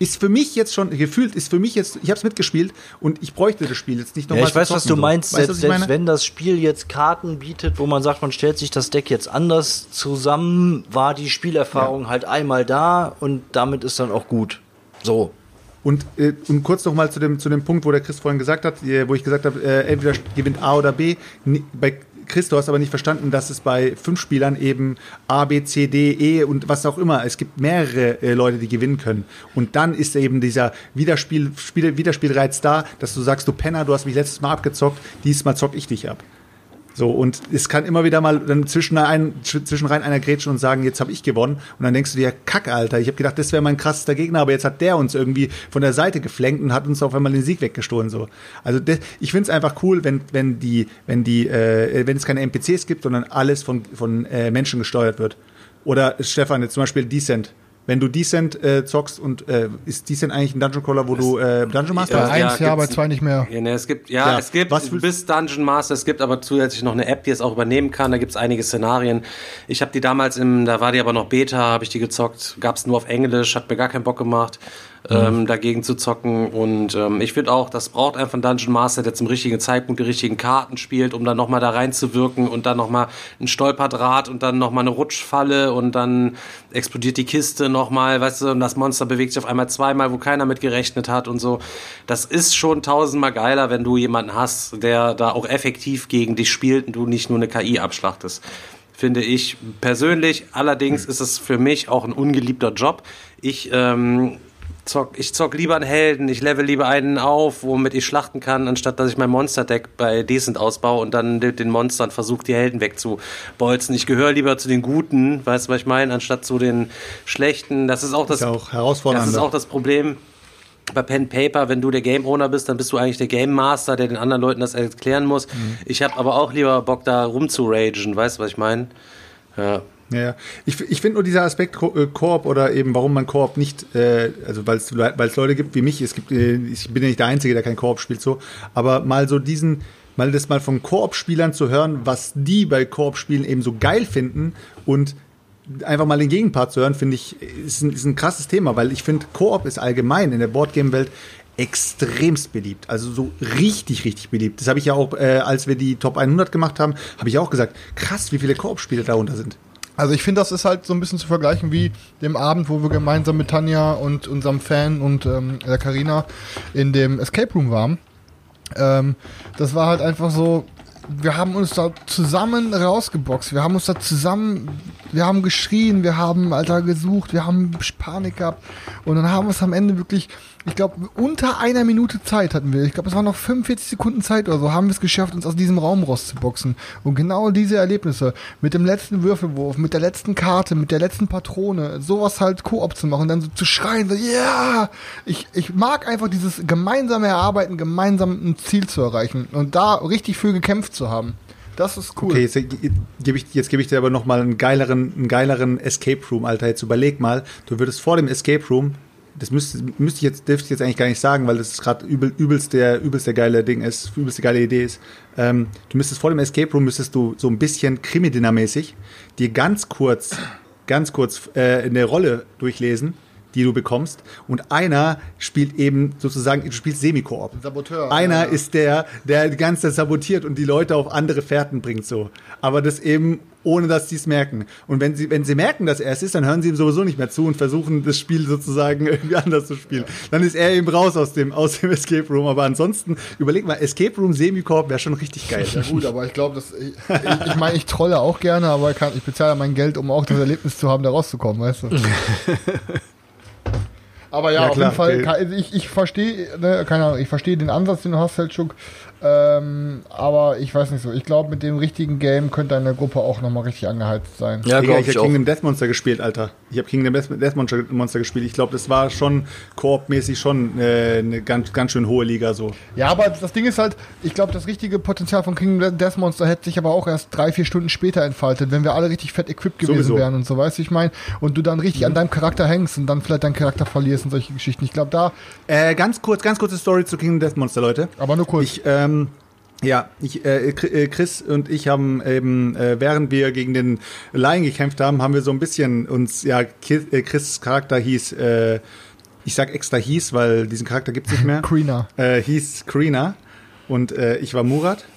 Ist für mich jetzt schon, gefühlt, ist für mich jetzt, ich habe es mitgespielt und ich bräuchte das Spiel jetzt nicht ja, nochmal ich weiß, was du meinst. Weißt, selbst, selbst wenn das Spiel jetzt Karten bietet, wo man sagt, man stellt sich das Deck jetzt anders zusammen, war die Spielerfahrung halt einmal da und damit ist dann auch gut. So. Und, äh, und kurz noch mal zu dem, zu dem Punkt, wo der Chris vorhin gesagt hat, äh, wo ich gesagt habe, äh, entweder gewinnt A oder B. Ni- Bei Chris, du hast aber nicht verstanden, dass es bei fünf Spielern eben A, B, C, D, E und was auch immer, es gibt mehrere äh, Leute, die gewinnen können. Und dann ist eben dieser Wiederspiel, Spiel, Wiederspielreiz da, dass du sagst, du Penner, du hast mich letztes Mal abgezockt, diesmal zock ich dich ab. So, und es kann immer wieder mal dann zwischen, ein, zwischen einer grätschen und sagen, jetzt habe ich gewonnen. Und dann denkst du dir, Kack, Alter, ich habe gedacht, das wäre mein krassester Gegner, aber jetzt hat der uns irgendwie von der Seite geflenkt und hat uns auf einmal den Sieg weggestohlen. So. Also das, ich finde es einfach cool, wenn, wenn die, wenn die, äh, wenn es keine NPCs gibt, sondern alles von, von äh, Menschen gesteuert wird. Oder Stefan, jetzt zum Beispiel Decent. Wenn du Decent äh, zockst und äh, ist Decent eigentlich ein Dungeon Crawler, wo du äh, Dungeon Master Bei hast? Ja, eins ja, bei zwei nicht mehr. Ja, ne, es gibt, ja, Ja, es gibt was bis Dungeon Master, es gibt aber zusätzlich noch eine App, die es auch übernehmen kann. Da gibt es einige Szenarien. Ich habe die damals im, da war die aber noch Beta, habe ich die gezockt, gab es nur auf Englisch, hat mir gar keinen Bock gemacht, ähm, dagegen zu zocken. Und ähm, ich finde auch, das braucht einfach ein Dungeon Master, der zum richtigen Zeitpunkt die richtigen Karten spielt, um dann nochmal da reinzuwirken und dann nochmal ein Stolperdraht und dann nochmal eine Rutschfalle und dann explodiert die Kiste nochmal, weißt du, und das Monster bewegt sich auf einmal zweimal, wo keiner mit gerechnet hat und so. Das ist schon tausendmal geiler, wenn du jemanden hast, der da auch effektiv gegen dich spielt und du nicht nur eine KI abschlachtest. Finde ich persönlich. Allerdings ist es für mich auch ein ungeliebter Job. Ich, ähm, zock, ich zock lieber einen Helden, ich level lieber einen auf, womit ich schlachten kann, anstatt dass ich mein Monster-Deck bei Decent ausbaue und dann den Monstern versuche, die Helden wegzubolzen. Ich gehöre lieber zu den Guten, weißt du, was ich meine, anstatt zu den Schlechten. Das ist auch das, Ist auch herausfordernd. das ist auch das Problem bei Pen Paper, wenn du der Game Owner bist, dann bist du eigentlich der Game Master, der den anderen Leuten das erklären muss. Mhm. Ich habe aber auch lieber Bock da rumzuragen, weißt du, was ich meine? Ja. Ja. Ich, ich finde nur dieser Aspekt Ko äh, Koop oder eben warum man Koop nicht, äh, also weil es Leute gibt wie mich, es gibt, äh, ich bin ja nicht der Einzige, der kein Koop spielt so, aber mal so diesen, mal das mal von Koop-Spielern zu hören, was die bei Koop-Spielen eben so geil finden und einfach mal den Gegenpart zu hören, finde ich, ist ein, ist ein krasses Thema, weil ich finde, Koop ist allgemein in der Boardgame-Welt extremst beliebt. Also so richtig, richtig beliebt. Das habe ich ja auch, äh, als wir die Top 100 gemacht haben, habe ich auch gesagt, krass, wie viele Koop-Spiele darunter sind. Also ich finde, das ist halt so ein bisschen zu vergleichen wie dem Abend, wo wir gemeinsam mit Tanja und unserem Fan und ähm, der Karina in dem Escape Room waren. Ähm, das war halt einfach so, wir haben uns da zusammen rausgeboxt, wir haben uns da zusammen, wir haben geschrien, wir haben Alter gesucht, wir haben Panik gehabt und dann haben wir es am Ende wirklich, ich glaube, unter einer Minute Zeit hatten wir, ich glaube, es waren noch 45 Sekunden Zeit oder so, haben wir es geschafft, uns aus diesem Raum rauszuboxen. Und genau diese Erlebnisse, mit dem letzten Würfelwurf, mit der letzten Karte, mit der letzten Patrone, sowas halt Koop zu machen, dann so zu schreien, so, ja, ich, ich mag einfach dieses gemeinsame Erarbeiten, gemeinsam ein Ziel zu erreichen und da richtig für gekämpft zu haben. Das ist cool. Okay, jetzt gebe ich, gebe ich dir aber noch mal einen geileren, einen geileren Escape Room, Alter. Jetzt überleg mal, du würdest vor dem Escape Room, das müsste, müsste ich jetzt, dürfte ich jetzt eigentlich gar nicht sagen, weil das gerade übel, übelst der, übelst der geile Ding ist, übelst der geile Idee ist. Ähm, du müsstest vor dem Escape Room, müsstest du so ein bisschen Krimi-Dinner-mäßig dir ganz kurz, ganz kurz äh, eine Rolle durchlesen, die du bekommst. Und einer spielt eben sozusagen, du spielst Semi-Koop. Saboteur. Einer Ja. ist der, der die ganze Zeit sabotiert und die Leute auf andere Fährten bringt so. Aber das eben ohne dass sie es merken. Und wenn sie, wenn sie merken, dass er es ist, dann hören sie ihm sowieso nicht mehr zu und versuchen das Spiel sozusagen irgendwie anders zu spielen. Dann ist er eben raus aus dem, aus dem Escape Room. Aber ansonsten, überleg mal, Escape Room Semikorb wäre schon richtig geil. Ja gut, aber ich glaube, dass ich, ich, ich meine, ich trolle auch gerne, aber kann, ich bezahle ja mein Geld, um auch das Erlebnis zu haben, da rauszukommen, weißt du? aber ja, Ja, auf klar, jeden Fall, okay. ich, ich verstehe, ne, keine Ahnung, ich verstehe den Ansatz, den du hast, Seltschuk, ähm, aber ich weiß nicht so, ich glaube, mit dem richtigen Game könnte deine Gruppe auch nochmal richtig angeheizt sein. Ja, Digga, glaube ich ich habe. Kingdom Death Monster gespielt, Alter. Ich habe Kingdom Death Monster, Monster gespielt. Ich glaube, das war schon koopmäßig schon äh, eine ganz, ganz schön hohe Liga so. Ja, aber das Ding ist halt, ich glaube, das richtige Potenzial von King Death Monster hätte sich aber auch erst drei, vier Stunden später entfaltet, wenn wir alle richtig fett equipped gewesen Sowieso. wären und so, weißt du, ich meine, und du dann richtig an deinem Charakter hängst und dann vielleicht deinen Charakter verlierst und solche Geschichten. Ich glaube, da, Äh, ganz kurz, ganz kurze Story zu Kingdom Death Monster, Leute. aber nur kurz. Ich, ähm, ja, ich, äh, äh, Chris und ich haben eben, äh, während wir gegen den Lion gekämpft haben, haben wir so ein bisschen uns, ja, äh, Chris Charakter hieß, äh, ich sag extra hieß, weil diesen Charakter gibt's nicht mehr. Krina. äh, hieß Karina und äh, ich war Murat.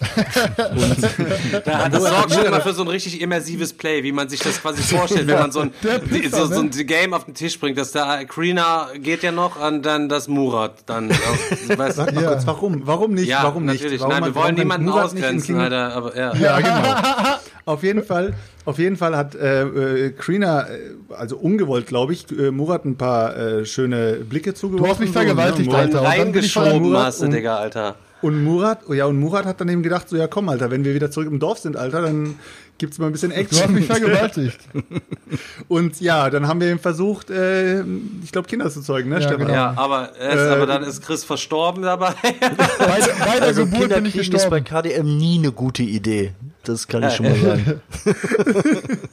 Da, das sorgt schon immer für so ein richtig immersives Play, wie man sich das quasi vorstellt, wenn man so ein, so, so ein Game auf den Tisch bringt. Dass da Krina geht ja noch und dann das Murat dann. Weißt, Sag mal Ja. kurz, warum? Warum nicht? ja, warum nicht? natürlich. Warum Nein, wir wollen niemanden Murat ausgrenzen, Alter. Aber, ja. Ja, genau. Auf jeden Fall, auf jeden Fall hat äh, äh, Krina, äh, also ungewollt, glaube ich, äh, Murat ein paar äh, schöne Blicke zugeworfen. Du hast mich so, ne? vergewaltigt, Murat- Alter. Und dann bin ich Reingeschoben Murat hast du, und- Digga, Alter. Und Murat, oh ja, und Murat hat dann eben gedacht, so ja komm, Alter, wenn wir wieder zurück im Dorf sind, Alter, dann gibt's mal ein bisschen Du hast Action. mich vergewaltigt. und ja, dann haben wir eben versucht, äh, ich glaube, Kinder zu zeugen, ne, Ja, Stefan? genau. Ja, aber, erst, Äh, aber dann ist Chris verstorben dabei. Bei, der- bei der Also Geburt bin ich Kinderkriegen ist bei gestorben. KDM nie eine gute Idee. Das kann ich schon mal sagen.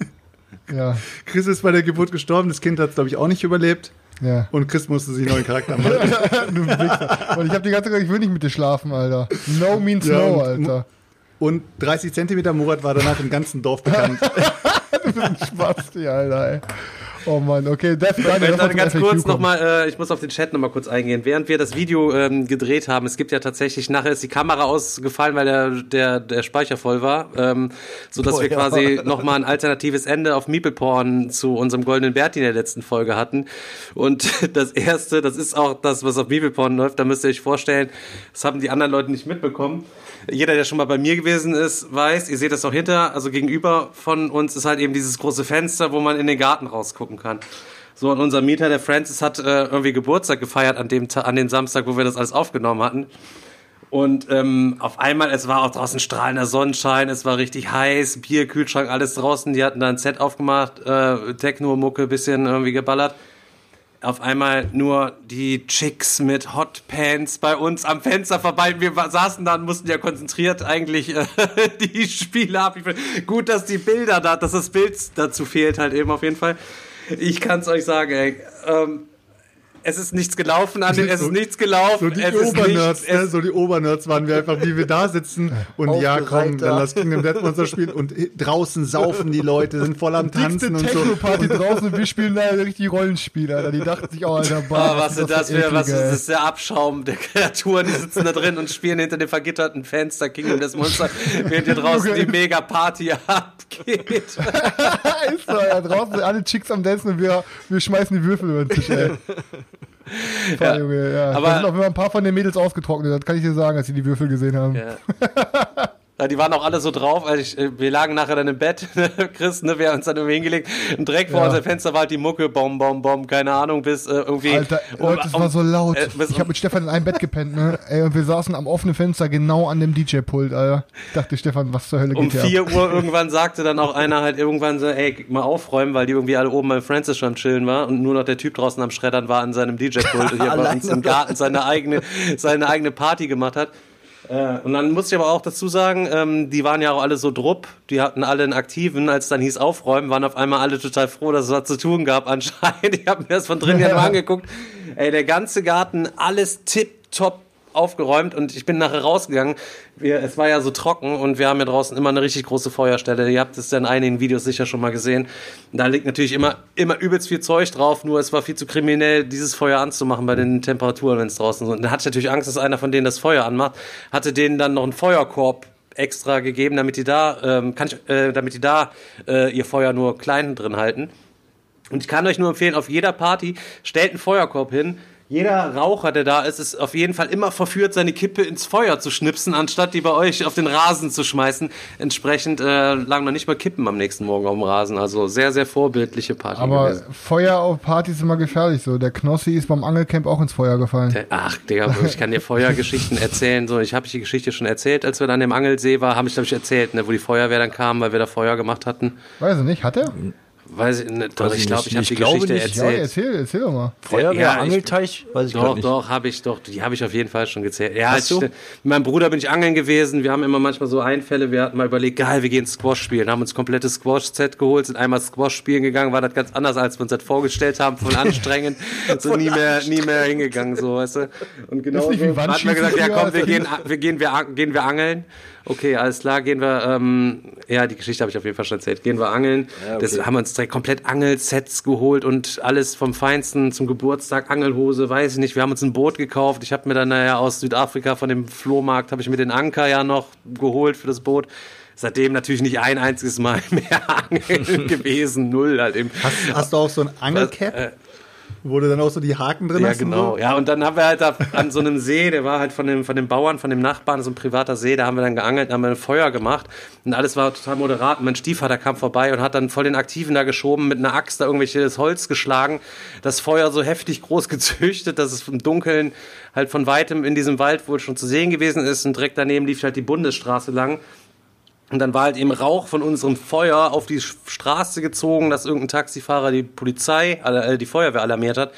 Ja, Chris ist bei der Geburt gestorben, das Kind hat es, glaube ich, auch nicht überlebt. Ja. Und Chris musste sich einen neuen Charakter machen. du Wichser. Und ich habe die ganze Zeit gesagt, ich will nicht mit dir schlafen, Alter. No means Ja, no, Alter. Und 30 Zentimeter Murat war danach im ganzen Dorf bekannt. Spasti, Alter, ey. Oh Mann, okay, Death Ich Stranding, lass uns ganz kurz nochmal, äh, ich muss auf den Chat nochmal kurz eingehen. Während wir das Video ähm, gedreht haben, es gibt ja tatsächlich, nachher ist die Kamera ausgefallen, weil der, der, der Speicher voll war, ähm, so dass Oh, wir ja. quasi nochmal ein alternatives Ende auf Meeple Porn zu unserem Goldenen Berti in der letzten Folge hatten. Und das erste, das ist auch das, was auf Meeple Porn läuft, da müsst ihr euch vorstellen, das haben die anderen Leute nicht mitbekommen. Jeder, der schon mal bei mir gewesen ist, weiß, ihr seht das auch hinter, also gegenüber von uns ist halt eben dieses große Fenster, wo man in den Garten rausgucken kann. So, und unser Mieter, der Francis, hat äh, irgendwie Geburtstag gefeiert an dem, an dem Samstag, wo wir das alles aufgenommen hatten. Und ähm, auf einmal, es war auch draußen strahlender Sonnenschein, es war richtig heiß, Bier, Kühlschrank, alles draußen. Die hatten da ein Set aufgemacht, äh, Techno-Mucke, bisschen irgendwie geballert. Auf einmal nur die Chicks mit Hotpants bei uns am Fenster vorbei. Wir saßen da und mussten ja konzentriert eigentlich äh, die Spiele ab. Gut, dass die Bilder da, dass das Bild dazu fehlt halt eben auf jeden Fall. Ich kann es euch sagen, ey. Ähm, es ist nichts gelaufen, an den, es ist nichts gelaufen. So die es ist Obernerds, nichts, ne? so die Obernerds waren wir einfach, wie wir da sitzen und ja, komm, dann da. lass Kingdom Death Monster spielen und draußen saufen die Leute, sind voll am Tanzen und so. Techno-Party draußen und wir spielen da richtig Rollenspiele, Alter. Die dachten sich auch, Alter, Oh, bah, was ist das für, was ist, das ist der Abschaum der Kreaturen, die sitzen da drin und spielen hinter dem vergitterten Fenster Kingdom des Monster, während hier draußen die Mega-Party abgeht. ist so, Alter. Draußen sind alle Chicks am Dancen und wir, wir schmeißen die Würfel über den Tisch, ey. Ja. Junge, ja. Aber- da sind auch immer ein paar von den Mädels ausgetrocknet, das kann ich dir sagen, als sie die Würfel gesehen haben. Ja. Ja, die waren auch alle so drauf, also ich, äh, wir lagen nachher dann im Bett, Chris, ne, wir haben uns dann irgendwie hingelegt und direkt vor Ja. unserem Fenster war halt die Mucke, bom, bom, bom, keine Ahnung, bis äh, irgendwie... Alter, um- Leute, es um- war so laut. äh, ich um- habe mit Stefan in einem Bett gepennt, ne? Ey, und wir saßen am offenen Fenster genau an dem DJ-Pult, Alter. Ich dachte, Stefan, was zur Hölle um geht ab? 4 Uhr irgendwann sagte dann auch einer halt irgendwann so, ey, mal aufräumen, weil die irgendwie alle oben beim Francis schon am Chillen war und nur noch der Typ draußen am Schreddern war an seinem DJ-Pult und hier bei uns im Garten seine eigene, seine eigene Party gemacht hat. Äh, und dann muss ich aber auch dazu sagen, ähm, die waren ja auch alle so drupp, die hatten alle einen Aktiven, als dann hieß aufräumen, waren auf einmal alle total froh, dass es was zu tun gab anscheinend. Ich habe mir das von drinnen ja. mal angeguckt. Ey, der ganze Garten, alles tipptopp aufgeräumt und ich bin nachher rausgegangen. Wir, es war ja so trocken und wir haben ja draußen immer eine richtig große Feuerstelle. Ihr habt es ja in einigen Videos sicher schon mal gesehen. Da liegt natürlich immer, immer übelst viel Zeug drauf, nur es war viel zu kriminell, dieses Feuer anzumachen bei den Temperaturen, wenn es draußen so. Und dann hatte ich natürlich Angst, dass einer von denen das Feuer anmacht. Hatte denen dann noch einen Feuerkorb extra gegeben, damit die da, ähm, kann ich, äh, damit die da äh, ihr Feuer nur klein drin halten. Und ich kann euch nur empfehlen, auf jeder Party stellt einen Feuerkorb hin. Jeder Raucher, der da ist, ist auf jeden Fall immer verführt, seine Kippe ins Feuer zu schnipsen, anstatt die bei euch auf den Rasen zu schmeißen. Entsprechend äh, lagen noch nicht mal Kippen am nächsten Morgen auf dem Rasen. Also sehr, sehr vorbildliche Party Aber gewesen. Feuer auf Partys ist immer gefährlich so. Der Knossi ist beim Angelcamp auch ins Feuer gefallen. Ach, Digga, ich kann dir Feuergeschichten erzählen. So, ich habe die Geschichte schon erzählt, als wir dann im Angelsee waren, habe ich glaube ich erzählt, ne, wo die Feuerwehr dann kam, weil wir da Feuer gemacht hatten. Weiß ich nicht, hat er? Weiß ich, ne, doch, Weiß ich ich glaube, ich habe Ich die glaube Geschichte nicht. Ja, erzählt. erzähl, erzähl doch mal. Feuerwehr, Ja, ich- Angelteich? Weiß ich Doch, nicht. doch, habe ich doch. Die habe ich auf jeden Fall schon gezählt. Ja, Hast ich, du? mit meinem Bruder bin ich angeln gewesen. Wir haben immer manchmal so Einfälle. Wir hatten mal überlegt, geil, wir gehen Squash spielen. Haben uns komplettes Squash-Set geholt, sind einmal Squash spielen gegangen. War das ganz anders, als wir uns das vorgestellt haben. Voll anstrengend. so nie mehr, nie mehr hingegangen, so, weißt du. Und genau so hat man gesagt, ja komm, wir als gehen, wir gehen, wir, gehen wir angeln. Okay, alles klar, gehen wir, ähm, ja, die Geschichte habe ich auf jeden Fall schon erzählt. Gehen wir angeln. Das haben wir uns direkt komplett Angelsets geholt und alles vom Feinsten zum Geburtstag, Angelhose, weiß ich nicht. Wir haben uns ein Boot gekauft. Ich habe mir dann naja aus Südafrika von dem Flohmarkt, habe ich mir den Anker ja noch geholt für das Boot. Seitdem natürlich nicht ein einziges Mal mehr angeln gewesen. Null halt eben. Hast, hast du auch so ein Angelcap, Du dann auch so die Haken drin ja, genau. So? Ja, und dann haben wir halt da an so einem See, der war halt von dem, von dem Bauern, von dem Nachbarn, so ein privater See, da haben wir dann geangelt, da haben wir ein Feuer gemacht und alles war total moderat. Und mein Stiefvater kam vorbei und hat dann voll den Aktiven da geschoben, mit einer Axt da irgendwelches Holz geschlagen, das Feuer so heftig groß gezüchtet, dass es im Dunkeln halt von weitem in diesem Wald wohl schon zu sehen gewesen ist und direkt daneben lief halt die Bundesstraße lang. Und dann war halt eben Rauch von unserem Feuer auf die Straße gezogen, dass irgendein Taxifahrer die Polizei, äh, die Feuerwehr alarmiert hat.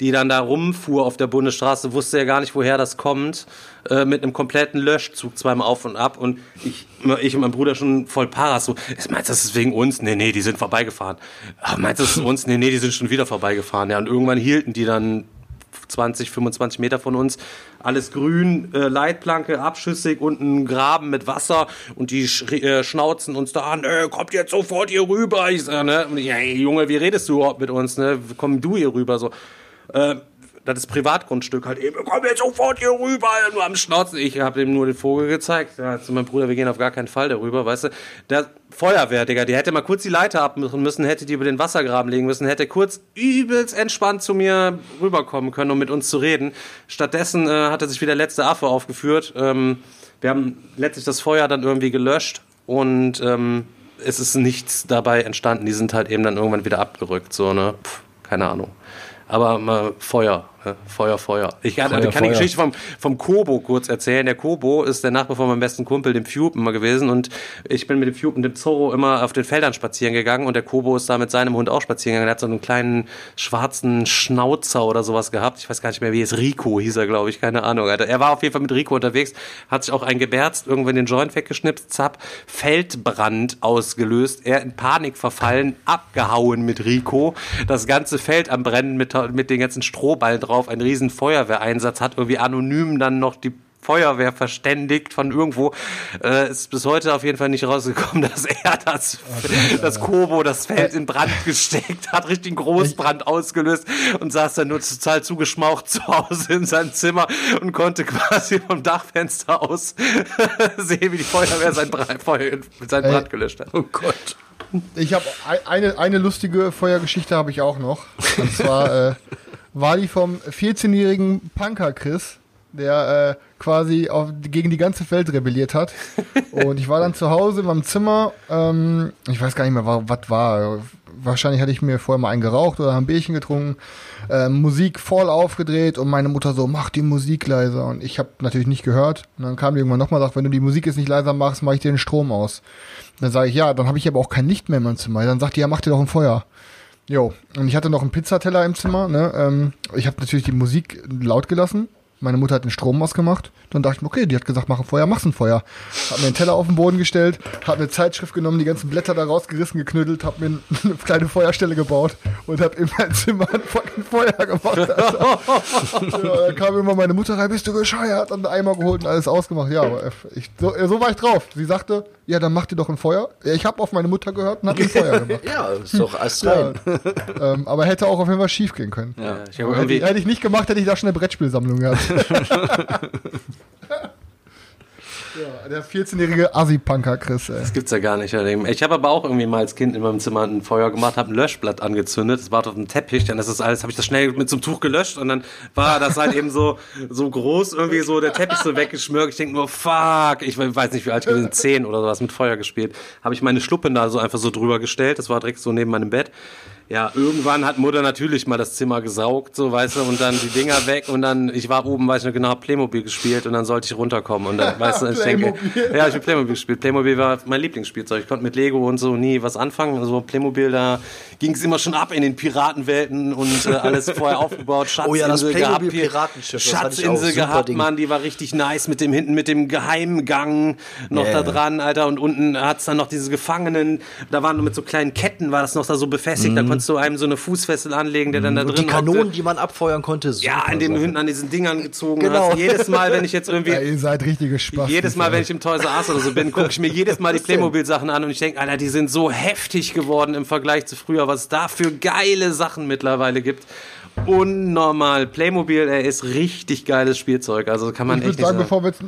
die dann da rumfuhr auf der Bundesstraße, wusste ja gar nicht, woher das kommt, äh, mit einem kompletten Löschzug zweimal auf und ab und ich, ich und mein Bruder schon voll Paras so, meinst du, das ist wegen uns? Nee, nee, die sind vorbeigefahren. Ach, meinst du, das ist uns? Nee, nee, die sind schon wieder vorbeigefahren. Ja, und irgendwann hielten die dann 20, 25 Meter von uns. Alles grün, äh, Leitplanke, abschüssig, unten Graben mit Wasser und die sch äh, schnauzen uns da an, äh, kommt jetzt sofort hier rüber. Ich sag, ne? Und ich, hey, Junge, wie redest du überhaupt mit uns, ne? Komm du hier rüber, so. Äh, das Privatgrundstück halt eben, komm jetzt sofort hier rüber, nur am Schnauzen. Ich habe ihm nur den Vogel gezeigt. Ja, zu meinem Bruder, wir gehen auf gar keinen Fall darüber, weißt du. Der Feuerwehr, Digga, die hätte mal kurz die Leiter abmachen müssen, hätte die über den Wassergraben legen müssen, hätte kurz übelst entspannt zu mir rüberkommen können, um mit uns zu reden. Stattdessen äh, hatte sich wieder der letzte Affe aufgeführt. Ähm, wir haben letztlich das Feuer dann irgendwie gelöscht und ähm, es ist nichts dabei entstanden. Die sind halt eben dann irgendwann wieder abgerückt, so, ne? Puh, keine Ahnung. Aber mal Feuer? Feuer, Feuer. Ich kann, Feuer, kann die Feuer. Geschichte vom, vom Kobo kurz erzählen. Der Kobo ist der Nachbar von meinem besten Kumpel, dem Fupe, immer gewesen. Und ich bin mit dem Fupe und dem Zorro immer auf den Feldern spazieren gegangen. Und der Kobo ist da mit seinem Hund auch spazieren gegangen. Der hat so einen kleinen schwarzen Schnauzer oder sowas gehabt. Ich weiß gar nicht mehr, wie es Rico hieß er, glaube ich. Keine Ahnung. Alter. Er war auf jeden Fall mit Rico unterwegs, hat sich auch einen geberzt, irgendwann den Joint weggeschnipst, zapp, Feldbrand ausgelöst. Er in Panik verfallen, abgehauen mit Rico. Das ganze Feld am Brennen mit, mit den ganzen Strohballen drauf. Ein riesen Feuerwehreinsatz hat irgendwie anonym dann noch die Feuerwehr verständigt von irgendwo. Äh, ist bis heute auf jeden Fall nicht rausgekommen, dass er das, das Kobo, das Feld in Brand gesteckt hat, richtig einen Großbrand ausgelöst und saß dann nur total zugeschmaucht zu Hause in seinem Zimmer und konnte quasi vom Dachfenster aus sehen, wie die Feuerwehr sein Brand, Feuer, seinen Brand gelöscht hat. Oh Gott. Ich habe eine, eine lustige Feuergeschichte habe ich auch noch. Und zwar äh, war die vom 14-jährigen Punker Chris, der äh, quasi auf, gegen die ganze Welt rebelliert hat. Und ich war dann zu Hause in meinem Zimmer. Ähm, ich weiß gar nicht mehr, was war. Wahrscheinlich hatte ich mir vorher mal einen geraucht oder ein Bierchen getrunken. Äh, Musik voll aufgedreht und meine Mutter so, mach die Musik leiser. Und ich habe natürlich nicht gehört. Und dann kam die irgendwann nochmal und sagt, wenn du die Musik jetzt nicht leiser machst, mache ich dir den Strom aus. Dann sage ich, ja, dann habe ich aber auch kein Licht mehr in meinem Zimmer. Dann sagt die, ja, mach dir doch ein Feuer. Jo, und ich hatte noch einen Pizzateller im Zimmer. Ne? Ähm, ich habe natürlich die Musik laut gelassen. Meine Mutter hat den Strom ausgemacht. Dann dachte ich mir, okay, die hat gesagt, mach ein Feuer, mach's ein Feuer. Hab mir einen Teller auf den Boden gestellt, hab eine Zeitschrift genommen, die ganzen Blätter da rausgerissen, geknüttelt, hab mir eine kleine Feuerstelle gebaut und hab in mein Zimmer ein fucking Feuer gemacht. Alter. ja, dann kam immer meine Mutter rein, bist du bescheuert? Und einen Eimer geholt und alles ausgemacht. Ja, aber ich, so, so war ich drauf. Sie sagte, ja, dann mach dir doch ein Feuer. Ich habe auf meine Mutter gehört und hab ein Feuer gemacht. Ja, ist doch erst Ja, rein. ähm, aber hätte auch auf jeden Fall schief gehen können. Ja, ich habe Hätte, irgendwie, hätte ich nicht gemacht, hätte ich da schon eine Brettspielsammlung gehabt. ja, der 14-jährige Assi-Punker Chris, ey. Das gibt's ja gar nicht. Ich habe aber auch irgendwie mal als Kind in meinem Zimmer ein Feuer gemacht, habe ein Löschblatt angezündet. Das war auf dem Teppich, dann ist das alles, habe ich das schnell mit einem Tuch gelöscht und dann war das halt eben so so groß irgendwie so der Teppich so weggeschmürgt. Ich denke nur fuck, ich weiß nicht wie alt ich bin, zehn oder sowas mit Feuer gespielt. Habe ich meine Schluppe da so einfach so drüber gestellt. Das war direkt so neben meinem Bett. Ja, irgendwann hat Mutter natürlich mal das Zimmer gesaugt, so weißt du, und dann die Dinger weg und dann, ich war oben, weiß ich noch genau, hab Playmobil gespielt und dann sollte ich runterkommen und dann, weißt du, ich denke, ja, ich habe Playmobil gespielt. Playmobil war mein Lieblingsspielzeug. Ich konnte mit Lego und so nie was anfangen. Also Playmobil, da ging es immer schon ab in den Piratenwelten und äh, alles vorher aufgebaut. Schatzinsel Oh ja, das Playmobil gehabt. Piratenschiff. Schatzinsel gehabt, Ding. Mann, die war richtig nice mit dem hinten, mit dem Geheimgang noch Ja, da dran, Alter. Und unten hat's dann noch diese Gefangenen, da waren nur mit so kleinen Ketten, war das noch da so befestigt. Da konntest du einem so eine Fußfessel anlegen, der dann da Mhm. Und drin die Kanonen, hockte. die man abfeuern konnte, Ja, an Sache. hinten an diesen Dingern gezogen Genau. hast. Jedes Mal, wenn ich jetzt irgendwie Ja, ihr seid richtige Spaß. jedes Mal, wenn ich im Toys R Us oder so bin, gucke ich mir jedes Mal die Playmobil-Sachen an und ich denke, Alter, die sind so heftig geworden im Vergleich zu früher, was es da für geile Sachen mittlerweile gibt. Unnormal. Playmobil, er ist richtig geiles Spielzeug. Also kann man Ich echt würde nicht sagen, sagen. bevor wir, jetzt,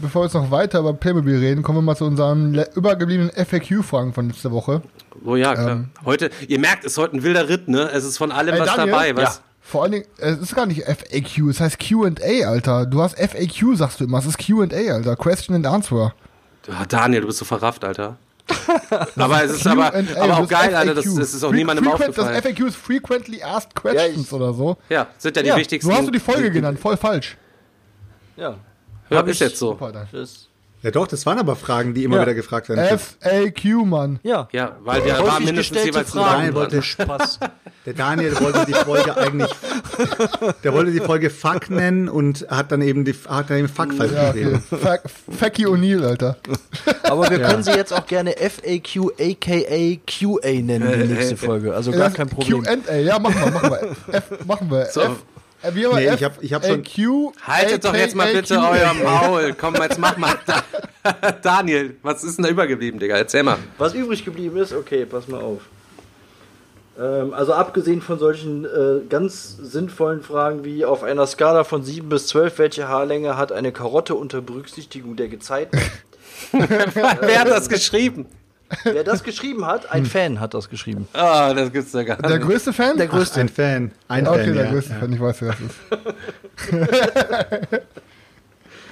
bevor wir jetzt noch weiter über Playmobil reden, kommen wir mal zu unseren übergebliebenen FAQ-Fragen von letzter Woche. Oh ja, klar. Heute, ihr merkt, es ist heute ein wilder Ritt, ne? Es ist von allem Ey, was Daniel? dabei. Was? Ja. Vor allen Dingen, es ist gar nicht FAQ, es heißt QA, Alter. Du hast FAQ, sagst du immer. Es ist QA, Alter. Question and Answer. Ah, Daniel, du bist so verrafft, Alter. aber es ist aber, aber auch geil, Alter. Das, FAQ. das ist auch Fre- niemandem frequent, aufgefallen. Das FAQ ist Frequently Asked Questions ich- oder so. ja, sind ja die Ja, wichtigsten. so hast du die Folge genannt, voll falsch. Ja. Ja, Hab ist ich- jetzt so. Super, dann. Das, Ja doch, das waren aber Fragen, die immer Ja. wieder gefragt werden. FAQ, Mann. ja. Ja, weil der war Häufig mindestens jeweils Fragen, Datenblatt. Leute, Spaß. Der Daniel wollte die Folge eigentlich, der wollte die Folge Fuck nennen und hat dann eben die, hat dann eben Fuck falsch Ja, okay. geschrieben. Fuck- Facky O'Neill, Alter. Aber wir können sie jetzt auch gerne FAQ aka QA nennen, die nächste Folge. Also gar kein Problem. Q&A, ja, machen wir, machen wir. F, machen wir. So. F, äh, Nee, F, ich hab- ich hab schon- AQ, Haltet doch jetzt mal bitte euer Maul. Komm, jetzt mach mal. Daniel, was ist denn da übergeblieben, Digga? Erzähl mal. Was übrig geblieben ist, okay, pass mal auf. Ähm, also abgesehen von solchen äh, ganz sinnvollen Fragen wie auf einer Skala von 7 bis 12, welche Haarlänge hat eine Karotte unter Berücksichtigung der Gezeiten? Wer hat das geschrieben? Wer das geschrieben hat, ein Fan hat das geschrieben. Ah, das gibt's ja gar nicht. Der größte Fan? Der größte. Ein Fan. Ein okay, Fan, der ja. größte Fan, ich weiß, wer das ist.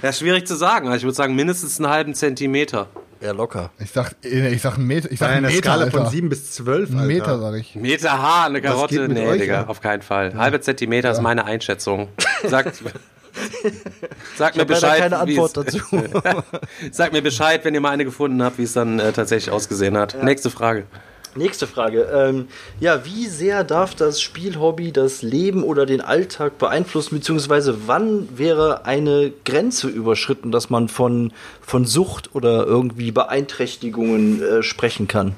Ja, schwierig zu sagen. Also ich würde sagen, mindestens einen halben Zentimeter. Ja, locker. Ich sag, äh, ich sag einen Meter, ich sag einen einer Meter, Skala Alter. von 7 bis 12, Alter. Meter, sag ich. Meter Haar, eine Karotte? Nee, euch, Digga, ja? auf keinen Fall. Halbe Zentimeter ist meine Einschätzung. Sagt, sag mir Bescheid. keine Antwort dazu. Sag mir Bescheid, wenn ihr mal eine gefunden habt, wie es dann äh, tatsächlich ausgesehen hat. Nächste Frage. Nächste Frage. Ähm, ja, wie sehr darf das Spielhobby das Leben oder den Alltag beeinflussen, beziehungsweise wann wäre eine Grenze überschritten, dass man von, von Sucht oder irgendwie Beeinträchtigungen äh, sprechen kann?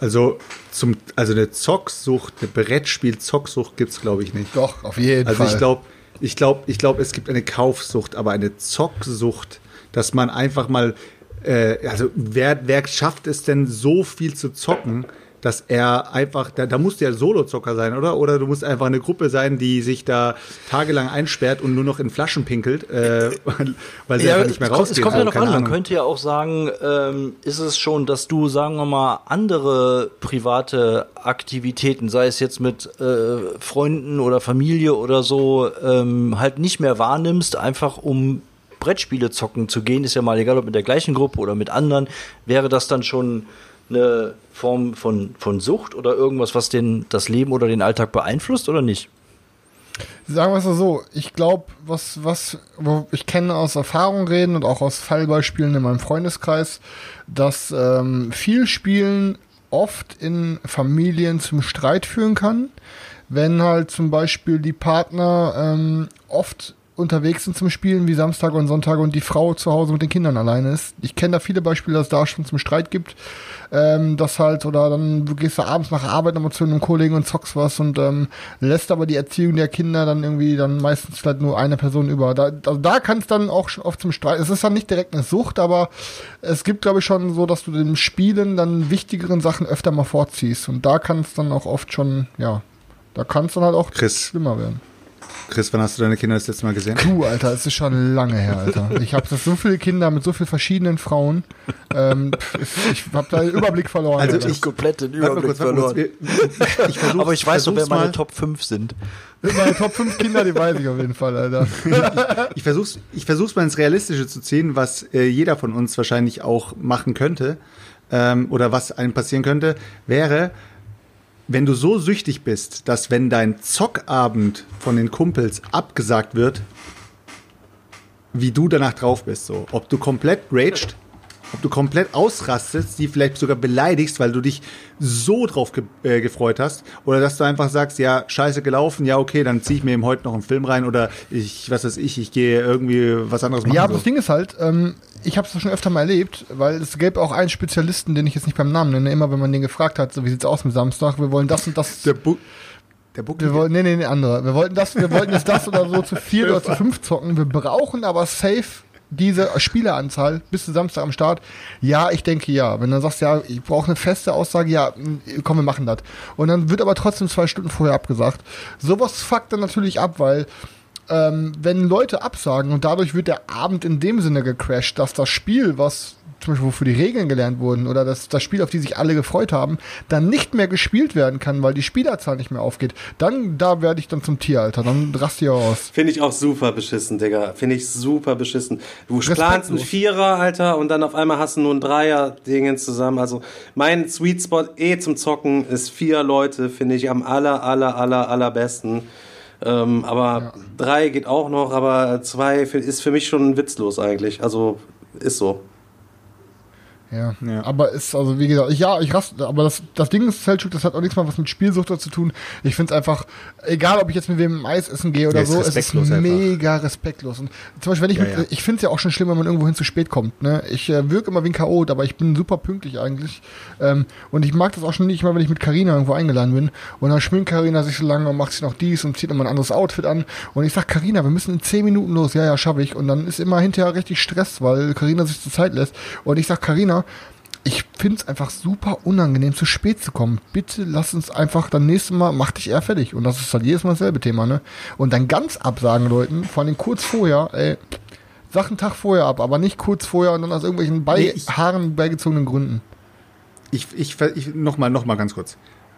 Also, zum, also eine Zocksucht, eine Brettspiel-Zocksucht gibt's glaube ich, nicht. Doch, auf jeden Also Fall. ich glaube, ich glaube, ich glaube, es gibt eine Kaufsucht, aber eine Zocksucht, dass man einfach mal, äh, also wer, wer schafft es denn so viel zu zocken, dass er einfach, da, da musst du ja Solo-Zocker sein, oder? Oder du musst einfach eine Gruppe sein, die sich da tagelang einsperrt und nur noch in Flaschen pinkelt, äh, weil, sie einfach nicht mehr kommt, es kommt ja noch an. Man könnte ja auch sagen, ähm, ist es schon, dass du, sagen wir mal, andere private Aktivitäten, sei es jetzt mit äh, Freunden oder Familie oder so, ähm, halt nicht mehr wahrnimmst, einfach um Brettspiele zocken zu gehen, ist ja mal egal, ob mit der gleichen Gruppe oder mit anderen, wäre das dann schon eine Form von, von Sucht oder irgendwas, was den, das Leben oder den Alltag beeinflusst oder nicht? Sagen wir es mal so, ich glaube, was, was, ich kenne aus Erfahrung reden und auch aus Fallbeispielen in meinem Freundeskreis, dass ähm, viel Spielen oft in Familien zum Streit führen kann, wenn halt zum Beispiel die Partner ähm, oft unterwegs sind zum Spielen, wie Samstag und Sonntag und die Frau zu Hause mit den Kindern alleine ist. Ich kenne da viele Beispiele, dass es da schon zum Streit gibt, ähm, das halt, oder dann du gehst du abends nach Arbeit nochmal zu einem Kollegen und zockst was und ähm, lässt aber die Erziehung der Kinder dann irgendwie dann meistens vielleicht nur eine Person über. Da, also da kann es dann auch schon oft zum Streit. Es ist dann nicht direkt eine Sucht, aber es gibt, glaube ich, schon so, dass du dem Spielen dann wichtigeren Sachen öfter mal vorziehst. Und da kann es dann auch oft schon, ja, da kann es dann halt auch Chris. schlimmer werden. Chris, wann hast du deine Kinder das letzte Mal gesehen? Puh, Alter, es ist schon lange her, Alter. Ich habe so viele Kinder mit so vielen verschiedenen Frauen. Ähm, ich habe da den Überblick verloren. Also Alter. ich- komplett den mal kurz, mal kurz. Ich versuch's- Aber ich weiß doch, wer meine mal. Top 5 sind. meine Top 5 Kinder, die weiß ich auf jeden Fall, Alter. Ich versuch's, ich versuch's mal ins Realistische zu ziehen, was äh, jeder von uns wahrscheinlich auch machen könnte ähm, oder was einem passieren könnte, wäre, wenn du so süchtig bist, dass wenn dein Zockabend von den Kumpels abgesagt wird, wie du danach drauf bist, so. Ob du komplett raged, ob du komplett ausrastest, die vielleicht sogar beleidigst, weil du dich so drauf ge äh, gefreut hast, oder dass du einfach sagst, ja, scheiße gelaufen, ja, okay, dann zieh ich mir eben heute noch einen Film rein oder ich, was weiß ich, ich gehe irgendwie was anderes machen. Ja, aber so. das Ding ist halt, ähm, ich habe es schon öfter mal erlebt, weil es gäbe auch einen Spezialisten, den ich jetzt nicht beim Namen nenne, immer wenn man den gefragt hat, so wie sieht's aus mit Samstag, wir wollen das und das. der Bu der Buckel. wir wollen, nee, nee, nee, andere. Wir wollten das, wir wollten jetzt das oder so zu vier oder zu fünf zocken. Wir brauchen aber safe diese Spieleranzahl bis zu Samstag am Start. Ja, ich denke ja. Wenn du sagst, ja, ich brauche eine feste Aussage, ja, mh, komm, wir machen das. Und dann wird aber trotzdem zwei Stunden vorher abgesagt. Sowas fuckt dann natürlich ab, weil ähm, wenn Leute absagen und dadurch wird der Abend in dem Sinne gecrashed, dass das Spiel, was zum Beispiel wofür die Regeln gelernt wurden oder das, das Spiel, auf die sich alle gefreut haben, dann nicht mehr gespielt werden kann, weil die Spielerzahl nicht mehr aufgeht, dann, da werde ich dann zum Tier, Alter. Dann rast ich aus. Finde ich auch super beschissen, Digga. Finde ich super beschissen. Du planst einen Vierer, Alter, und dann auf einmal hast du nur ein Dreier-Dingen zusammen. Also mein Sweet Spot eh zum Zocken ist vier Leute, finde ich am aller, aller, aller, allerbesten. Ähm, aber drei geht auch noch, aber zwei ist für mich schon witzlos eigentlich. Also ist so. Ja. Ja. Aber ist, also wie gesagt, ich, ja, ich raste, aber das, das Ding ist, Selchuk, das hat auch nichts mal was mit Spielsucht zu tun. Ich finde es einfach, egal ob ich jetzt mit wem Eis essen gehe oder Ja, ist so, es ist respektlos einfach. mega respektlos. Und zum Beispiel, wenn ich Ja, mit, ich finde es ja auch schon schlimm, wenn man irgendwo hin zu spät kommt. Ne? Ich äh, wirke immer wie ein Chaot, aber ich bin super pünktlich eigentlich. Ähm, und ich mag das auch schon nicht mal, wenn ich mit Karina irgendwo eingeladen bin. Und dann schminkt Karina sich so lange und macht sich noch dies und zieht immer ein anderes Outfit an. Und ich sag, Karina, wir müssen in 10 Minuten los. Ja, ja, schaffe ich. Und dann ist immer hinterher richtig Stress, weil Karina sich zur Zeit lässt. Und ich sag, Karina, ich finde es einfach super unangenehm, zu spät zu kommen. Bitte lass uns einfach dann nächstes Mal, mach dich eher fertig. Und das ist halt jedes Mal dasselbe Thema, ne? Und dann ganz absagen, Leuten, vor allem kurz vorher, ey, sag einen Tag vorher ab, aber nicht kurz vorher und dann aus irgendwelchen bei Nee, Haaren beigezogenen Gründen. Ich, ich, ich noch mal, noch mal ganz kurz.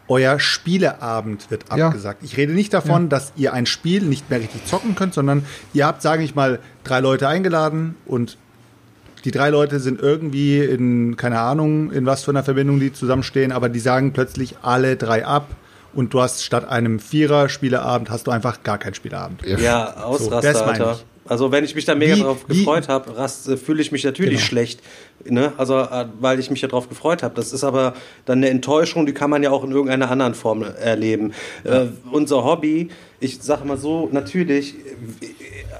Euer Spieleabend wird Ja. abgesagt. Ich rede nicht davon, dass ihr ein Spiel nicht mehr richtig zocken könnt, sondern ihr habt, sage ich mal, drei Leute eingeladen und die drei Leute sind irgendwie in, keine Ahnung, in was für einer Verbindung die zusammenstehen, aber die sagen plötzlich alle drei ab und du hast statt einem Vierer-Spieleabend hast du einfach gar keinen Spieleabend. Ja, das Ausraster, meine Alter. ich. Also wenn ich mich da mega Wie- drauf gefreut habe, äh, fühle ich mich natürlich Genau. schlecht. Ne? Also äh, weil ich mich ja drauf gefreut habe. Das ist aber dann eine Enttäuschung, die kann man ja auch in irgendeiner anderen Form erleben. Äh, unser Hobby, ich sage mal so, natürlich,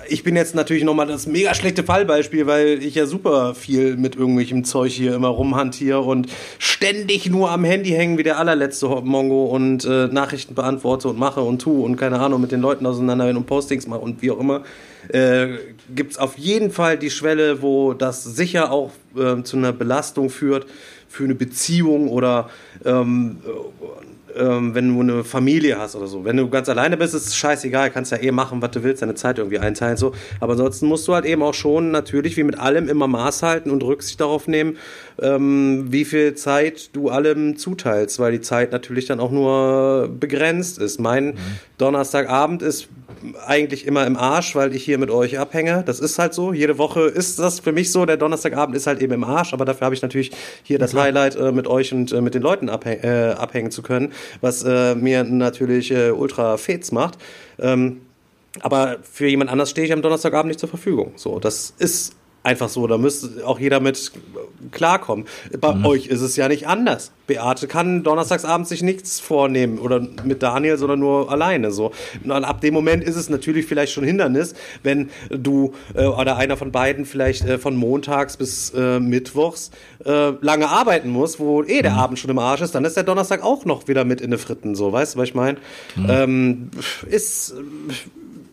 ich bin jetzt natürlich nochmal das mega schlechte Fallbeispiel, weil ich ja super viel mit irgendwelchem Zeug hier immer rumhantiere und ständig nur am Handy hängen wie der allerletzte Mongo und äh, Nachrichten beantworte und mache und tue und keine Ahnung mit den Leuten auseinander und Postings mache und wie auch immer. Äh, gibt es auf jeden Fall die Schwelle, wo das sicher auch ähm, zu einer Belastung führt für eine Beziehung oder ähm, ähm, wenn du eine Familie hast oder so. Wenn du ganz alleine bist, ist es scheißegal, kannst ja eh machen, was du willst, deine Zeit irgendwie einteilen. So. Aber ansonsten musst du halt eben auch schon natürlich wie mit allem immer Maß halten und Rücksicht darauf nehmen, ähm, wie viel Zeit du allem zuteilst, weil die Zeit natürlich dann auch nur begrenzt ist. Mein Donnerstagabend ist eigentlich immer im Arsch, weil ich hier mit euch abhänge. Das ist halt so. Jede Woche ist das für mich so. Der Donnerstagabend ist halt eben im Arsch, aber dafür habe ich natürlich hier das Highlight, äh, mit euch und äh, mit den Leuten abhäng äh, abhängen zu können, was äh, mir natürlich äh, ultra fets macht. Ähm, aber für jemand anders stehe ich am Donnerstagabend nicht zur Verfügung. So, das ist einfach so. Da müsste auch jeder mit klarkommen. Bei euch ist es ja nicht anders. Beate kann donnerstagsabends sich nichts vornehmen oder mit Daniel, sondern nur alleine. So. Und ab dem Moment ist es natürlich vielleicht schon Hindernis, wenn du äh, oder einer von beiden vielleicht äh, von montags bis äh, mittwochs äh, lange arbeiten muss, wo eh der Abend schon im Arsch ist, dann ist der Donnerstag auch noch wieder mit in den Fritten. So, weißt du, was ich meine? Ähm, ist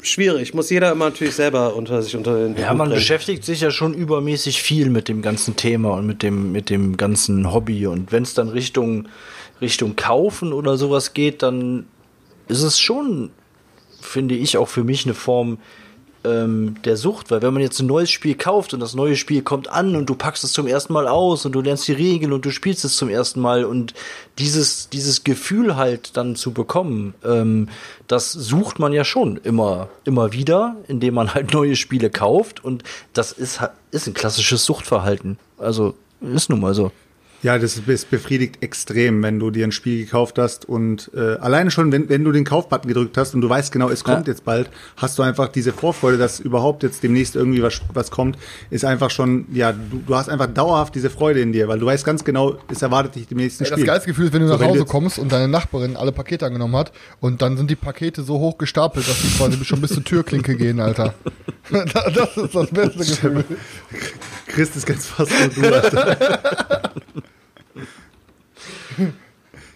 schwierig. Muss jeder immer natürlich selber unter sich unter den Ja, Hut man bringen. beschäftigt sich ja schon übermäßig viel mit dem ganzen Thema und mit dem, mit dem ganzen Hobby. Und wenn es dann Richtung, Richtung Kaufen oder sowas geht, dann ist es schon, finde ich, auch für mich eine Form ähm, der Sucht. Weil wenn man jetzt ein neues Spiel kauft und das neue Spiel kommt an und du packst es zum ersten Mal aus und du lernst die Regeln und du spielst es zum ersten Mal und dieses, dieses Gefühl halt dann zu bekommen, ähm, das sucht man ja schon immer, immer wieder, indem man halt neue Spiele kauft und das ist, ist ein klassisches Suchtverhalten. Also ist nun mal so. Ja, das ist- befriedigt extrem, wenn du dir ein Spiel gekauft hast und äh, alleine schon, wenn, wenn du den Kaufbutton gedrückt hast und du weißt genau, es kommt Ja. jetzt bald, hast du einfach diese Vorfreude, dass überhaupt jetzt demnächst irgendwie was, was kommt, ist einfach schon, ja, du, du hast einfach dauerhaft diese Freude in dir, weil du weißt ganz genau, es erwartet dich demnächst ein das Spiel. geilste Gefühl ist, wenn du So, nach du Hause jetzt- kommst und deine Nachbarin alle Pakete angenommen hat und dann sind die Pakete so hoch gestapelt, dass die quasi schon bis zur Türklinke gehen, Alter. das ist das beste Gefühl. Chris ist ganz fast so du, Alter.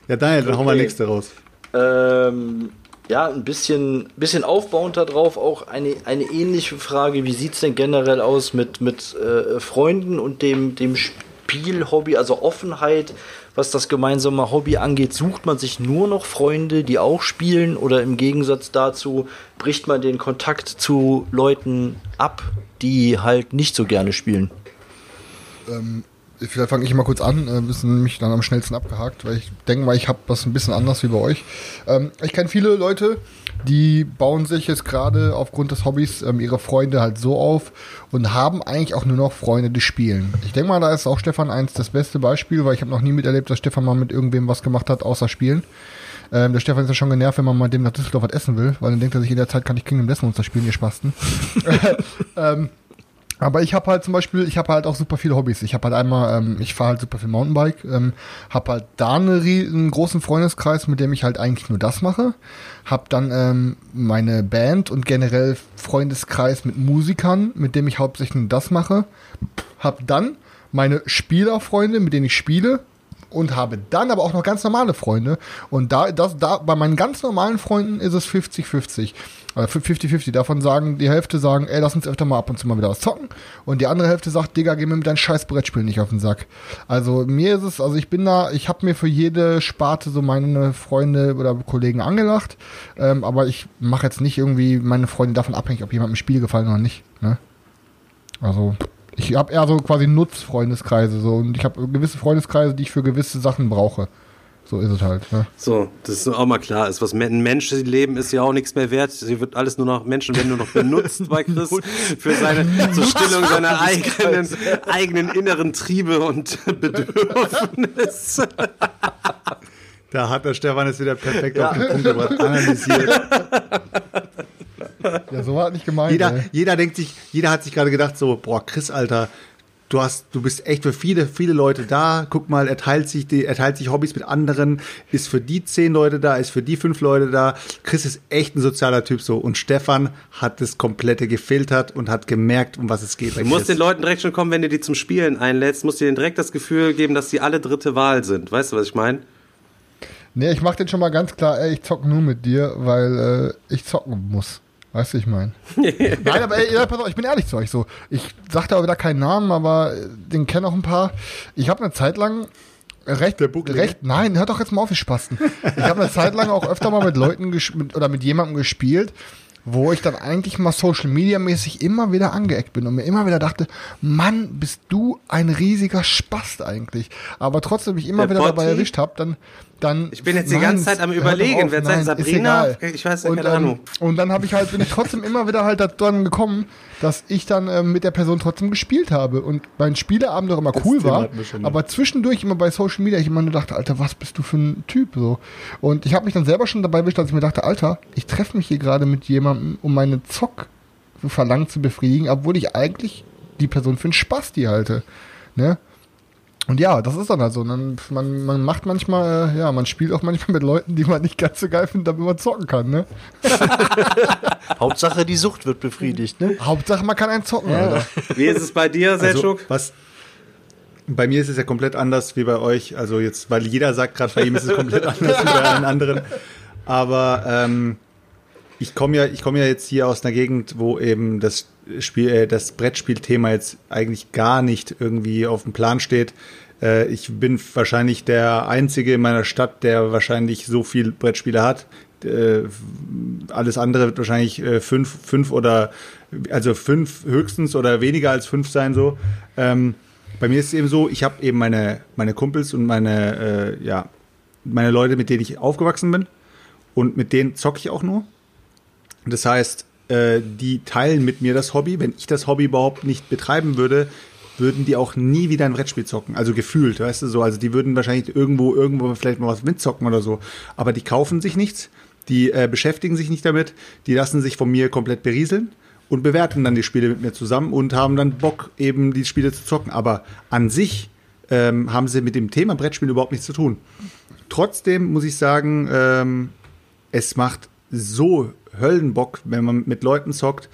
Ja, Daniel, dann hau mal Okay. nächste raus. Ähm, ja, ein bisschen, bisschen aufbauend darauf auch eine, eine ähnliche Frage. Wie sieht es denn generell aus mit, mit äh, Freunden und dem, dem Spielhobby, also Offenheit, was das gemeinsame Hobby angeht? Sucht man sich nur noch Freunde, die auch spielen oder im Gegensatz dazu bricht man den Kontakt zu Leuten ab, die halt nicht so gerne spielen? Vielleicht fange ich mal kurz an, äh, ist nämlich dann am schnellsten abgehakt, weil ich denke mal, ich habe das ein bisschen anders wie bei euch. Ähm, ich kenne viele Leute, die bauen sich jetzt gerade aufgrund des Hobbys ähm, ihre Freunde halt so auf und haben eigentlich auch nur noch Freunde, die spielen. Ich denke mal, da ist auch Stefan eins das beste Beispiel, weil ich habe noch nie miterlebt, dass Stefan mal mit irgendwem was gemacht hat, außer spielen. Ähm, der Stefan ist ja schon genervt, wenn man mal dem nach Düsseldorf was essen will, weil dann denkt er sich, in der Zeit kann ich Kingdom Death Monster spielen, ihr Spasten. ähm, Aber ich habe halt zum Beispiel, ich habe halt auch super viele Hobbys. Ich habe halt einmal, ähm, ich fahre halt super viel Mountainbike, ähm, habe halt da eine, einen großen Freundeskreis, mit dem ich halt eigentlich nur das mache. Hab dann ähm, meine Band und generell Freundeskreis mit Musikern, mit dem ich hauptsächlich nur das mache. Hab dann meine Spielerfreunde, mit denen ich spiele. Und habe dann aber auch noch ganz normale Freunde. Und da, das, da, bei meinen ganz normalen Freunden ist es 50-50. Äh, 50-50. Davon sagen, die Hälfte sagen, ey, lass uns öfter mal ab und zu mal wieder was zocken. Und die andere Hälfte sagt, Digga, geh mir mit deinem scheiß Brettspiel nicht auf den Sack. Also mir ist es, also ich bin da, ich habe mir für jede Sparte so meine Freunde oder Kollegen angelacht. Ähm, aber ich mache jetzt nicht irgendwie meine Freunde davon abhängig, ob jemandem ein Spiel gefallen oder nicht. Ne? Also ich habe eher so quasi Nutzfreundeskreise so und ich habe gewisse Freundeskreise, die ich für gewisse Sachen brauche. So ist es halt. Ne? So, das ist auch mal klar ist. Was ein Menschenleben ist ja auch nichts mehr wert. Hier wird alles nur noch Menschen werden nur noch benutzt bei Chris für seine zur Stillung seiner eigenen, eigenen inneren Triebe und Bedürfnisse. Da hat der Stefan es wieder perfekt auf den Punkt gebracht, analysiert. Ja, so war das nicht gemeint. Jeder, ey. jeder denkt sich, jeder hat sich gerade gedacht so, boah, Chris, Alter, du hast, du bist echt für viele, viele Leute da. Guck mal, er teilt sich die, er teilt sich Hobbys mit anderen, ist für die zehn Leute da, ist für die fünf Leute da. Chris ist echt ein sozialer Typ so. Und Stefan hat das komplette gefiltert und hat gemerkt, um was es geht. Du musst den Leuten direkt schon kommen, wenn du die zum Spielen einlädst, musst du denen direkt das Gefühl geben, dass die alle dritte Wahl sind. Weißt du, was ich meine? Nee, ich mach den schon mal ganz klar, ey, ich zock nur mit dir, weil äh, ich zocken muss. Weißt du, ich mein. Nein, aber ey, pass auf, ich bin ehrlich zu euch so. Ich sag da wieder keinen Namen, aber äh, den kennen auch ein paar. Ich habe eine Zeit lang recht, Der recht, nein, hört doch jetzt mal auf, ihr Spasten. Ich habe eine Zeit lang auch öfter mal mit Leuten mit, oder mit jemandem gespielt, wo ich dann eigentlich mal Social Media mäßig immer wieder angeeckt bin und mir immer wieder dachte, Mann, bist du ein riesiger Spast eigentlich. Aber trotzdem mich immer Der wieder dabei Botti? erwischt habe, dann, dann. Ich bin jetzt die Nein, ganze Zeit am Überlegen, auf, wer nein, Sabrina? ist egal. Ich weiß ja, und, keine ähm, Ahnung. Und dann habe ich halt, bin ich trotzdem immer wieder halt dann gekommen, dass ich dann ähm, mit der Person trotzdem gespielt habe und mein Spieleabend doch immer cool Thema war, aber zwischendurch immer bei Social Media ich immer nur dachte, Alter, was bist du für ein Typ so? Und ich habe mich dann selber schon dabei erwischt, dass ich mir dachte, Alter, ich treffe mich hier gerade mit jemandem, um meine Zock Verlangen zu befriedigen, obwohl ich eigentlich die Person für einen Spasti halte, ne? Und ja, das ist dann halt so. Dann, man, man macht manchmal, äh, ja, man spielt auch manchmal mit Leuten, die man nicht ganz so geil findet, damit man zocken kann, ne? Hauptsache, die Sucht wird befriedigt, ne? Hauptsache, man kann einen zocken, Alter. Wie ist es bei dir, Also, Selchuk? was, bei mir ist es ja komplett anders wie bei euch. Also jetzt, weil jeder sagt gerade, bei ihm ist es komplett anders wie bei allen anderen. Aber ähm, ich komme ja, ich komme ja jetzt hier aus einer Gegend, wo eben das Spiel, äh, das Brettspielthema jetzt eigentlich gar nicht irgendwie auf dem Plan steht. Äh, ich bin wahrscheinlich der einzige in meiner Stadt, der wahrscheinlich so viel Brettspiele hat. Äh, alles andere wird wahrscheinlich äh, fünf, fünf oder also fünf höchstens oder weniger als fünf sein so. Ähm, bei mir ist es eben so, ich habe eben meine, meine Kumpels und meine, äh, ja, meine Leute, mit denen ich aufgewachsen bin. Und mit denen zocke ich auch nur. Das heißt, äh, die teilen mit mir das Hobby. Wenn ich das Hobby überhaupt nicht betreiben würde, würden die auch nie wieder ein Brettspiel zocken. Also gefühlt, weißt du so. Also die würden wahrscheinlich irgendwo, irgendwo vielleicht mal was mitzocken oder so. Aber die kaufen sich nichts, die äh, beschäftigen sich nicht damit, die lassen sich von mir komplett berieseln und bewerten dann die Spiele mit mir zusammen und haben dann Bock, eben die Spiele zu zocken. Aber an sich ähm, haben sie mit dem Thema Brettspiel überhaupt nichts zu tun. Trotzdem muss ich sagen, ähm, es macht so Höllenbock, wenn man mit Leuten zockt,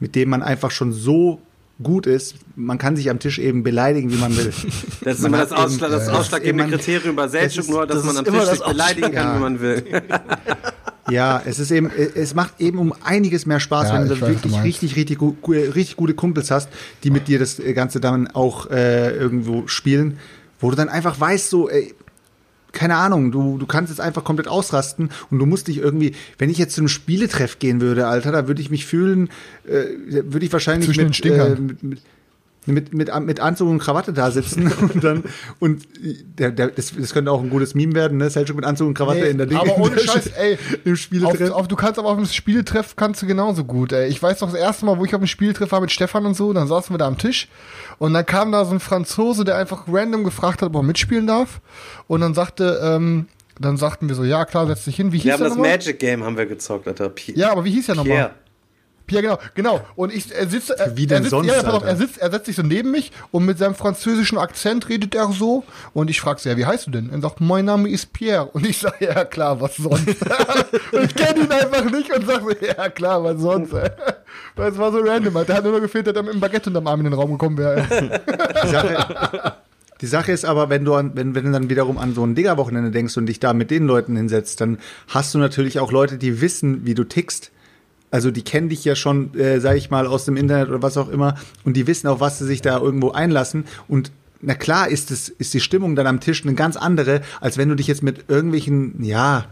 mit denen man einfach schon so gut ist. Man kann sich am Tisch eben beleidigen, wie man will. Das ist Man immer das, Ausschlag, das äh, ausschlaggebende das ist Kriterium bei ist- nur, dass das man am Tisch das sich beleidigen kann, Ausschlag- wie man will. Ja, es ist eben, es macht eben um einiges mehr Spaß, Ja, wenn du weiß, wirklich du richtig, richtig, richtig gute Kumpels hast, die mit dir das Ganze dann auch äh, irgendwo spielen, wo du dann einfach weißt, so, ey, keine Ahnung, du, du kannst jetzt einfach komplett ausrasten und du musst dich irgendwie, wenn ich jetzt zu einem Spieletreff gehen würde, Alter, da würde ich mich fühlen, äh, würde ich wahrscheinlich Zwischen den mit, Stinkern. äh, mit, mit mit, mit, mit Anzug und Krawatte da sitzen und dann und der, der, das, das könnte auch ein gutes Meme werden, ne? Selchuk mit Anzug und Krawatte Nee, in der aber ohne Scheiß, ey, im auf, Spieletreff. auf, du kannst aber auf dem Spieletreff kannst du genauso gut. Ey. Ich weiß noch, das erste Mal, wo ich auf dem Spieletreff war mit Stefan und so, dann saßen wir da am Tisch und dann kam da so ein Franzose, der einfach random gefragt hat, ob er mitspielen darf. Und dann sagte, ähm, dann sagten wir so, ja klar, setz dich hin. Wie hieß Wir haben der das nochmal? Magic Game haben wir gezockt, Alter. Pi Ja, aber wie hieß der nochmal? Pierre. Genau, genau. Und ich, er sitzt, er, Wie denn er sitzt, sonst, ja, pass auf, er sitzt, er setzt sich so neben mich und mit seinem französischen Akzent redet er so. Und ich frage so, ja, wie heißt du denn? Er sagt, mein Name ist Pierre. Und ich sage, ja, klar, was sonst? und ich kenne ihn einfach nicht und sage ja, klar, was sonst? Weil es war so random, Alter. Der hat nur noch gefehlt, dass er mit dem Baguette unterm Arm in den Raum gekommen wäre. Die Sache, die Sache ist aber, wenn du, an, wenn, wenn du dann wiederum an so ein Digger-Wochenende denkst und dich da mit den Leuten hinsetzt, dann hast du natürlich auch Leute, die wissen, wie du tickst. Also die kennen dich ja schon, äh, sag ich mal, aus dem Internet oder was auch immer. Und die wissen auch, was sie sich da irgendwo einlassen. Und na klar ist es, ist die Stimmung dann am Tisch eine ganz andere, als wenn du dich jetzt mit irgendwelchen, ja,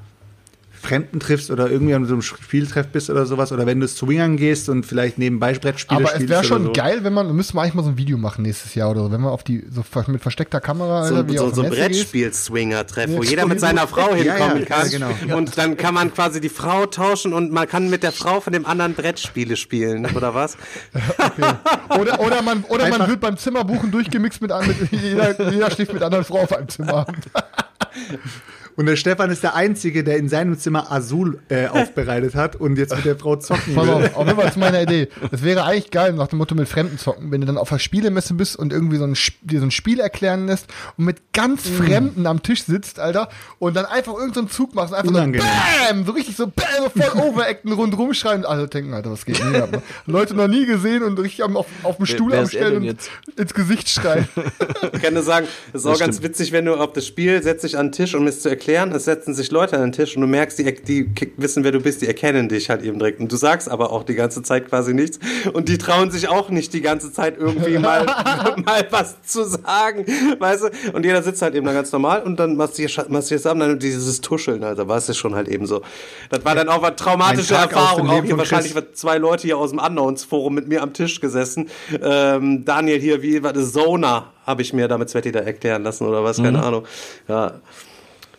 Fremden triffst oder irgendwie an so einem Spieltreff bist oder sowas oder wenn du swingern gehst und vielleicht nebenbei Brettspiele Aber spielst es wäre schon so. geil, wenn man, müssten wir eigentlich mal so ein Video machen nächstes Jahr oder so, wenn wir auf die, so mit versteckter Kamera, So, wie so, so ein. Brettspiel-Swinger-Treff, wo Ja, jeder mit seiner Frau Ja, hinkommen ja, kann. ja, genau. Und dann kann man quasi die Frau tauschen und man kann mit der Frau von dem anderen Brettspiele spielen, oder was? Oder, oder man, oder man wird beim Zimmerbuchen durchgemixt mit, mit jeder, jeder schläft mit anderen Frau auf einem Zimmer. Und der Stefan ist der Einzige, der in seinem Zimmer Azul äh, aufbereitet hat und jetzt mit der Frau zocken Pass will. auf, auf jeden Fall das ist meine Idee. Das wäre eigentlich geil, nach dem Motto mit Fremden zocken, wenn du dann auf der Spielemesse bist und irgendwie so ein, dir so ein Spiel erklären lässt und mit ganz Mm. Fremden am Tisch sitzt, Alter, und dann einfach irgendeinen Zug machst und einfach Unangenehm. so BAM, so richtig so BAM, so voll overacten, rundrum schreien und alle denken, Alter, was geht denn hier ab? Leute noch nie gesehen und richtig am, auf, auf dem Stuhl wer am ist er Stellen denn und jetzt? ins Gesicht schreien. Ich kann nur sagen, es ist auch ganz witzig, wenn du auf das Spiel setzt dich an den Tisch, um es zu erklären. Es setzen sich Leute an den Tisch und du merkst, die, die wissen, wer du bist, die erkennen dich halt eben direkt. Und du sagst aber auch die ganze Zeit quasi nichts. Und die trauen sich auch nicht die ganze Zeit irgendwie mal, mal was zu sagen. Weißt du? Und jeder sitzt halt eben da ganz normal und dann machst du hier, zusammen dann dieses Tuscheln, also war es ja schon halt eben so. Das war dann auch eine traumatische Erfahrung. Auch hier wahrscheinlich zwei Leute hier aus dem Unknowns-Forum mit mir am Tisch gesessen. Ähm, Daniel hier, wie war das? Zona habe ich mir damit Sveti da erklären lassen oder was, keine Ahnung. Ja,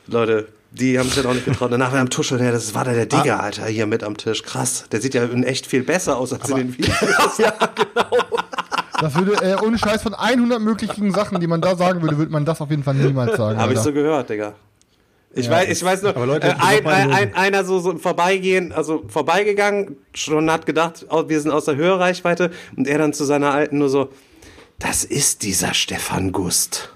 Leute, die haben sich dann auch nicht getraut. Danach am Tuscheln, ja, das war da der Digger, Alter, hier mit am Tisch. Krass, der sieht ja in echt viel besser aus als in den Videos. Das würde, äh, ohne Scheiß von 100 möglichen Sachen, die man da sagen würde, würde man das auf jeden Fall niemals sagen. Habe ich so gehört, Digga. Ich, weiß, ich weiß nur, aber Leute, äh, ein, ein, ein, einer so, so Vorbeigehen, also vorbeigegangen, schon hat gedacht, oh, wir sind aus der Hörreichweite und er dann zu seiner Alten nur so, das ist dieser Stefan Gust.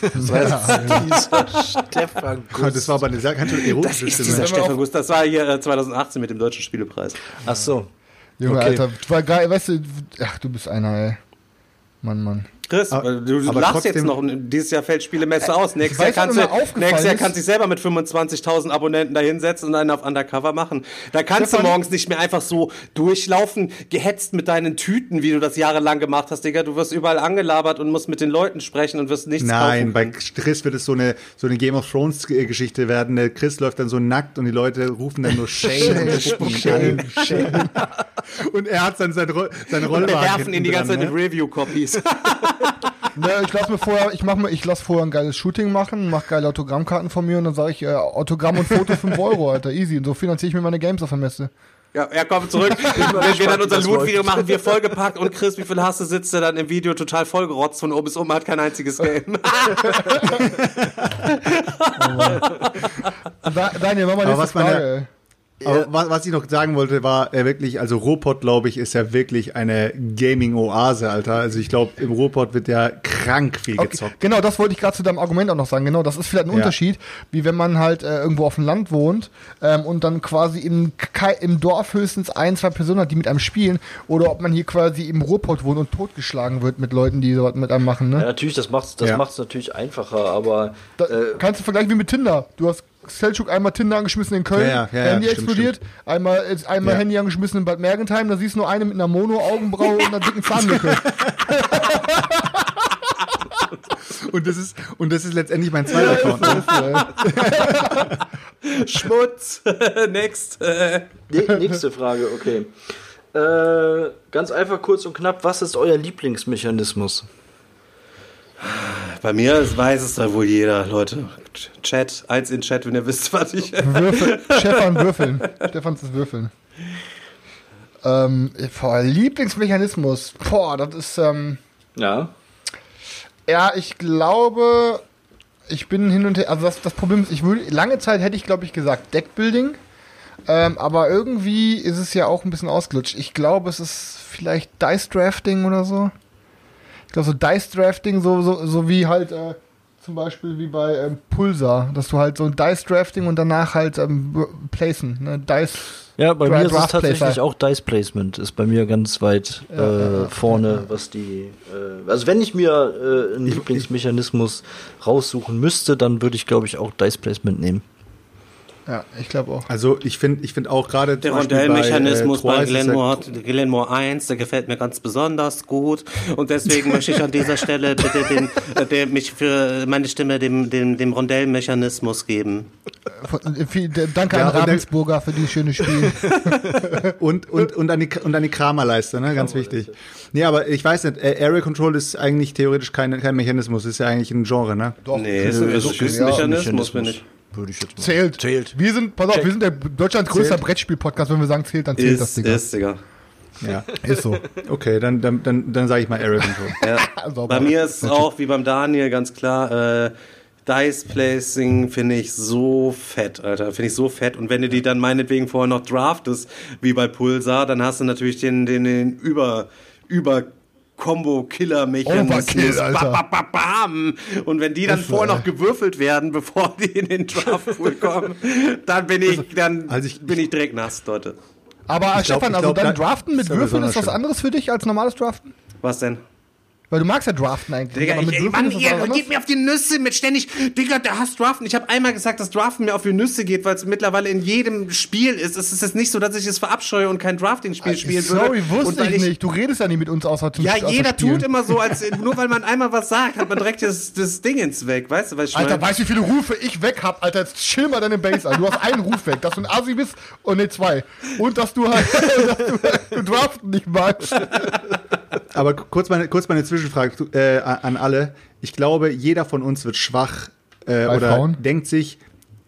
Das, war, Stefan Das war aber eine sehr ganz schön das erotische ist Stimme. dieser Stefan Gust. Das war hier äh, 2018 mit dem Deutschen Spielepreis. Ach so. Junge, Okay. Alter, war geil, weißt du, ach, du bist einer, ey. Mann, Mann. Chris, Aber- du, du aber lachst trotzdem- jetzt noch. und Dieses Jahr fällt Spielemesse aus. Nächstes Jahr, kannst du, nächstes Jahr kannst du dich selber mit 25.000 Abonnenten da hinsetzen und einen auf Undercover machen. Da kannst Stefan- du morgens nicht mehr einfach so durchlaufen, gehetzt mit deinen Tüten, wie du das jahrelang gemacht hast, Digga. Du wirst überall angelabert und musst mit den Leuten sprechen und wirst nichts Nein, bei Chris wird es so eine, so eine Game of Thrones Geschichte werden. Chris läuft dann so nackt und die Leute rufen dann nur Shame und spucken Shame, Shame. Und er hat dann sein, Ro seine Und wir Rollwagen werfen ihn die ganze Zeit mit dran, Review-Copies. Ne, ich lass mir vorher, ich mach mir, ich lass vorher ein geiles Shooting machen, mach geile Autogrammkarten von mir und dann sage ich, äh, Autogramm und Foto 5 Euro, Alter, easy. Und so finanziere ich mir meine Games auf der Messe. Ja, er kommt zurück. Wenn wir dann unser Loot-Video machen, wir vollgepackt und Chris, wie viel hast du, sitzt er dann im Video total vollgerotzt von oben bis oben, hat kein einziges Game. Da, Daniel, mach mal nächste was meine- Aber was, was ich noch sagen wollte, war äh, wirklich, also Ruhrpott, glaube ich, ist ja wirklich eine Gaming-Oase, Alter. Also ich glaube, im Ruhrpott wird ja krank viel Okay, gezockt. genau, das wollte ich gerade zu deinem Argument auch noch sagen. Genau, das ist vielleicht ein Ja. Unterschied, wie wenn man halt äh, irgendwo auf dem Land wohnt ähm, und dann quasi im, im Dorf höchstens ein, zwei Personen hat, die mit einem spielen, oder ob man hier quasi im Ruhrpott wohnt und totgeschlagen wird mit Leuten, die sowas mit einem machen. Ja, Ne? natürlich, das macht's, das Ja. macht's natürlich einfacher, aber Da, äh, kannst du vergleichen wie mit Tinder. Du hast Selchuk einmal Tinder angeschmissen in Köln, Ja, ja, ja, Handy stimmt, explodiert, einmal, äh, einmal Ja. Handy angeschmissen in Bad Mergentheim, da siehst du nur eine mit einer Mono-Augenbraue und einer dicken Zahnlücke. Und das ist, und das ist letztendlich mein zweiter Account. Ne? Schmutz. Next. Ne, nächste Frage, okay. Äh, ganz einfach, kurz und knapp, was ist euer Lieblingsmechanismus? Bei mir weiß es da wohl jeder, Leute. Chat, eins in Chat, wenn ihr wisst, was ich. Würfel, Stefan würfeln. Stefans ist würfeln. Ähm, boah, Lieblingsmechanismus. Boah, das ist, ähm, Ja. ja, ich glaube, ich bin hin und her, also das, das Problem ist, ich würde, lange Zeit hätte ich, glaube ich, gesagt Deckbuilding, Ähm, aber irgendwie ist es ja auch ein bisschen ausgelutscht. Ich glaube, es ist vielleicht Dice Drafting oder so. Ich glaube, so Dice Drafting, so, so, so wie halt äh, zum Beispiel wie bei ähm, Pulsar, dass du halt so ein Dice Drafting und danach halt ähm, placen. Ne? Dice. Ja, bei Dra- mir ist es tatsächlich Placer. auch Dice Placement, ist bei mir ganz weit äh, vorne, was die. Äh, also wenn ich mir äh, einen Lieblingsmechanismus raussuchen müsste, dann würde ich, glaube ich, auch Dice Placement nehmen. Ja, ich glaube auch. Also ich finde ich finde auch gerade Der Rondellmechanismus bei, äh, bei, ist ja- Glenmore, Glenmore 1, der gefällt mir ganz besonders gut. Und deswegen möchte ich an dieser Stelle bitte den, äh, der, mich für meine Stimme dem, dem, dem Rondellmechanismus geben. Von- äh, d- Danke Ja, an Ravensburger für dieses schöne Spiel. und, und, und, an die, und an die Kramerleiste, ne? ganz wichtig. Nee, aber ich weiß nicht, äh, Area Control ist eigentlich theoretisch kein, kein Mechanismus, ist ja eigentlich ein Genre, ne? Doch, Nee, ist, ein Mechanismus, finde ich. Würde ich jetzt mal. Zählt. Zählt. Wir sind, pass auf, wir sind der Deutschlands größter. Brettspiel-Podcast. Wenn wir sagen zählt, dann zählt das, Ist, Digga. ist, Digga. Ja. Ist so. Okay, dann, dann, dann, dann sage ich mal Control. Ja. Bei mir ist es auch wie beim Daniel ganz klar, äh, Dice Placing finde ich so fett, Alter. Finde ich so fett. Und wenn du die dann meinetwegen vorher noch draftest, wie bei Pulsar, dann hast du natürlich den, den, den über, über Combo-Killer-Mechanismus. Overkill, Alter. Ba, ba, ba, bam. Und wenn die dann vorher noch gewürfelt werden, bevor die in den Draft-Pool kommen, dann bin ich, dann Also ich- bin ich direkt nass, Leute. Aber glaub- Stefan, ich also glaub, dein da- Draften mit Würfeln ist was anderes für dich als normales Draften? Was denn? Weil du magst ja Draften eigentlich. Digga, aber ich, mit ey, Würfeln Mann, ihr geht mir auf die Nüsse mit ständig, Digga, der hasst Draften. Ich habe einmal gesagt, dass Draften mir auf die Nüsse geht, weil es mittlerweile in jedem Spiel ist. Es ist jetzt nicht so, dass ich es verabscheue und kein Drafting-Spiel spielen würde. Sorry, wusste weil ich nicht. Du redest ja nicht mit uns außer zum Ja, außer jeder Spielen. tut immer so, als nur weil man einmal was sagt, hat man direkt das, das Ding ins Weg, weißt du, was ich Alter, meine? weißt du, wie viele Rufe ich weg hab? Alter, jetzt chill mal deine Base an. Du hast einen Ruf weg, dass du ein Asi bist und ne, zwei. Und dass du halt, dass du, du Draften nicht magst. Aber kurz meine, kurz meine Zwischenfrage äh, an alle. Ich glaube, jeder von uns wird schwach äh, oder Frauen? denkt sich,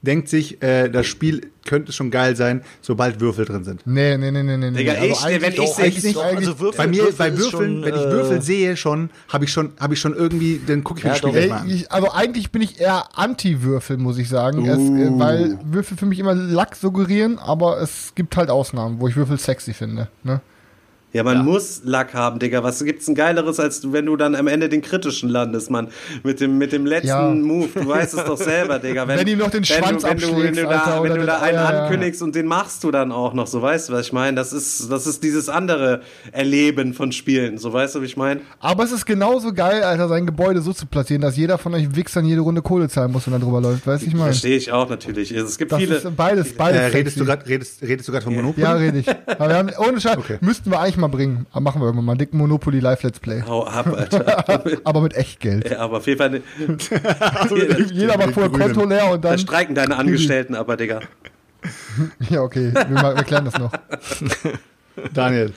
denkt sich, äh, das Spiel könnte schon geil sein, sobald Würfel drin sind. Nee, nee, nee, nee, nee. Digga, nee. ich, eigentlich wenn ich sehe- also Würfel, Bei mir, Würfel bei Würfeln, schon, wenn ich äh, Würfel sehe schon, habe ich schon, habe ich schon irgendwie, dann gucke ich mir Ja, das Spiel doch. Ey, an. ich, also eigentlich bin ich eher Anti-Würfel, muss ich sagen. Es, äh, weil Würfel für mich immer Lack suggerieren, aber es gibt halt Ausnahmen, wo ich Würfel sexy finde. Ne? Ja, man muss Lack haben, Digga. Was gibt's ein geileres, als wenn du dann am Ende den kritischen landest, Mann? Mit dem, mit dem letzten Ja. Move. Du weißt es doch selber, Digga. Wenn ihm noch den Schwanz du, wenn du, wenn du da, Alter, wenn oder du da einen ja, ja. ankündigst und den machst du dann auch noch, so weißt du, was ich meine? Das ist, das ist dieses andere Erleben von Spielen, so weißt du, wie ich meine? Aber es ist genauso geil, Alter, sein Gebäude so zu platzieren, dass jeder von euch Wichsern jede Runde Kohle zahlen muss, wenn er drüber läuft. Weißt du, ich meine? Verstehe ich auch natürlich. Es gibt Das viele. ist beides, beides. Äh, redest, du grad, redest, redest du gerade von Monopoly? Ja, rede ich. Aber wir haben, ohne Scheiß, Okay. müssten wir eigentlich mal bringen. Machen wir irgendwann mal. Dicken Monopoly Live Let's Play. Hau ab, Alter. Aber mit Echtgeld. ja, aber auf jeden Fall. Jeder macht vorher. Konto leer und Da dann. streiken deine Angestellten aber, Digga. Ja, okay. Wir, mal- wir klären das noch. Daniel,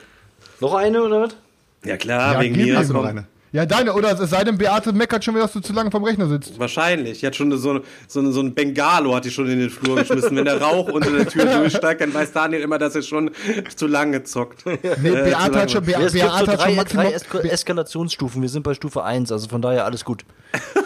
Noch eine oder was? Ja, klar, Ja, wegen mir. ihm hast du noch eine? Ja, deine, oder es sei denn, Beate meckert schon wieder, dass du zu lange vom Rechner sitzt. Wahrscheinlich. Die hat schon so, so, so ein Bengalo hat die schon in den Flur geschmissen. Wenn der Rauch unter der Tür durchsteigt, dann weiß Daniel immer, dass er schon zu lange zockt. Nee, Äh, Beate hat schon, Be Ja, es gibt so Beate hat drei, schon drei Eskalationsstufen. Wir sind bei Stufe 1, also von daher alles gut.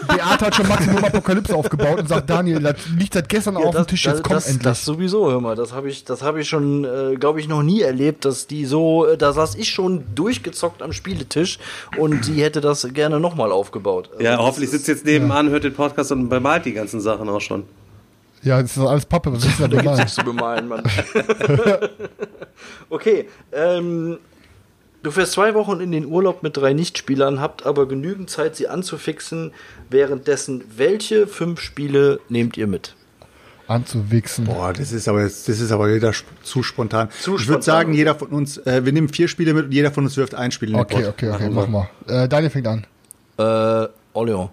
Beate hat schon Maximum Apokalypse aufgebaut und sagt, Daniel, das liegt seit gestern auf dem Tisch, jetzt komm das, endlich. das sowieso, hör mal. Das habe ich, das hab ich schon, äh, glaube ich, noch nie erlebt, dass die so, äh, da saß ich schon durchgezockt am Spieletisch und die hätte das gerne nochmal aufgebaut. Also Ja, das hoffentlich sitzt jetzt nebenan, hört den Podcast und bemalt die ganzen Sachen auch schon. ja, das ist alles Pappe, was ist da normal? nichts zu bemalen, Mann. okay, ähm, du fährst zwei Wochen in den Urlaub mit drei Nichtspielern, habt aber genügend Zeit, sie anzufixen. Währenddessen, welche fünf Spiele nehmt ihr mit? Anzuwichsen. Boah, das ist aber jetzt, das ist aber wieder sp zu spontan. Zu ich würde sagen, jeder von uns, äh, wir nehmen vier Spiele mit und jeder von uns wirft ein Spiel in den Okay, Pot. okay, okay, mach mal. Äh, Daniel fängt an. Äh, Orleans.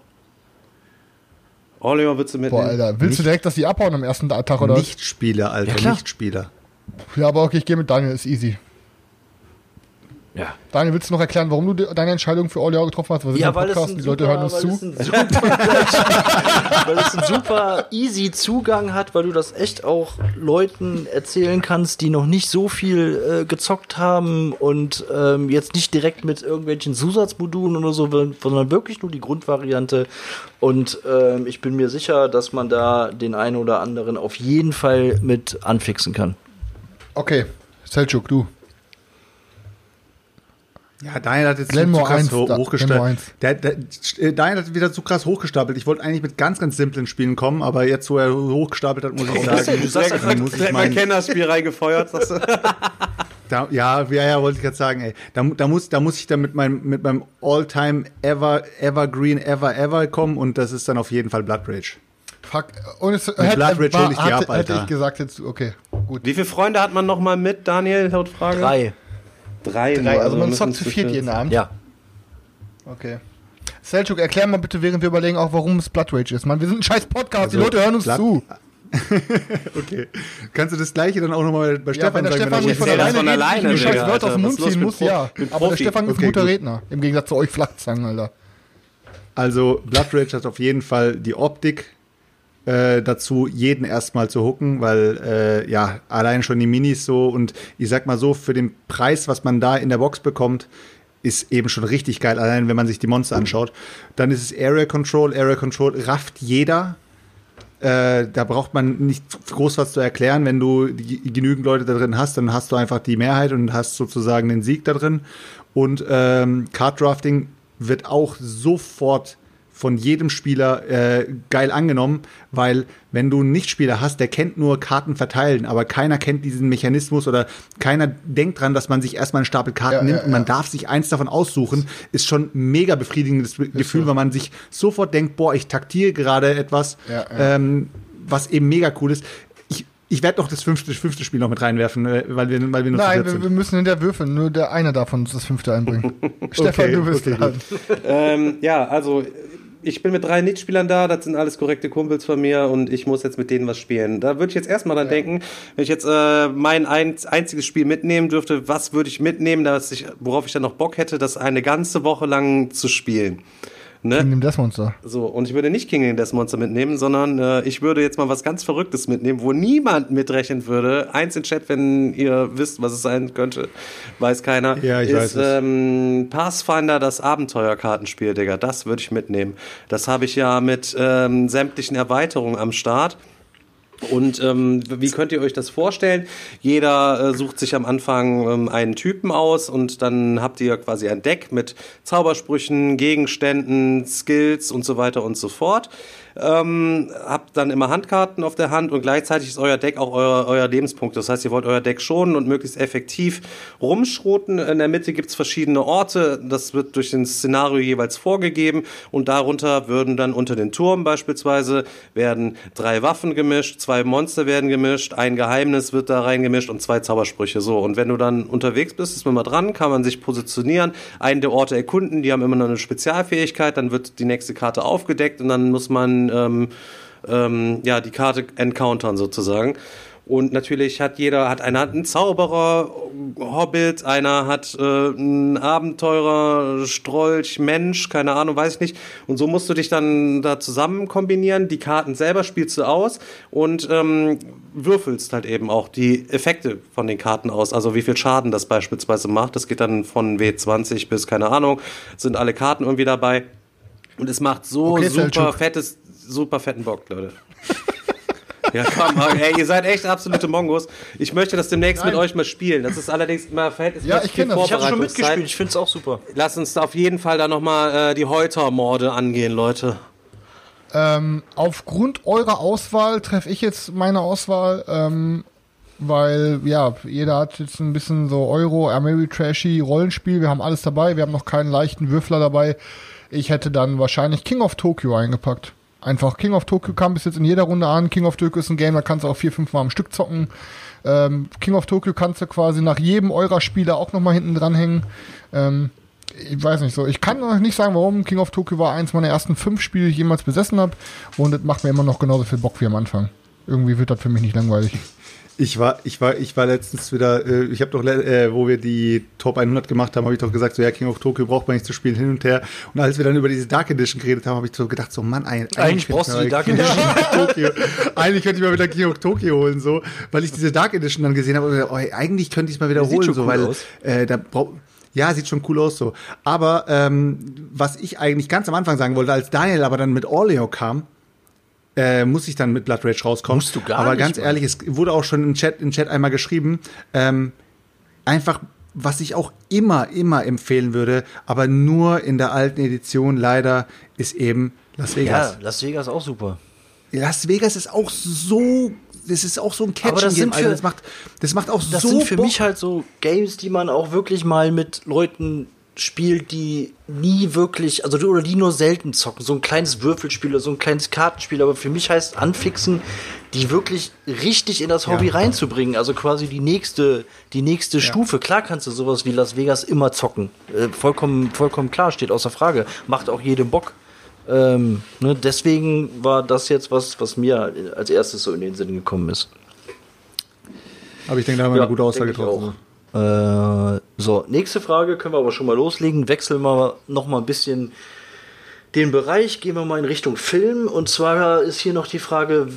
Orleans würdest du Boah, mitnehmen? Alter. Willst du direkt, dass die abhauen am ersten Tag oder? Nichtspieler, Alter, Ja. Nichtspieler. Ja, aber okay, ich gehe mit Daniel, ist easy. Ja. Daniel, willst du noch erklären, warum du de- deine Entscheidung für Orleans getroffen hast? Ja, weil es, Podcast, ein die super, Leute hören uns zu. Es super, weil es einen super easy Zugang hat, weil du das echt auch Leuten erzählen kannst, die noch nicht so viel äh, gezockt haben und ähm, jetzt nicht direkt mit irgendwelchen Zusatzmodulen oder so, sondern wirklich nur die Grundvariante. Und ähm, ich bin mir sicher, dass man da den einen oder anderen auf jeden Fall mit anfixen kann. Okay, Selchuk, du. Ja, Daniel hat jetzt Glenmore zu krass 1, ho- da- hochgestapelt. Glenmore 1. Der, der, Daniel hat wieder zu krass hochgestapelt. Ich wollte eigentlich mit ganz, ganz simplen Spielen kommen, aber jetzt, wo er hochgestapelt hat, muss ich sagen, Du sagst dann muss ich mein Kennerspiel reingefeuert. sagst du? da, ja, ja, ja, wollte ich gerade sagen, ey. Da, da, muss, da muss ich dann mit meinem, mit meinem All-Time Ever, Evergreen, Ever, Ever kommen und das ist dann auf jeden Fall Blood Rage. Fuck. Und es, Blood Rage hol ich die ab, hätte Alter. ich gesagt jetzt, okay, gut. Wie viele Freunde hat man noch mal mit, Daniel, laut Frage? Drei. Drei. Drei, nur, also man zockt zu viert jeden Abend. Ja. Okay. Selchuk, erklär mal bitte, während wir überlegen, auch warum es Blood Rage ist. Mann, wir sind ein scheiß Podcast, die Also, Leute hören uns Blood- zu. Okay. Kannst du das gleiche dann auch nochmal bei Ja, Stefan wenn der sagen? Stefan nicht von alleine von alleine, Digga, scheiß Wörter aus dem Mund ziehen mit muss, Pro- ja. Aber der? Stefan ist ein Okay, guter gut. Redner. Im Gegensatz zu euch Flachzangen, Alter. Also Blood Rage hat auf jeden Fall die Optik äh, dazu, jeden erstmal zu hooken, weil äh, ja, allein schon die Minis so und ich sag mal so, für den Preis, was man da in der Box bekommt, ist eben schon richtig geil, allein wenn man sich die Monster anschaut. Dann ist es Area Control. Area Control rafft jeder. Äh, da braucht man nicht groß was zu erklären. Wenn du genügend Leute da drin hast, dann hast du einfach die Mehrheit und hast sozusagen den Sieg da drin. Und ähm, Card Drafting wird auch sofort von jedem Spieler äh, geil angenommen, weil wenn du einen Nichtspieler hast, der kennt nur Karten verteilen, aber keiner kennt diesen Mechanismus oder keiner denkt dran, dass man sich erstmal einen Stapel Karten Ja, nimmt ja, und man ja. darf sich eins davon aussuchen, ist schon ein mega befriedigendes Gefühl, weil man sich sofort denkt, boah, ich taktiere gerade etwas, Ja, ja. Ähm, was eben mega cool ist. Ich, werde noch das fünfte, fünfte Spiel noch mit reinwerfen, äh, weil wir, weil wir nur Nein, wir, sind. wir müssen hinter würfeln. Nur der eine darf uns das fünfte einbringen. Stefan, du bist okay, dran. Ähm, ja, also ich bin mit drei Mitspielern da, das sind alles korrekte Kumpels von mir und ich muss jetzt mit denen was spielen. Da würde ich jetzt erstmal dran denken, wenn ich jetzt äh, mein ein, einziges Spiel mitnehmen dürfte, was würde ich mitnehmen, dass ich, worauf ich dann noch Bock hätte, das eine ganze Woche lang zu spielen. Ne? Nimm das Monster. So, und ich würde nicht King in Death Monster mitnehmen, sondern äh, ich würde jetzt mal was ganz Verrücktes mitnehmen, wo niemand mitrechnen würde. Eins in Chat, wenn ihr wisst, was es sein könnte, weiß keiner. Ja, ich ist, weiß es. Ähm, Pathfinder, das Abenteuerkartenspiel, Digga. Das würde ich mitnehmen. Das habe ich ja mit ähm, sämtlichen Erweiterungen am Start. Und ähm, wie könnt ihr euch das vorstellen? Jeder äh, sucht sich am Anfang ähm, einen Typen aus und dann habt ihr quasi ein Deck mit Zaubersprüchen, Gegenständen, Skills und so weiter und so fort. Ähm, habt dann immer Handkarten auf der Hand und gleichzeitig ist euer Deck auch euer, euer Lebenspunkt. Das heißt, ihr wollt euer Deck schonen und möglichst effektiv rumschroten. In der Mitte gibt's verschiedene Orte. Das wird durch den Szenario jeweils vorgegeben und darunter würden dann unter den Turm beispielsweise werden drei Waffen gemischt, zwei Monster werden gemischt, ein Geheimnis wird da reingemischt und zwei Zaubersprüche. So, und wenn du dann unterwegs bist, ist man mal dran, kann man sich positionieren, einen der Orte erkunden, die haben immer noch eine Spezialfähigkeit, dann wird die nächste Karte aufgedeckt und dann muss man ähm, ähm, ja, die Karte encountern sozusagen. Und natürlich hat jeder, hat einer hat einen Zauberer, Hobbit, einer hat äh, einen Abenteurer, Strolch, Mensch, keine Ahnung, weiß ich nicht. Und so musst du dich dann da zusammen kombinieren. Die Karten selber spielst du aus und ähm, würfelst halt eben auch die Effekte von den Karten aus. Also wie viel Schaden das beispielsweise macht. Das geht dann von W20 bis, keine Ahnung, sind alle Karten irgendwie dabei. Und es macht so Okay, super fettes, super fetten Bock, Leute. Ja, komm, ey, ihr seid echt absolute Mongos. Ich möchte das demnächst mit Nein. euch mal spielen. Das ist allerdings immer verhältnismäßig Ja, ich kenn das. Ich habe schon mitgespielt, ich finde es auch super. Lass uns da auf jeden Fall da nochmal äh, die Heuter-Morde angehen, Leute. Ähm, aufgrund eurer Auswahl treffe ich jetzt meine Auswahl, ähm, weil ja, jeder hat jetzt ein bisschen so Euro, Ameritrashy, Rollenspiel, wir haben alles dabei, wir haben noch keinen leichten Würfler dabei. Ich hätte dann wahrscheinlich King of Tokyo eingepackt. Einfach King of Tokyo kam bis jetzt in jeder Runde an. King of Tokyo ist ein Game, da kannst du auch vier, fünf Mal am Stück zocken. Ähm, King of Tokyo kannst du quasi nach jedem eurer Spiele auch nochmal hinten dranhängen. Ähm, ich weiß nicht so. Ich kann noch nicht sagen, warum. King of Tokyo war eins meiner ersten fünf Spiele, die ich jemals besessen habe. Und das macht mir immer noch genauso viel Bock wie am Anfang. Irgendwie wird das für mich nicht langweilig. Ich war, ich war, ich war letztens wieder, äh, ich habe doch, äh, wo wir die Top 100 gemacht haben, habe ich doch gesagt, so ja, King of Tokyo braucht man nicht zu spielen, hin und her. Und als wir dann über diese Dark Edition geredet haben, habe ich so gedacht, so Mann, ein- Eigentlich brauchst du die Dark Edition. Tokyo. Eigentlich könnte ich mal wieder King of Tokyo holen, so, weil ich diese Dark Edition dann gesehen habe und gedacht, oh, eigentlich könnte ich es mal wieder holen, so, cool weil aus. äh, da braucht ja, sieht schon cool aus so. Aber ähm, was ich eigentlich ganz am Anfang sagen wollte, als Daniel aber dann mit Orleo kam, äh, muss ich dann mit Blood Rage rauskommen. Musst du gar Aber nicht, ganz ehrlich, es wurde auch schon im Chat, im Chat einmal geschrieben, ähm, einfach, was ich auch immer, immer empfehlen würde, aber nur in der alten Edition leider, ist eben Las Vegas. Ja, Las Vegas auch super. Las Vegas ist auch so, das ist auch so ein Aber das sind für- Das macht, das macht auch Das so sind für Bock. mich halt so Games, die man auch wirklich mal mit Leuten spielt, die nie wirklich, also oder die nur selten zocken. So ein kleines Würfelspiel oder so ein kleines Kartenspiel. Aber für mich heißt anfixen, die wirklich richtig in das Hobby reinzubringen. Also quasi die nächste, die nächste Stufe. Klar kannst du sowas wie Las Vegas immer zocken. Äh, vollkommen, vollkommen klar, steht außer Frage. Macht auch jedem Bock. Ähm, ne, deswegen war das jetzt was, was mir als erstes so in den Sinn gekommen ist. Aber ich denke, da haben wir eine gute Aussage getroffen. Äh, so, nächste Frage können wir aber schon mal loslegen. Wechseln wir noch mal ein bisschen den Bereich, gehen wir mal in Richtung Film. Und zwar ist hier noch die Frage,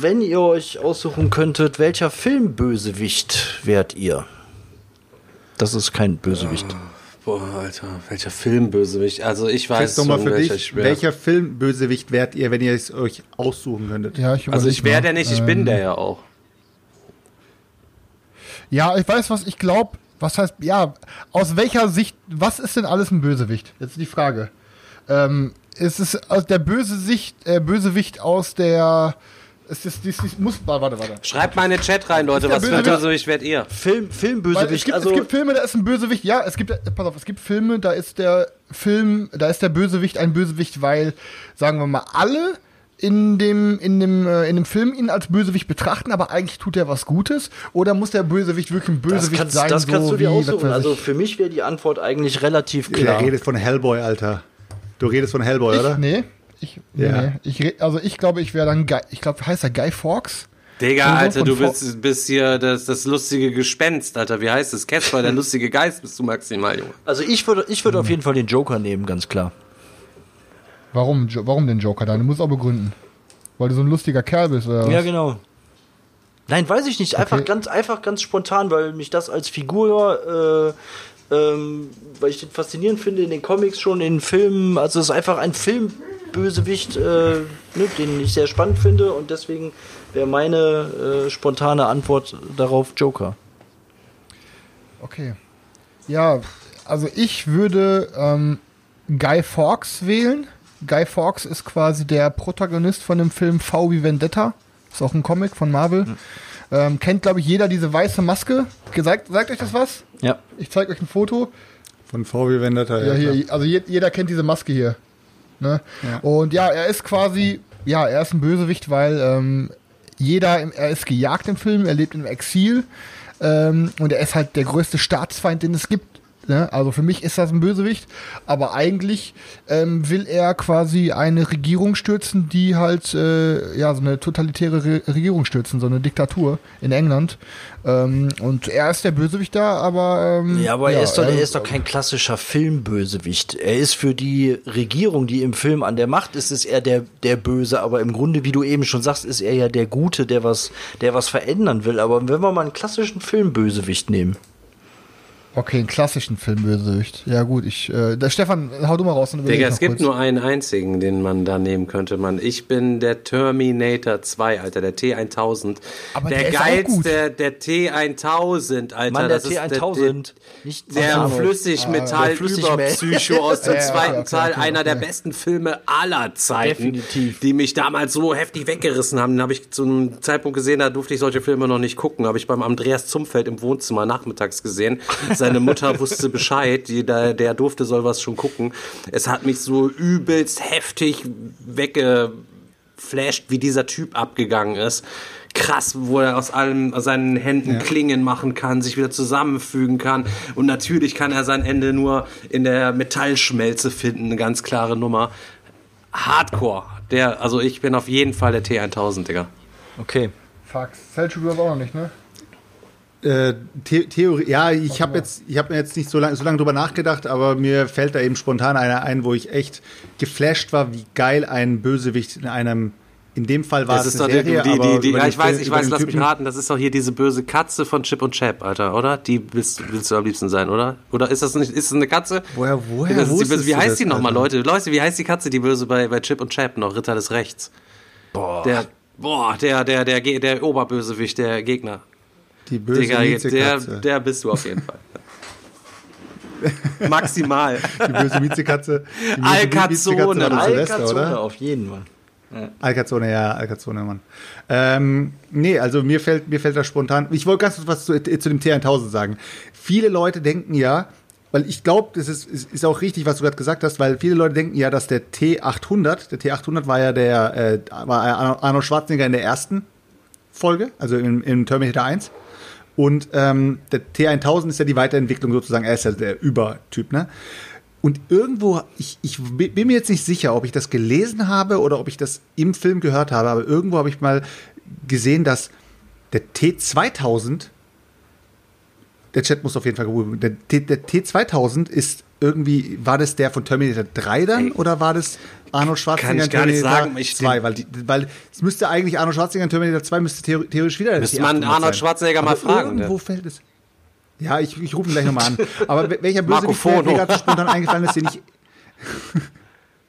wenn ihr euch aussuchen könntet, welcher Filmbösewicht wärt ihr? Das ist kein Bösewicht. Boah, Alter, welcher Filmbösewicht. Also ich weiß nochmal für welcher dich, welcher Filmbösewicht wärt ihr, wenn ihr es euch aussuchen könntet? Ja, ich Also ich wäre der nicht, ich Ähm, bin der ja auch. Ja, ich weiß, was ich glaube. Was heißt, ja, aus welcher Sicht, was ist denn alles ein Bösewicht? Jetzt die Frage. Ähm, ist es aus der böse Sicht, äh, Bösewicht aus der. Ist das, das, das muss, warte, warte. Schreibt mal in den Chat rein, Leute, was für ein Bösewicht- werdet ihr? Film, es, Filmbösewicht, gibt, also es gibt Filme, da ist ein Bösewicht, ja, es gibt, äh, pass auf, es gibt Filme, da ist der Film, da ist der Bösewicht ein Bösewicht, weil, sagen wir mal, alle in dem, in dem, äh, in dem Film ihn als Bösewicht betrachten, aber eigentlich tut er was Gutes, oder muss der Bösewicht wirklich ein das Bösewicht kannst, sein, das kannst so du dir wie, was aussuchen. Also für mich wäre die Antwort eigentlich relativ Der klar. redet von Hellboy, Alter. Du redest von Hellboy, ich, oder? nee, ich, Ja. nee, ich, also ich glaube, ich wäre dann Guy, ich glaube, heißt er Guy Fawkes? Digga, Alter, du bist, bist hier das, das lustige Gespenst, Alter. Wie heißt es? Casper, der lustige Geist bist du maximal, Junge. Also ich würde ich würde auf jeden Fall den Joker nehmen, ganz klar. Warum, warum den Joker dann? Du musst auch begründen. Weil du so ein lustiger Kerl bist, oder Ja, was? genau. Nein, weiß ich nicht. Einfach Okay. ganz, einfach ganz spontan, weil mich das als Figur, äh, ähm, weil ich den faszinierend finde in den Comics schon, in den Filmen. Also es ist einfach ein Filmbösewicht, äh, ne, den ich sehr spannend finde und deswegen wäre meine äh, spontane Antwort darauf Joker. Okay. Ja, also ich würde ähm, Guy Fawkes wählen. Guy Fawkes ist quasi der Protagonist von dem Film V wie Vendetta. Ist auch ein Comic von Marvel. Ähm, kennt, glaube ich, jeder diese weiße Maske. Sagt, sagt euch das was? Ja. Ich zeige euch ein Foto. Von VW Vendetta, Ja, hier, also je, jeder kennt diese Maske hier. Ne? Ja. Und ja, er ist quasi, ja, er ist ein Bösewicht, weil ähm, jeder, im, er ist gejagt im Film, er lebt im Exil ähm, und er ist halt der größte Staatsfeind, den es gibt. Ne? Also für mich ist das ein Bösewicht, aber eigentlich ähm, will er quasi eine Regierung stürzen, die halt, äh, ja, so eine totalitäre Re Regierung stürzen, so eine Diktatur in England. Ähm, und er ist der Bösewicht da, aber ähm, Ja, aber er, ist doch, er- er ist doch kein klassischer Filmbösewicht. Er ist für die Regierung, die im Film an der Macht ist, ist er der, der Böse. Aber im Grunde, wie du eben schon sagst, ist er ja der Gute, der was, der was verändern will. Aber wenn wir mal einen klassischen Filmbösewicht nehmen. Okay, einen klassischen Filmbösewicht. Ja gut, ich, äh, der Stefan, hau du mal raus und Digga, noch es gibt kurz. nur einen einzigen, den man da nehmen könnte, Mann. Ich bin der Terminator 2, Alter, der T1000. Aber der der ist auch gut. geilste, der T1000, Alter. Mann, der das ist T1000. Nicht Der. Flüssigmetall der Flüssigmetall. Überpsycho aus dem Ja, zweiten okay, Teil, okay, einer der okay. besten Filme aller Zeiten, Definitiv. die mich damals so heftig weggerissen haben. Den habe ich zu einem Zeitpunkt gesehen, da durfte ich solche Filme noch nicht gucken. Habe ich beim Andreas Zumfeld im Wohnzimmer nachmittags gesehen. Seine Mutter wusste Bescheid, die, der, der durfte sowas schon gucken. Es hat mich so übelst heftig weggeflasht, wie dieser Typ abgegangen ist. Krass, wo er aus allem aus seinen Händen Klingen machen kann, sich wieder zusammenfügen kann. Und natürlich kann er sein Ende nur in der Metallschmelze finden, eine ganz klare Nummer. Hardcore. Der, also ich bin auf jeden Fall der T1000, Digga. Okay. Fuck, Selchuk du das auch noch nicht, ne? Äh, The Theorie, ja, ich habe jetzt, ich habe mir jetzt nicht so lange so lange drüber nachgedacht, aber mir fällt da eben spontan einer ein, wo ich echt geflasht war, wie geil ein Bösewicht in einem, in dem Fall war Das es ist eine doch die, Serie, die, die, die, über ja, ich weiß, ich weiß, lass mich Typen- raten, das ist doch hier diese böse Katze von Chip und Chap, Alter, oder? Die willst, willst du am liebsten sein, oder? Oder ist das nicht, ist das eine Katze? Woher- woher das ist die böse, Wie du heißt das, die nochmal? Leute? Leute, wie heißt die Katze, die böse bei, bei Chip und Chap noch? Ritter des Rechts. Boah. Der, boah, der, der, der, der, der Oberbösewicht, der Gegner. Die böse Digga, der, der bist du auf jeden Fall. Maximal. Die böse Miezekatze. Alcazone. Alcazone auf jeden Fall. Alcazone, ja, Alcazone, Mann. Ähm, nee, also mir fällt, mir fällt das spontan. Ich wollte ganz kurz was zu, zu dem T1000 sagen. Viele Leute denken ja, weil ich glaube, das ist, ist, ist auch richtig, was du gerade gesagt hast, weil viele Leute denken ja, dass der T800, der T800 war ja der, äh, war Arnold Schwarzenegger in der ersten Folge, also in, in Terminator 1. Und ähm, der T1000 ist ja die Weiterentwicklung sozusagen, er ist ja der Übertyp, ne? Und irgendwo, ich, ich bin mir jetzt nicht sicher, ob ich das gelesen habe oder ob ich das im Film gehört habe, aber irgendwo habe ich mal gesehen, dass der T2000, der Chat muss auf jeden Fall gerufen, der, T- der T2000 ist irgendwie, war das der von Terminator 3 dann Ey, oder war das Arnold Schwarzenegger ich gar nicht sagen, ich- 2? Weil, die, weil es müsste eigentlich Arnold Schwarzenegger in Terminator 2 müsste theor- theoretisch wieder der Müsste T800 man Arnold sein. Schwarzenegger mal Aber fragen, Irgendwo ne? fällt es. Ja, ich, ich rufe ihn gleich nochmal an. Aber wel- welcher Bösewicht mir, gerade spontan eingefallen ist, den ich.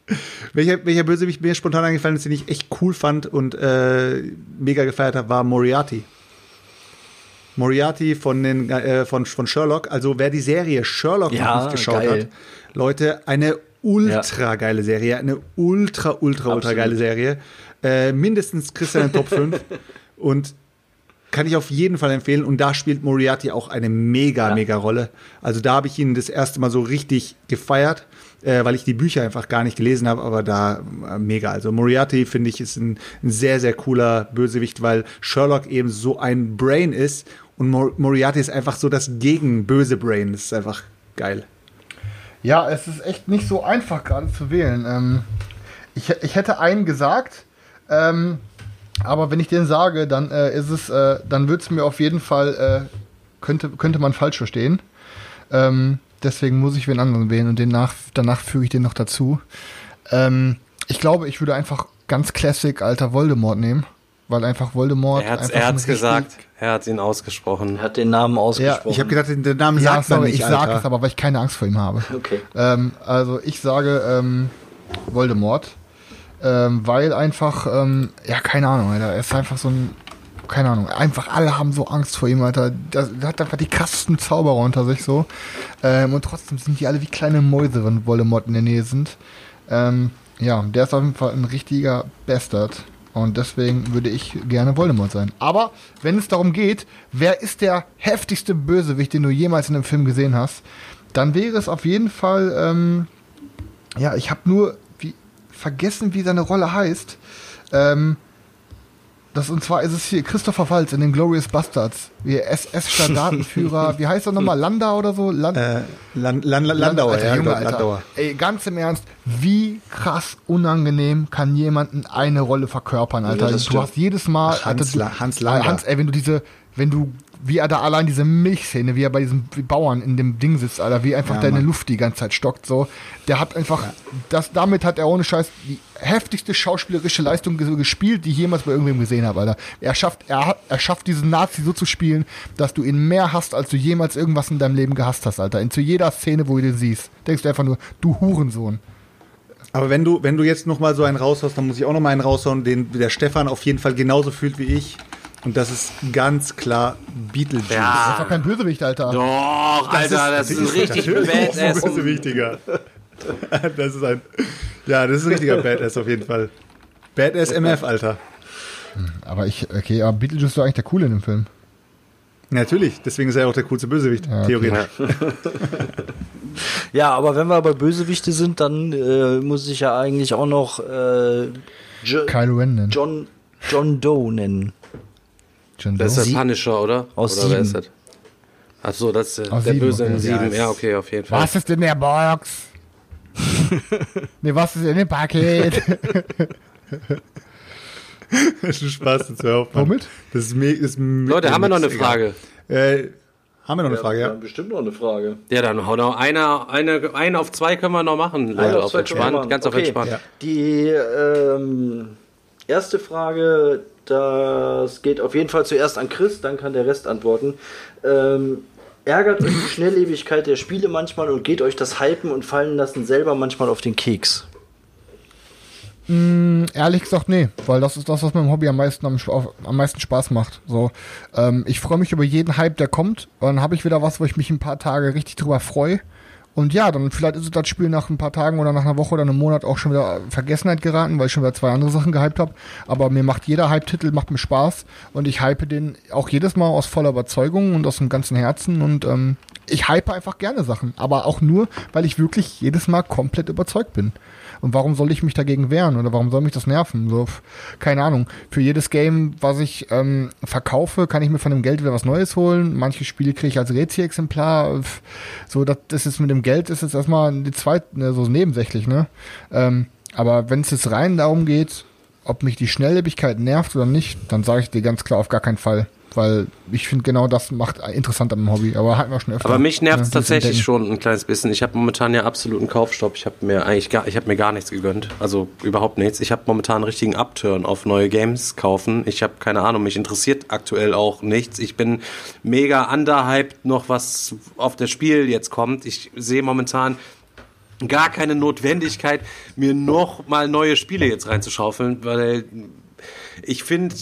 welcher, welcher Bösewicht mir spontan eingefallen ist, den ich echt cool fand und äh, mega gefeiert habe, war Moriarty. Moriarty von, den, äh, von, von Sherlock. Also wer die Serie Sherlock Ja, noch nicht geschaut geil. hat, Leute, eine ultra geile Serie, eine ultra, ultra, ultra Absolut. geile Serie. Äh, mindestens Christian in den Top 5. Und kann ich auf jeden Fall empfehlen. Und da spielt Moriarty auch eine mega, mega Rolle. Also da habe ich ihn das erste Mal so richtig gefeiert, äh, weil ich die Bücher einfach gar nicht gelesen habe, aber da äh, mega. Also Moriarty, finde ich, ist ein, ein sehr, sehr cooler Bösewicht, weil Sherlock eben so ein Brain ist und Mor Moriarty ist einfach so das gegenböse Brain. Das ist einfach geil. Ja, es ist echt nicht so einfach gerade zu wählen. Ähm, ich, ich hätte einen gesagt, ähm, aber wenn ich den sage, dann äh, ist es, äh, dann wird es mir auf jeden Fall, äh, könnte, könnte man falsch verstehen. Ähm, deswegen muss ich wen anderen wählen und den nach, danach füge ich den noch dazu. Ähm, ich glaube, ich würde einfach ganz Classic alter Voldemort nehmen, weil einfach Voldemort. Er er hat's richtig- gesagt. Er hat ihn ausgesprochen. Er hat den Namen ausgesprochen. Ich habe gedacht, den den Namen Ja, sagt man nicht, ich sage es aber, weil ich keine Angst vor ihm habe. Okay. Ähm, also ich sage ähm, Voldemort, ähm, weil einfach, ähm, ja, keine Ahnung, Alter, er ist einfach so ein, keine Ahnung, einfach alle haben so Angst vor ihm, Alter. Der, der hat einfach die krassesten Zauberer unter sich so. Ähm, und trotzdem sind die alle wie kleine Mäuse, wenn Voldemort in der Nähe sind. Ähm, ja, der ist auf jeden Fall ein richtiger Bastard. Und deswegen würde ich gerne Voldemort sein. Aber wenn es darum geht, wer ist der heftigste Bösewicht, den du jemals in einem Film gesehen hast, dann wäre es auf jeden Fall, ähm, ja, ich habe nur wie, vergessen, wie seine Rolle heißt. Ähm, das, und zwar ist es hier Christopher Waltz in den Glorious Bastards. Wie SS-Standartenführer, wie heißt er nochmal? Landau oder so? Land Äh, Land, Land, Landauer, Alter, ja, Junge, Land- Alter. Landauer. Ey, ganz im Ernst, wie krass unangenehm kann jemanden eine Rolle verkörpern, Alter? das du stimmt. hast jedes Mal, Ach, Hans Alter, du, Hans Langer. Hans, ey, wenn du diese, wenn du, wie er da allein diese Milchszene, wie er bei diesen Bauern in dem Ding sitzt, Alter, wie einfach Ja, deine Mann. Luft die ganze Zeit stockt, so. Der hat einfach, das, damit hat er ohne Scheiß die heftigste schauspielerische Leistung ges- gespielt, die ich jemals bei irgendwem gesehen habe, Alter. Er schafft, er hat, er schafft diesen Nazi so zu spielen, dass du ihn mehr hasst, als du jemals irgendwas in deinem Leben gehasst hast, Alter. In zu jeder Szene, wo du den siehst, denkst du einfach nur, du Hurensohn. Aber wenn du, wenn du jetzt noch mal so einen raushaust, dann muss ich auch noch mal einen raushauen, den der Stefan auf jeden Fall genauso fühlt wie ich. Und das ist ganz klar Beetlejuice. Das ist Ja. doch kein Bösewicht, Alter. Doch, Alter, das ist, ein richtig badass. wichtiger. Das ist ein, ja, das ist ein richtiger Badass auf jeden Fall. Badass MF, Alter. Aber ich, okay, aber Beetlejuice ist doch eigentlich der Coole in dem Film. Natürlich, deswegen ist er auch der coolste Bösewicht, Ja, okay. theoretisch. Ja, aber wenn wir bei Bösewichte sind, dann äh, muss ich ja eigentlich auch noch äh, Kylo Ren nennen. John, John Doe nennen. John Das ist der Punisher, oder? Aus oder wer Sieben. ist das? Ach so, das ist Aus der Sieben, Böse in okay. sieben. Ja, Ja, okay, auf jeden Fall. Was ist in der Box? nee, was ist in dem Paket? Das ist ein Spaß, das hör auf. Womit? Das ist, ist Leute, haben wir noch eine. Frage? Äh, haben wir noch eine Frage, ja? bestimmt noch eine Frage. Ja, dann hau noch eine, eine, eine auf zwei können wir noch machen, Leute. Einer Auf zwei entspannt, ganz auf Okay. entspannt. Ja. Die ähm, erste Frage, das geht auf jeden Fall zuerst an Chris, dann kann der Rest antworten. Ähm, ärgert euch die Schnelllebigkeit der Spiele manchmal und geht euch das Hypen und Fallen lassen selber manchmal auf den Keks? Mm, ehrlich gesagt, nee, weil das ist das, was meinem Hobby am meisten, am, am meisten Spaß macht. So, ähm, ich freue mich über jeden Hype, der kommt. Dann habe ich wieder was, wo ich mich ein paar Tage richtig drüber freue. Und ja, dann vielleicht ist das Spiel nach ein paar Tagen oder nach einer Woche oder einem Monat auch schon wieder Vergessenheit geraten, weil ich schon wieder zwei andere Sachen gehypt habe. Aber mir macht jeder Hype-Titel macht mir Spaß und ich hype den auch jedes Mal aus voller Überzeugung und aus dem ganzen Herzen und ähm, ich hype einfach gerne Sachen, aber auch nur, weil ich wirklich jedes Mal komplett überzeugt bin. Und warum soll ich mich dagegen wehren oder warum soll mich das nerven? So, keine Ahnung. Für jedes Game, was ich ähm, verkaufe, kann ich mir von dem Geld wieder was Neues holen. Manche Spiele kriege ich als Rezi-Exemplar. So, das, ist mit dem Geld ist jetzt erstmal die zweite, ne, so nebensächlich, ne? Ähm, aber wenn es jetzt rein darum geht, ob mich die Schnelllebigkeit nervt oder nicht, dann sage ich dir ganz klar auf gar keinen Fall weil ich finde genau das macht interessant am Hobby. Aber hatten wir schon öfter. Aber mich nervt es tatsächlich schon ein kleines bisschen. Ich habe momentan ja absoluten Kaufstopp. Ich habe mir eigentlich gar, ich habe mir gar nichts gegönnt. Also überhaupt nichts. Ich habe momentan einen richtigen Upturn auf neue Games kaufen. Ich habe keine Ahnung, mich interessiert aktuell auch nichts. Ich bin mega underhyped noch, was auf das Spiel jetzt kommt. Ich sehe momentan gar keine Notwendigkeit, mir noch mal neue Spiele jetzt reinzuschaufeln, weil ich finde,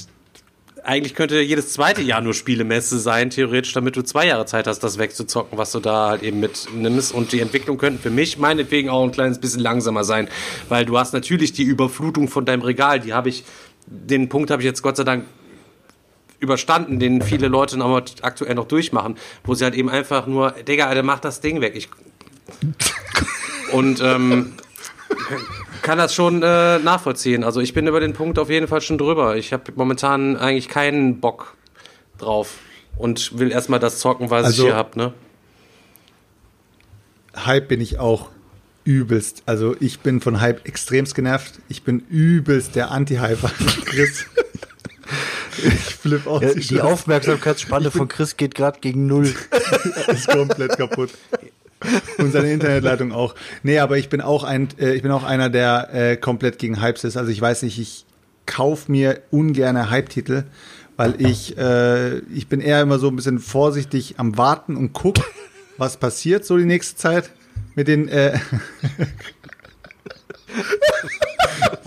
eigentlich könnte jedes zweite Jahr nur Spielemesse sein, theoretisch, damit du zwei Jahre Zeit hast, das wegzuzocken, was du da halt eben mitnimmst. Und die Entwicklung könnten für mich meinetwegen auch ein kleines bisschen langsamer sein, weil du hast natürlich die Überflutung von deinem Regal, die habe ich, den Punkt habe ich jetzt Gott sei Dank überstanden, den viele Leute noch aktuell noch durchmachen, wo sie halt eben einfach nur, Digga, Alter, mach das Ding weg. Ich und ähm, kann das schon äh, nachvollziehen. Also ich bin über den Punkt auf jeden Fall schon drüber. Ich habe momentan eigentlich keinen Bock drauf und will erstmal das zocken, was also, ich hier habe. Ne? Hype bin ich auch übelst. Also ich bin von Hype extremst genervt. Ich bin übelst der Anti-Hyper. Chris. ich flippe auch. Ja, die Aufmerksamkeitsspanne von Chris geht gerade gegen null. ist komplett kaputt. Und seine Internetleitung auch. Nee, aber ich bin auch ein, äh, ich bin auch einer, der äh, komplett gegen Hypes ist. Also ich weiß nicht, ich kauf mir ungerne Hype-Titel, weil ich, äh, ich bin eher immer so ein bisschen vorsichtig am Warten und guck, was passiert so die nächste Zeit mit den äh,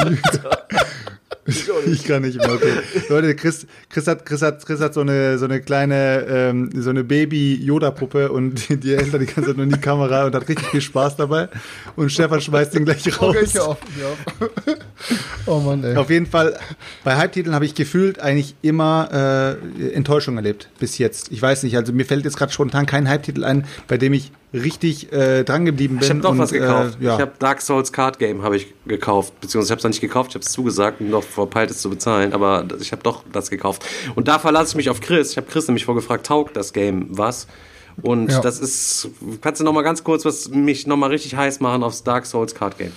Ich kann nicht mehr. Okay. Leute, Chris, Chris hat, Chris hat, Chris hat so eine, so eine kleine, ähm, so eine Baby-Yoda-Puppe und die, die hält er die ganze Zeit nur in die Kamera und hat richtig viel Spaß dabei. Und Stefan schmeißt ihn gleich raus. Okay, auf, ja. oh Mann, ey. Auf jeden Fall, bei Halbtiteln habe ich gefühlt eigentlich immer äh, Enttäuschung erlebt bis jetzt. Ich weiß nicht, also mir fällt jetzt gerade spontan kein Halbtitel ein, bei dem ich richtig äh, dran geblieben bin. Ich habe doch und, was gekauft. Äh, ja. Ich habe Dark Souls Card Game habe ich gekauft, beziehungsweise ich habe es noch nicht gekauft, ich habe es zugesagt und noch verpeilt es zu bezahlen, aber ich habe doch das gekauft. Und da verlasse ich mich auf Chris. Ich habe Chris nämlich vorgefragt, taugt das Game was? Und ja. das ist, kannst du noch mal ganz kurz was mich noch mal richtig heiß machen aufs Dark Souls Card Game?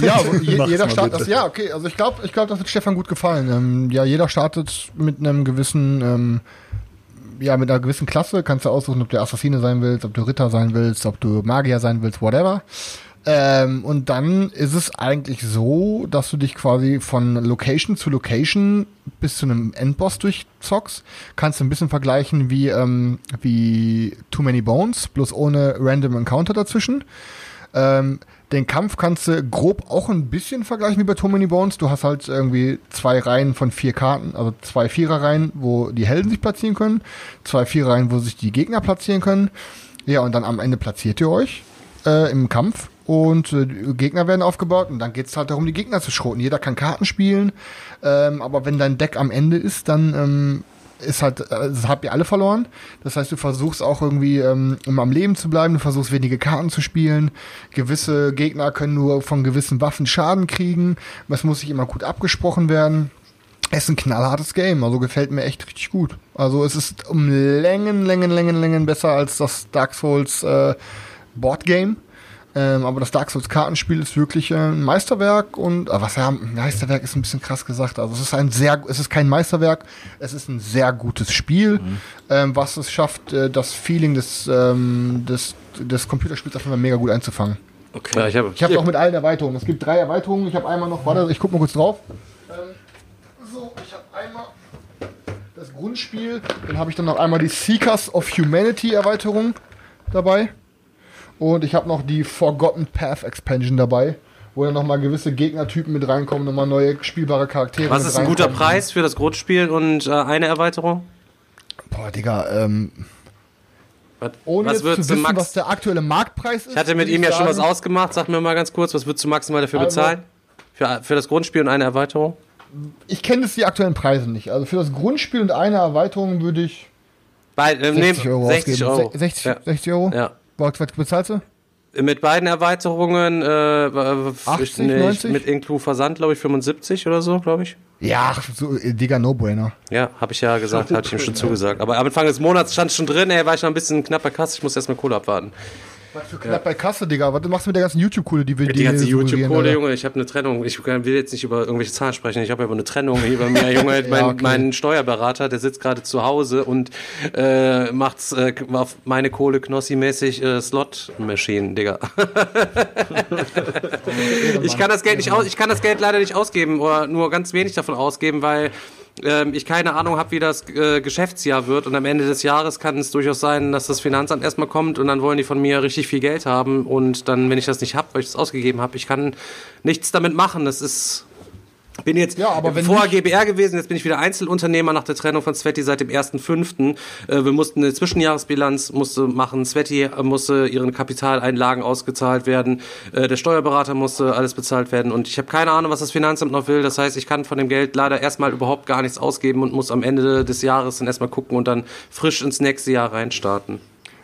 Ja, je, jeder startet das. Ja, okay. Also ich glaube, ich glaube, das wird Stefan gut gefallen. Ähm, ja, jeder startet mit einem gewissen ähm, ja, mit einer gewissen Klasse kannst du aussuchen, ob du Assassine sein willst, ob du Ritter sein willst, ob du Magier sein willst, whatever. Ähm, und dann ist es eigentlich so, dass du dich quasi von Location zu Location bis zu einem Endboss durchzockst. Kannst du ein bisschen vergleichen wie, ähm, wie Too Many Bones, bloß ohne Random Encounter dazwischen. Ähm, den Kampf kannst du grob auch ein bisschen vergleichen wie bei Too Many Bones. Du hast halt irgendwie zwei Reihen von vier Karten, also zwei Viererreihen, wo die Helden sich platzieren können, zwei Viererreihen, wo sich die Gegner platzieren können. Ja, und dann am Ende platziert ihr euch äh, im Kampf und äh, Gegner werden aufgebaut und dann geht's halt darum, die Gegner zu schroten. Jeder kann Karten spielen, ähm, aber wenn dein Deck am Ende ist, dann ähm, ist halt, das habt ihr alle verloren. Das heißt, du versuchst auch irgendwie, ähm, um am Leben zu bleiben, du versuchst wenige Karten zu spielen. Gewisse Gegner können nur von gewissen Waffen Schaden kriegen. Das muss sich immer gut abgesprochen werden. Es ist ein knallhartes Game, also gefällt mir echt richtig gut. Also es ist um Längen, Längen, Längen, Längen besser als das Dark Souls äh, Board Game. Ähm, aber das Dark Souls Kartenspiel ist wirklich äh, ein Meisterwerk und äh, was ja Meisterwerk ist ein bisschen krass gesagt. Also es ist ein sehr, es ist kein Meisterwerk, es ist ein sehr gutes Spiel, mhm. ähm, was es schafft, äh, das Feeling des, ähm, des, des Computerspiels auf einmal mega gut einzufangen. Okay. Ja, ich habe ich hab auch mit allen Erweiterungen. Es gibt drei Erweiterungen. Ich habe einmal noch, warte, ich guck mal kurz drauf. Ähm, so, ich habe einmal das Grundspiel, dann habe ich dann noch einmal die Seekers of Humanity Erweiterung dabei. Und ich habe noch die Forgotten Path Expansion dabei. wo dann nochmal gewisse Gegnertypen mit reinkommen, nochmal neue spielbare Charaktere Was ist ein guter. Preis für das Grundspiel und äh, eine Erweiterung? Boah, Digga, ähm, Was, ohne was jetzt zu wissen, Max? was der aktuelle Marktpreis ist. Ich hatte mit ihm ja schon was sagen, ausgemacht. Sag mir mal ganz kurz, was würdest du maximal dafür Also- bezahlen? Für, für das Grundspiel und eine Erweiterung? Ich kenne jetzt die aktuellen Preise nicht. Also für das Grundspiel und eine Erweiterung würde ich Bei, äh, 60 nehmen- Euro 60 ausgeben. Euro. Se- 60, Ja. 60 Euro? Ja. Was, bezahlst du? Mit beiden Erweiterungen, äh, äh, 80, nee, 90? mit Inklu Versand, glaube ich, 75 oder so, glaube ich. Ja, so, äh, Digga, No-Brainer. Ja, habe ich ja gesagt, hatte ich ihm schon zugesagt. Aber am Anfang des Monats stand schon drin, ey, war ich noch ein bisschen knapp bei Kasse, ich muss erstmal Kohle abwarten. Was für knapp bei Kasse, Digga. Was machst du mit der ganzen YouTube-Kohle, die wir Die ganze YouTube-Kohle? Junge, ich habe eine Trennung. Ich will jetzt nicht über irgendwelche Zahlen sprechen. Ich habe aber eine Trennung hier bei mir, Junge. mein, okay. mein Steuerberater, der sitzt gerade zu Hause und äh, macht äh, auf meine Kohle Knossi-mäßig äh, Slot-Machine, Digga. ich kann das Geld nicht aus, ich kann das Geld leider nicht ausgeben oder nur ganz wenig davon ausgeben, weil ähm, ich keine Ahnung habe, wie das äh, Geschäftsjahr wird und am Ende des Jahres kann es durchaus sein, dass das Finanzamt erstmal kommt und dann wollen die von mir richtig viel Geld haben und dann, wenn ich das nicht habe, weil ich das ausgegeben habe, ich kann nichts damit machen. Das ist bin jetzt Ja, aber wenn vorher GBR gewesen, jetzt bin ich wieder Einzelunternehmer nach der Trennung von Sveti seit dem 1.5. Äh, wir mussten eine Zwischenjahresbilanz musste machen. Sveti äh, musste ihren Kapitaleinlagen ausgezahlt werden. Äh, der Steuerberater musste alles bezahlt werden. Und ich habe keine Ahnung, was das Finanzamt noch will. Das heißt, ich kann von dem Geld leider erstmal überhaupt gar nichts ausgeben und muss am Ende des Jahres dann erstmal gucken und dann frisch ins nächste Jahr reinstarten.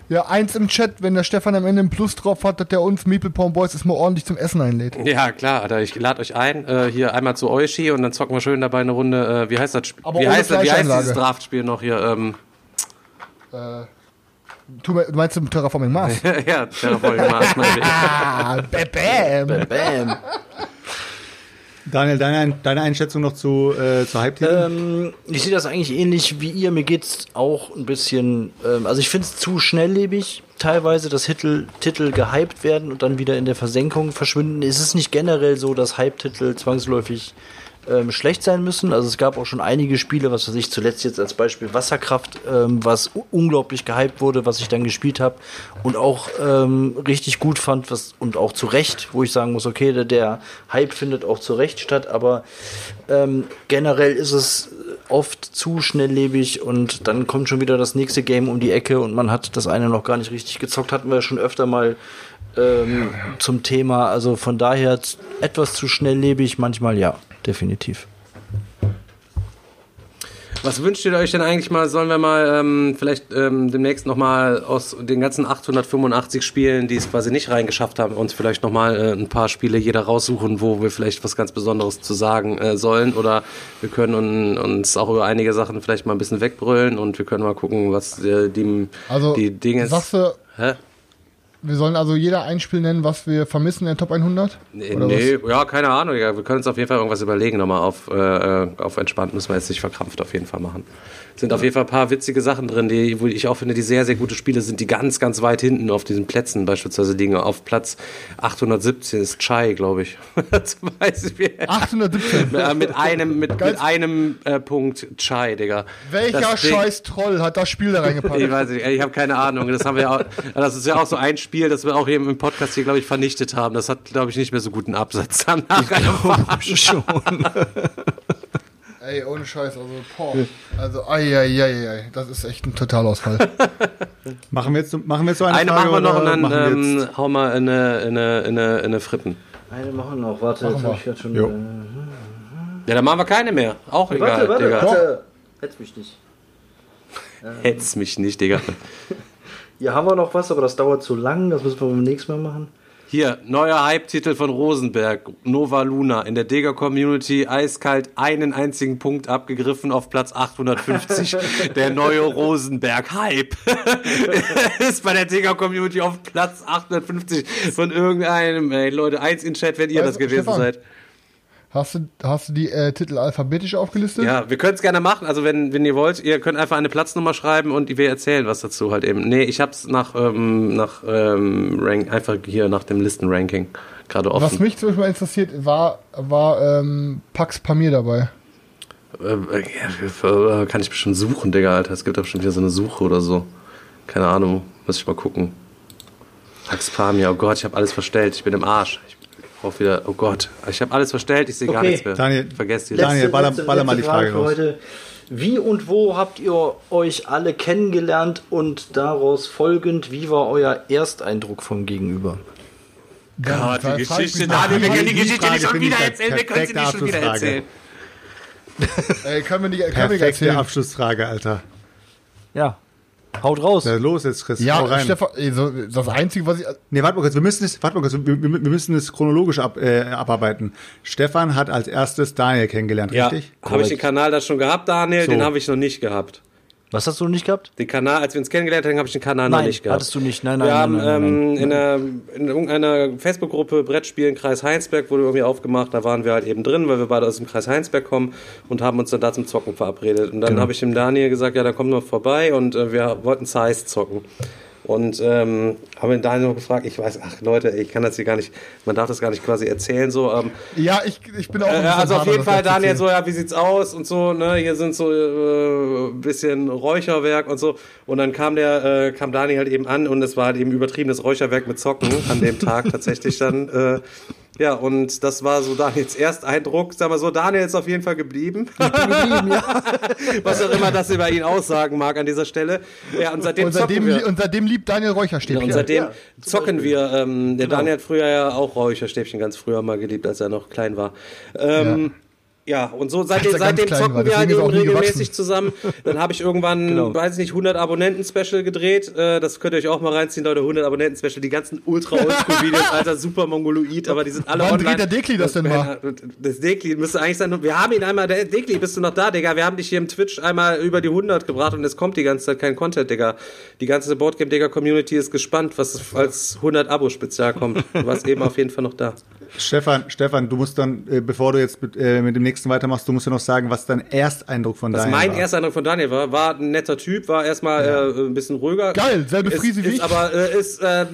Ja, eins im Chat, wenn der Stefan am Ende einen Plus drauf hat, dass der uns Meeple Porn Boys ist mal ordentlich zum Essen einlädt. Ja, klar, Alter, ich lade euch ein, äh, hier einmal zu Eushi und dann zocken wir schön dabei eine Runde, äh, wie heißt das Spiel? Aber Wie ohne heißt, das- wie heißt dieses Draftspiel noch hier? Ähm, Du, me- du meinst im Terraforming Mars? ja, Terraforming Mars, meine ich. ah, bam, bam. Bam. Daniel, deine, deine Einschätzung noch zu, äh, zu Hype-Titeln? Ähm, ich sehe das eigentlich ähnlich wie ihr. Mir geht's auch ein bisschen. Ähm, also ich finde es zu schnelllebig, teilweise, dass Titel, Titel gehypt werden und dann wieder in der Versenkung verschwinden. Es ist nicht generell so, dass Hype-Titel zwangsläufig ähm, schlecht sein müssen. Also es gab auch schon einige Spiele, was weiß ich, zuletzt jetzt als Beispiel Wasserkraft, ähm, was unglaublich gehypt wurde, was ich dann gespielt habe und auch ähm, richtig gut fand, was und auch zu Recht, wo ich sagen muss, okay, der, der Hype findet auch zu Recht statt, aber ähm, generell ist es oft zu schnelllebig und dann kommt schon wieder das nächste Game um die Ecke und man hat das eine noch gar nicht richtig gezockt, hatten wir schon öfter mal ähm, zum Thema. Also von daher etwas zu schnelllebig, manchmal ja, definitiv. Was wünscht ihr euch denn eigentlich mal? Sollen wir mal ähm, vielleicht ähm, demnächst nochmal aus den ganzen 885 Spielen, die es quasi nicht reingeschafft haben, uns vielleicht nochmal äh, ein paar Spiele jeder raussuchen, wo wir vielleicht was ganz Besonderes zu sagen äh, sollen? Oder wir können un, uns auch über einige Sachen vielleicht mal ein bisschen wegbrüllen und wir können mal gucken, was äh, die, Also, die Dinge... sagst du, Hä? Wir sollen also jeder ein Spiel nennen, was wir vermissen in der Top 100? Nee, nee ja, keine Ahnung. Ja, wir können uns auf jeden Fall irgendwas überlegen, nochmal auf, äh, auf entspannt. Müssen wir jetzt nicht verkrampft auf jeden Fall machen. Sind auf jeden Fall ein paar witzige Sachen drin, die, wo ich auch finde, die sehr, sehr gute Spiele sind, die ganz, ganz weit hinten auf diesen Plätzen beispielsweise liegen. Auf Platz 817 ist Chai, glaube ich. Zum Beispiel. 817. Äh, mit einem, mit, mit einem äh, Punkt Chai, Digga. Welcher Ding- scheiß Troll hat das Spiel da reingepackt? ich weiß nicht, ich habe keine Ahnung. Das haben wir auch, das ist ja auch so ein Spiel, das wir auch hier im Podcast hier, glaube ich, vernichtet haben. Das hat, glaube ich, nicht mehr so guten Absatz danach. Schon. Ey, ohne Scheiß, also, boah. Also, ai, ai, ai, ai, das ist echt ein Totalausfall. Machen wir jetzt, so- machen wir jetzt so eine, Eine Frage machen wir noch und dann jetzt, ähm, hauen wir in eine, in eine, in eine, in eine Fritten. Eine machen wir noch, warte, Machen jetzt wir. hab ich grad schon. Jo. Äh, Ja, dann machen wir keine mehr. Auch egal, warte, warte, Digga. warte. Hetz mich nicht. Hetz mich nicht, Digga. Hier haben wir noch was, aber das dauert zu lang, das müssen wir beim nächsten Mal machen. Hier, neuer Hype-Titel von Rosenberg, Nova Luna. In der Digger-Community eiskalt einen einzigen Punkt abgegriffen auf Platz 850. der neue Rosenberg-Hype ist bei der Digger-Community auf Platz 850 von irgendeinem. Ey, Leute, eins in Chat, wenn ihr Also, das gewesen Stefan. seid. Hast du, hast du die äh, Titel alphabetisch aufgelistet? Ja, wir können es gerne machen. Also wenn, wenn ihr wollt, ihr könnt einfach eine Platznummer schreiben und wir erzählen was dazu halt eben. Nee, ich hab's nach, ähm, nach ähm, Rank, einfach hier nach dem Listenranking gerade Was offen. mich zum Beispiel mal interessiert, war, war ähm, Pax Pamir dabei. Äh, ja, kann ich bestimmt suchen, Digga, Alter. Es gibt da bestimmt wieder so eine Suche oder so. Keine Ahnung, muss ich mal gucken. Pax Pamir, oh Gott, ich habe alles verstellt. Ich bin im Arsch. Ich, auch wieder, oh Gott, ich habe alles verstellt, ich sehe gar Okay. nichts mehr. Daniel, Vergesst die Letzte- Daniel, baller- baller mal die Frage raus. heute. Wie und wo habt ihr euch alle kennengelernt und daraus folgend, wie war euer Ersteindruck vom Gegenüber? Gott, Ja, die frag mich Geschichte. Daniel, wir können die Die Geschichte Frage nicht schon wieder erzählen, wir können sie nicht schon wieder perfekte erzählen. Ey, können wir nicht, können wir nicht Perfekte erzählen. Abschlussfrage, Alter. Ja, haut raus. Na, los jetzt, Chris. hau Ja, rein. Stefan, das Einzige, was ich. Nee, warte mal kurz, wir müssen es, warte mal kurz, wir, wir wir müssen es chronologisch ab, äh, abarbeiten. Stefan hat als erstes Daniel kennengelernt, Ja, richtig? habe ich den Kanal da schon gehabt, Daniel? So. Den habe ich noch nicht gehabt. Was hast du nicht gehabt? Den Kanal, als wir uns kennengelernt haben, habe ich den Kanal noch Nein, nicht gehabt. hattest du nicht. Nein, nein, wir nein, haben nein, ähm, nein. in, einer, in irgendeiner Facebook-Gruppe Brettspielen Kreis Heinsberg wurde irgendwie aufgemacht. Da waren wir halt eben drin, weil wir beide aus dem Kreis Heinsberg kommen und haben uns dann da zum Zocken verabredet. Und dann Genau. habe ich dem Daniel gesagt, ja, dann komm mal vorbei und äh, wir wollten Size zocken. Und ähm, haben den Daniel noch gefragt, ich weiß, ach Leute, ich kann das hier gar nicht, man darf das gar nicht quasi erzählen, so, ähm, Ja, ich, ich bin auch. ein äh, also auf jeden Fall, Daniel, erzählen. so, ja, wie sieht's aus und so, ne, hier sind so äh, bisschen Räucherwerk und so. Und dann kam der, äh, kam Daniel halt eben an und es war halt eben übertriebenes Räucherwerk mit Zocken an dem Tag tatsächlich dann. Äh, ja, und das war so Daniels Ersteindruck. Sag mal so, Daniel ist auf jeden Fall geblieben. Was auch immer das über ihn aussagen mag an dieser Stelle. Ja, und seitdem Und seitdem, zocken wir. und seitdem liebt Daniel Ja, Räucherstäbchen. und seitdem Ja, zocken wir. Ähm, der Daniel hat früher ja auch Räucherstäbchen ganz früher mal geliebt, als er noch klein war. Ähm, ja. Und so seitdem, seitdem zocken wir halt eben regelmäßig zusammen. Dann habe ich irgendwann, Genau. weiß ich nicht, 100 Abonnenten-Special gedreht. Äh, das könnt ihr euch auch mal reinziehen, Leute. 100 Abonnenten-Special. Die ganzen ultra oldschool videos alter, super mongoloid, aber die sind alle Wann online. dreht der Dekli das denn mal? Das Dekli müsste eigentlich sein. Wir haben ihn einmal, der Dekli, bist du noch da, Digga? Wir haben dich hier im Twitch einmal über die 100 gebracht und es kommt die ganze Zeit kein Content, Digga. Die ganze Boardgame Digga Community ist gespannt, was als 100 Abo-Spezial kommt. Du warst eben auf jeden Fall noch da. Stefan, Stefan, du musst dann, äh, bevor du jetzt mit, äh, mit dem nächsten weitermachst, du musst ja noch sagen, was dein Ersteindruck von Was Daniel mein war. erster Eindruck von Daniel war, war ein netter Typ, war erstmal äh, ein bisschen ruhiger. Geil, selbe ist, Friese wie ist ich. Aber äh, ist äh,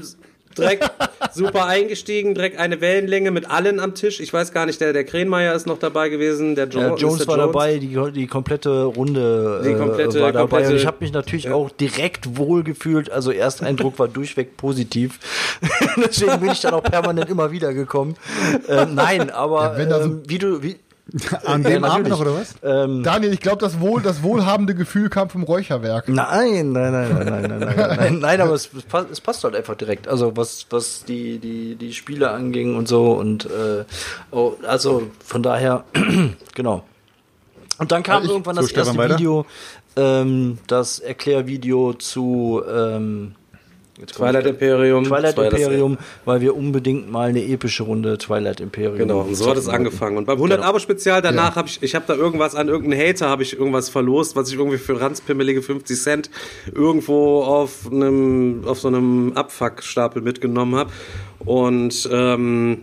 direkt super eingestiegen, direkt eine Wellenlänge mit allen am Tisch. Ich weiß gar nicht, der, der Krähenmeier ist noch dabei gewesen, der jo Ja, Jones Mr. war dabei, die, die komplette Runde Die äh, komplette- war dabei. komplette- und ich habe mich natürlich auch direkt wohl gefühlt. Also Ersteindruck war durchweg positiv. Deswegen bin ich dann auch permanent immer wieder gekommen. Ähm, nein, aber Ja, wenn da so- ähm, wie du wie An Ja, dem Abend natürlich. noch, oder was? ähm, Daniel, ich glaube, das, wohl, das wohlhabende Gefühl kam vom Räucherwerk. Nein, nein, nein, nein, nein, nein, nein, nein, nein, aber es, es, passt, halt einfach direkt. Also was, was die, die, die Spiele anging und so und äh, oh, also von daher, genau. Und dann kam Also ich- irgendwann so, das Stefan, erste weiter? Video, ähm, das Erklärvideo zu ähm, jetzt Twilight Imperium. Twilight ja Imperium, weil wir unbedingt mal eine epische Runde Twilight Imperium. Genau, und so hat es angefangen. Und beim 100 Genau. Abo Spezial danach habe ich, ich habe da irgendwas an irgendeinen Hater habe ich irgendwas verlost, was ich irgendwie für ranzpimmelige 50 Cent irgendwo auf einem auf so einem Abfuckstapel mitgenommen habe. Und ähm,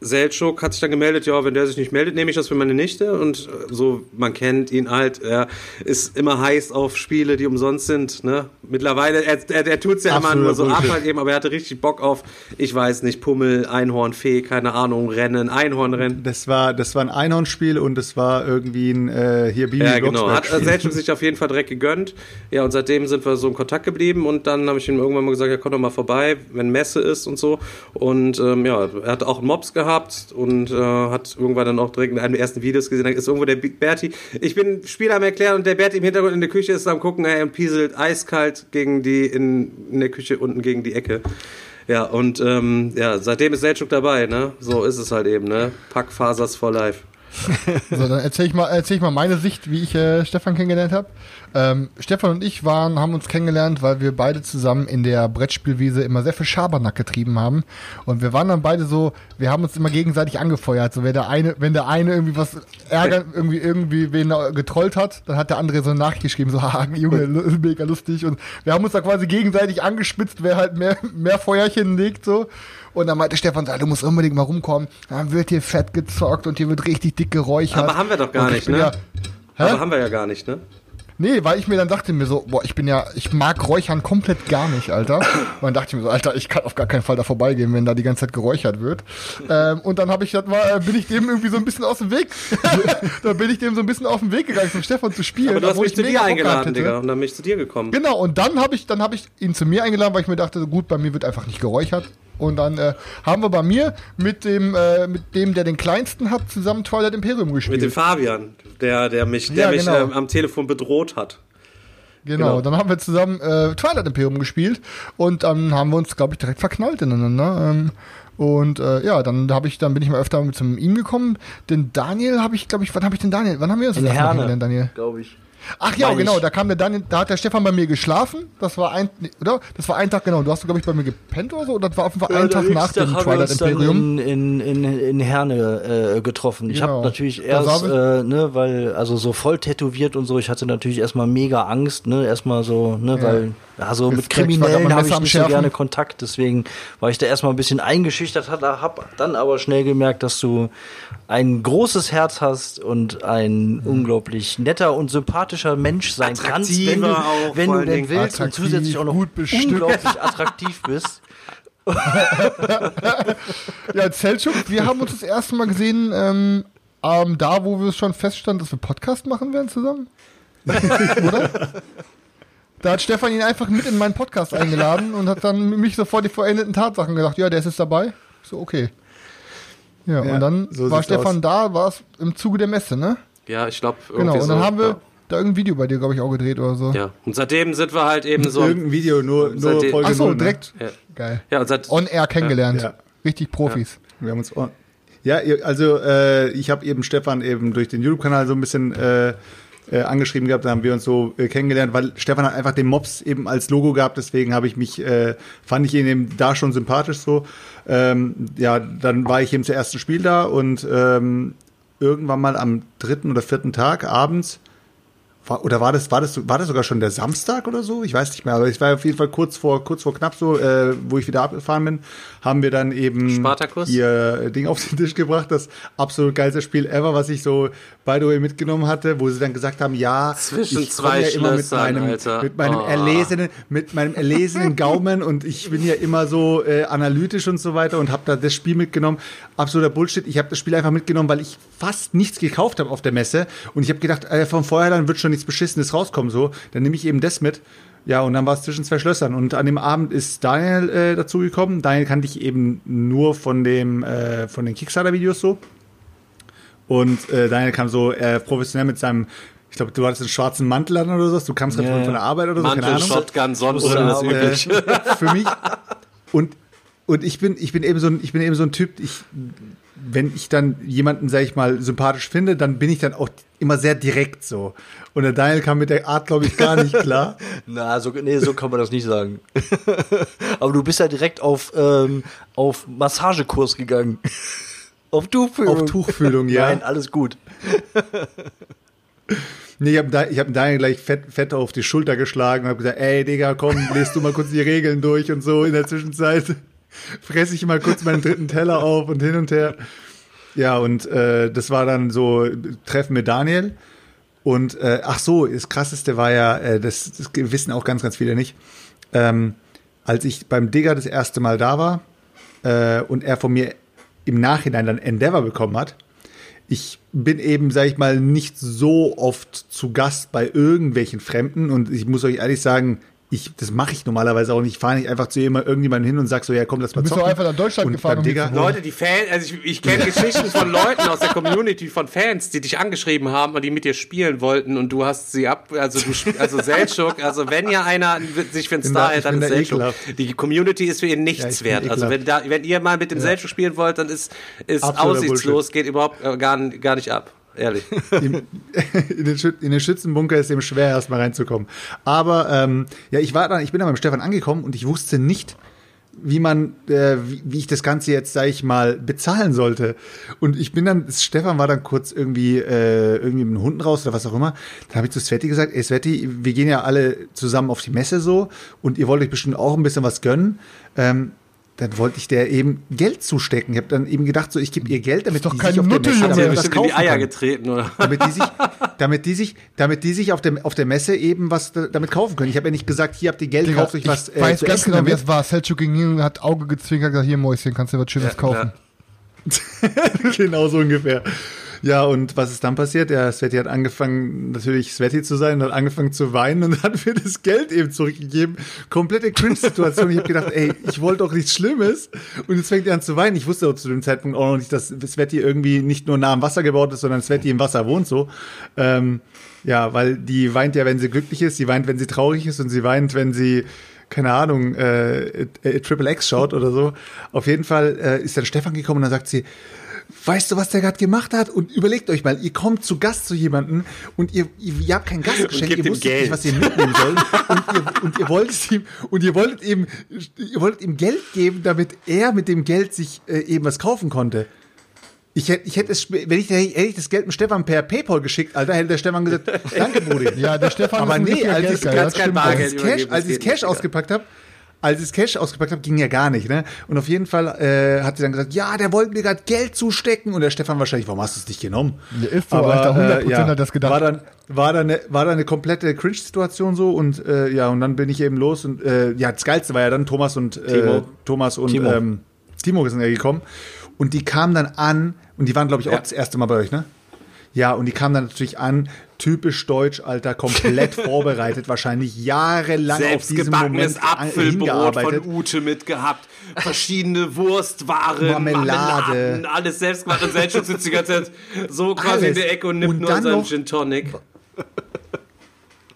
Seltschuk hat sich dann gemeldet, ja, wenn der sich nicht meldet, nehme ich das für meine Nichte. Und äh, so, man kennt ihn halt, er ist immer heiß auf Spiele, die umsonst sind. Ne? Mittlerweile, er, er, er tut es ja immer nur so ab halt eben, aber er hatte richtig Bock auf, ich weiß nicht, Pummel, Einhornfee, keine Ahnung, Rennen, Einhornrennen. Das war, das war ein Einhornspiel und das war irgendwie ein äh, hier Bibi Ja, genau. Hat äh. Selchuk sich auf jeden Fall direkt gegönnt. Ja, und seitdem sind wir so in Kontakt geblieben und dann habe ich ihm irgendwann mal gesagt, ja, komm doch mal vorbei, wenn Messe ist und so. Und ähm, ja, er hat auch einen Mops gehabt und äh, hat irgendwann dann auch direkt in einem der ersten Videos gesehen, da ist irgendwo der Berti. Ich bin Spieler am Erklären und der Berti im Hintergrund in der Küche ist am gucken, ey, und pieselt eiskalt gegen die, in, in der Küche unten gegen die Ecke. Ja, und ähm, ja, seitdem ist Selchuk dabei, ne? So ist es halt eben, ne? Packfasers for life. So, dann erzähle ich, mal- erzähl ich mal meine Sicht, wie ich äh, Stefan kennengelernt habe. Ähm, Stefan und ich waren, haben uns kennengelernt, weil wir beide zusammen in der Brettspielwiese immer sehr viel Schabernack getrieben haben. Und wir waren dann beide so, wir haben uns immer gegenseitig angefeuert. So, wer der eine, wenn der eine irgendwie was ärgert, irgendwie, irgendwie wen getrollt hat, dann hat der andere so eine Nachricht geschrieben, so, haha, Junge, mega lustig. Und wir haben uns da quasi gegenseitig angespitzt, wer halt mehr, mehr Feuerchen legt, so. Und dann meinte Stefan, du musst unbedingt mal rumkommen. Dann wird hier fett gezockt und hier wird richtig dick geräuchert. Aber haben wir doch gar nicht, ne? Ja, Aber haben wir ja gar nicht, ne? Nee, weil ich mir dann dachte mir so, boah, ich bin ja, ich mag Räuchern komplett gar nicht, Alter. Und dann dachte ich mir so, Alter, ich kann auf gar keinen Fall da vorbeigehen, wenn da die ganze Zeit geräuchert wird. Ähm, und dann habe ich das mal, äh, bin ich dem irgendwie so ein bisschen aus dem Weg. dann bin ich dem so ein bisschen auf den Weg gegangen, zum Stefan zu spielen. Aber du hast mich ich zu dir eingeladen. Digga. Und dann bin ich zu dir gekommen. Genau, und dann habe ich, dann habe ich ihn zu mir eingeladen, weil ich mir dachte, so gut, bei mir wird einfach nicht geräuchert. Und dann äh, haben wir bei mir mit dem, äh, mit dem, der den kleinsten hat, zusammen Twilight Imperium gespielt. Mit dem Fabian, der, der mich, der Ja, mich genau. ähm, am Telefon bedroht hat. Genau, Genau. dann haben wir zusammen äh, Twilight Imperium gespielt und dann haben wir uns, glaube ich, direkt verknallt ineinander. Ähm, und äh, ja, dann habe ich, dann bin ich mal öfter mit zum ihm gekommen. Den Daniel habe ich, glaube ich, wann habe ich den Daniel? Wann haben wir uns das Herne, kennengelernt, Daniel? glaube ich. Ach ja, genau, da kam der Daniel, da hat der Stefan bei mir geschlafen. Das war ein, nee, oder? Das war ein Tag genau. Du hast, glaube ich, bei mir gepennt oder so. Oder das war auf jeden Fall ein Tag nach dem Twilight Imperium. in, in, in, in Herne äh, getroffen. Ich Genau. habe natürlich erst, äh, ne, weil, also so voll tätowiert und so, ich hatte natürlich erstmal mega Angst, ne, erstmal so, ne, Ja. weil, also mit Respekt, war Kriminellen habe ich nicht so gerne Kontakt, deswegen war ich da erstmal ein bisschen eingeschüchtert, habe dann aber schnell gemerkt, dass du ein großes Herz hast und ein unglaublich netter und sympathischer Mensch sein kannst, wenn du, auch, wenn du denn willst und zusätzlich auch noch gut bestückt. unglaublich attraktiv bist. Ja, Zeltschuk, wir haben uns das erste Mal gesehen, ähm, ähm, da, wo wir es schon feststanden, dass wir Podcast machen werden zusammen. Oder? Da hat Stefan ihn einfach mit in meinen Podcast eingeladen und hat dann mich sofort die vollendeten Tatsachen gesagt, ja, der ist jetzt dabei. So, okay. Ja, Ja, und dann so war Stefan aus. da, war es im Zuge der Messe, ne? Ja, ich glaube. Genau, und dann so, haben wir Ja. Da irgendein Video bei dir, glaube ich, auch gedreht oder so. ja. Und seitdem sind wir halt eben so. Irgendein Video, nur, nur Seitdem- Folge Ach so, null, ne? direkt. Ja. Geil. Ja, und seit. On Air kennengelernt. Ja. Richtig Profis. Wir haben uns. Ja, also äh, ich habe eben Stefan eben durch den YouTube-Kanal so ein bisschen äh, äh, angeschrieben gehabt, da haben wir uns so äh, kennengelernt, weil Stefan hat einfach den Mops eben als Logo gehabt, deswegen habe ich mich, äh, fand ich ihn eben da schon sympathisch so. Ähm, ja, dann war ich eben zum ersten Spiel da und ähm, irgendwann mal am dritten oder vierten Tag abends war, oder war das, war das, war das sogar schon der Samstag oder so? Ich weiß nicht mehr, aber es war auf jeden Fall kurz vor, kurz vor knapp so, äh, wo ich wieder abgefahren bin, haben wir dann eben Spartacus? ihr Ding auf den Tisch gebracht, das absolut geilste Spiel ever, was ich so by the way mitgenommen hatte, wo sie dann gesagt haben, ja, Zwischen ich zwei ja immer mit meinem, Alter. mit meinem Oh. erlesenen, mit meinem erlesenen Gaumen und ich bin ja immer so äh, analytisch und so weiter und habe da das Spiel mitgenommen. Absoluter Bullshit. Ich habe das Spiel einfach mitgenommen, weil ich fast nichts gekauft habe auf der Messe und ich habe gedacht, äh, vom Vorhinein wird schon nichts Beschissenes rauskommen so. Dann nehme ich eben das mit. Ja, und dann war es zwischen zwei Schlössern. Und an dem Abend ist Daniel äh, dazugekommen. Daniel kannte ich eben nur von dem äh, von den Kickstarter-Videos so. Und äh, Daniel kam so äh, professionell mit seinem, ich glaube, du hattest einen schwarzen Mantel an oder so. Du kamst gerade Ja, von, der Arbeit oder so, keine Mantel, Ahnung. Shotgun, sonst Oder das auch, üblich. Äh, für mich. Und, und ich bin, ich bin eben so ein, ich bin eben so ein Typ, ich, wenn ich dann jemanden, sag ich mal, sympathisch finde, dann bin ich dann auch immer sehr direkt so. Und der Daniel kam mit der Art, glaube ich, gar nicht klar. Na, so, nee, so kann man das nicht sagen. Aber du bist ja direkt auf, ähm, auf Massagekurs gegangen. auf Tuchfühlung. Auf Tuchfühlung, ja. Nein, alles gut. Nee, ich habe ich hab Daniel gleich fett, fett auf die Schulter geschlagen und habe gesagt, ey Digga, komm, lest du mal kurz die Regeln durch und so in der Zwischenzeit. Fresse ich mal kurz meinen dritten Teller auf und hin und her. Ja, und äh, das war dann so Treffen mit Daniel. Und äh, ach so, das krasseste war ja, äh, das, das wissen auch ganz, ganz viele nicht. Ähm, als ich beim Digger das erste Mal da war äh, und er von mir im Nachhinein dann Endeavor bekommen hat, ich bin eben, sag ich mal, nicht so oft zu Gast bei irgendwelchen Fremden und ich muss euch ehrlich sagen, ich, das mache ich normalerweise auch nicht. Ich fahre nicht einfach zu jemand, irgendjemandem hin und sag so, ja komm, lass mal bist zocken. doch einfach nach Deutschland und gefahren, zu wohnen. Leute, die Fans, also ich, ich kenne Geschichten von Leuten aus der Community, von Fans, die dich angeschrieben haben und die mit dir spielen wollten und du hast sie ab, also du, also Selchuk, also wenn ja einer sich für einen Star hält, dann ist Selchuk. ekelhaft. Die Community ist für ihn Ja, nichts ich bin wert. Also wenn da, wenn ihr mal mit dem Selchuk spielen wollt, dann ist, ist Absoluter aussichtslos, geht überhaupt äh, gar, gar nicht ab. Ehrlich. Im, in, den in den Schützenbunker ist eben schwer, erstmal reinzukommen. Aber ähm, ja, ich war dann, ich bin dann beim Stefan angekommen und ich wusste nicht, wie man, äh, wie, wie ich das Ganze jetzt, sag ich mal, bezahlen sollte. Und ich bin dann, Stefan war dann kurz irgendwie, äh, irgendwie mit den Hunden raus oder was auch immer. Dann habe ich zu Sveti gesagt, ey Sveti, wir gehen ja alle zusammen auf die Messe so und ihr wollt euch bestimmt auch ein bisschen was gönnen. Ähm, dann wollte ich der eben Geld zustecken. Ich habe dann eben gedacht, so ich gebe ihr Geld, damit doch die keine sich auf der Messe damit was in die kaufen Eier kann getreten, oder? damit die sich, damit die sich, damit die sich auf der, auf der Messe eben was da- damit kaufen können. Ich habe ja nicht gesagt, hier habt ihr Geld, Digga, kauft euch was ich weiß zu ganz essen genau, wie damit. es war. Selchuk ging hin und hat Auge gezwinkert, gesagt, hier Mäuschen, kannst du was Schönes kaufen. genau so ungefähr. Ja, und was ist dann passiert? Ja, Sveti hat angefangen, natürlich Sveti zu sein, hat angefangen zu weinen und hat mir das Geld eben zurückgegeben. Komplette Cringe-Situation. Ich habe gedacht, ey, ich wollte doch nichts Schlimmes. Und jetzt fängt er an zu weinen. Ich wusste auch zu dem Zeitpunkt auch noch nicht, dass Sveti irgendwie nicht nur nah am Wasser gebaut ist, sondern Sveti im Wasser wohnt so. Ähm, ja, weil die weint ja, wenn sie glücklich ist, sie weint, wenn sie traurig ist und sie weint, wenn sie keine Ahnung, äh, äh, Triple X schaut oder so. Auf jeden Fall äh, ist dann Stefan gekommen und dann sagt sie, weißt du, was der gerade gemacht hat? Und überlegt euch mal, ihr kommt zu Gast zu jemandem und ihr, ihr, ihr habt kein Gastgeschenk, ihr wusstet nicht, was ihr mitnehmen sollt. und, ihr, und ihr wolltet ihm, und ihr wolltet ihm, ihr wolltet ihm Geld geben, damit er mit dem Geld sich äh, eben was kaufen konnte. Ich hätte, ich hätte es, wenn ich, hätte ich das Geld dem Stefan per PayPal geschickt, Alter, hätte der Stefan gesagt, danke, Brudi. Ja, der Stefan Aber ist nee, als ich, als, das stimmt. als, Bargeld ich Cash, als das ich Cash ja. ausgepackt habe, als ich das Cash ausgepackt habe, ging ja gar nicht, ne? Und auf jeden Fall äh, hat sie dann gesagt, ja, der wollte mir gerade Geld zustecken und der Stefan wahrscheinlich, warum hast du es nicht genommen? Ja, ist so, Alter, 100% hat das gedacht. War dann, war dann, eine, war dann eine komplette Cringe-Situation so und äh, ja, und dann bin ich eben los und äh, ja, das Geilste war ja dann Thomas und äh, Timo. Thomas und Timo. Ähm, Timo sind ja gekommen und die kamen dann an und die waren, glaube ich, auch Ja. das erste Mal bei euch, ne? Ja, und die kamen dann natürlich an, typisch deutsch, Alter, komplett vorbereitet, wahrscheinlich jahrelang auf diesen Moment Apfelbrot von Ute mitgehabt, verschiedene Wurstwaren, Marmelade. Alles selbstgemacht und Selbstschutz sitzt die ganze Zeit so quasi Alles. in der Ecke und nimmt Und nur seinen Gin Tonic.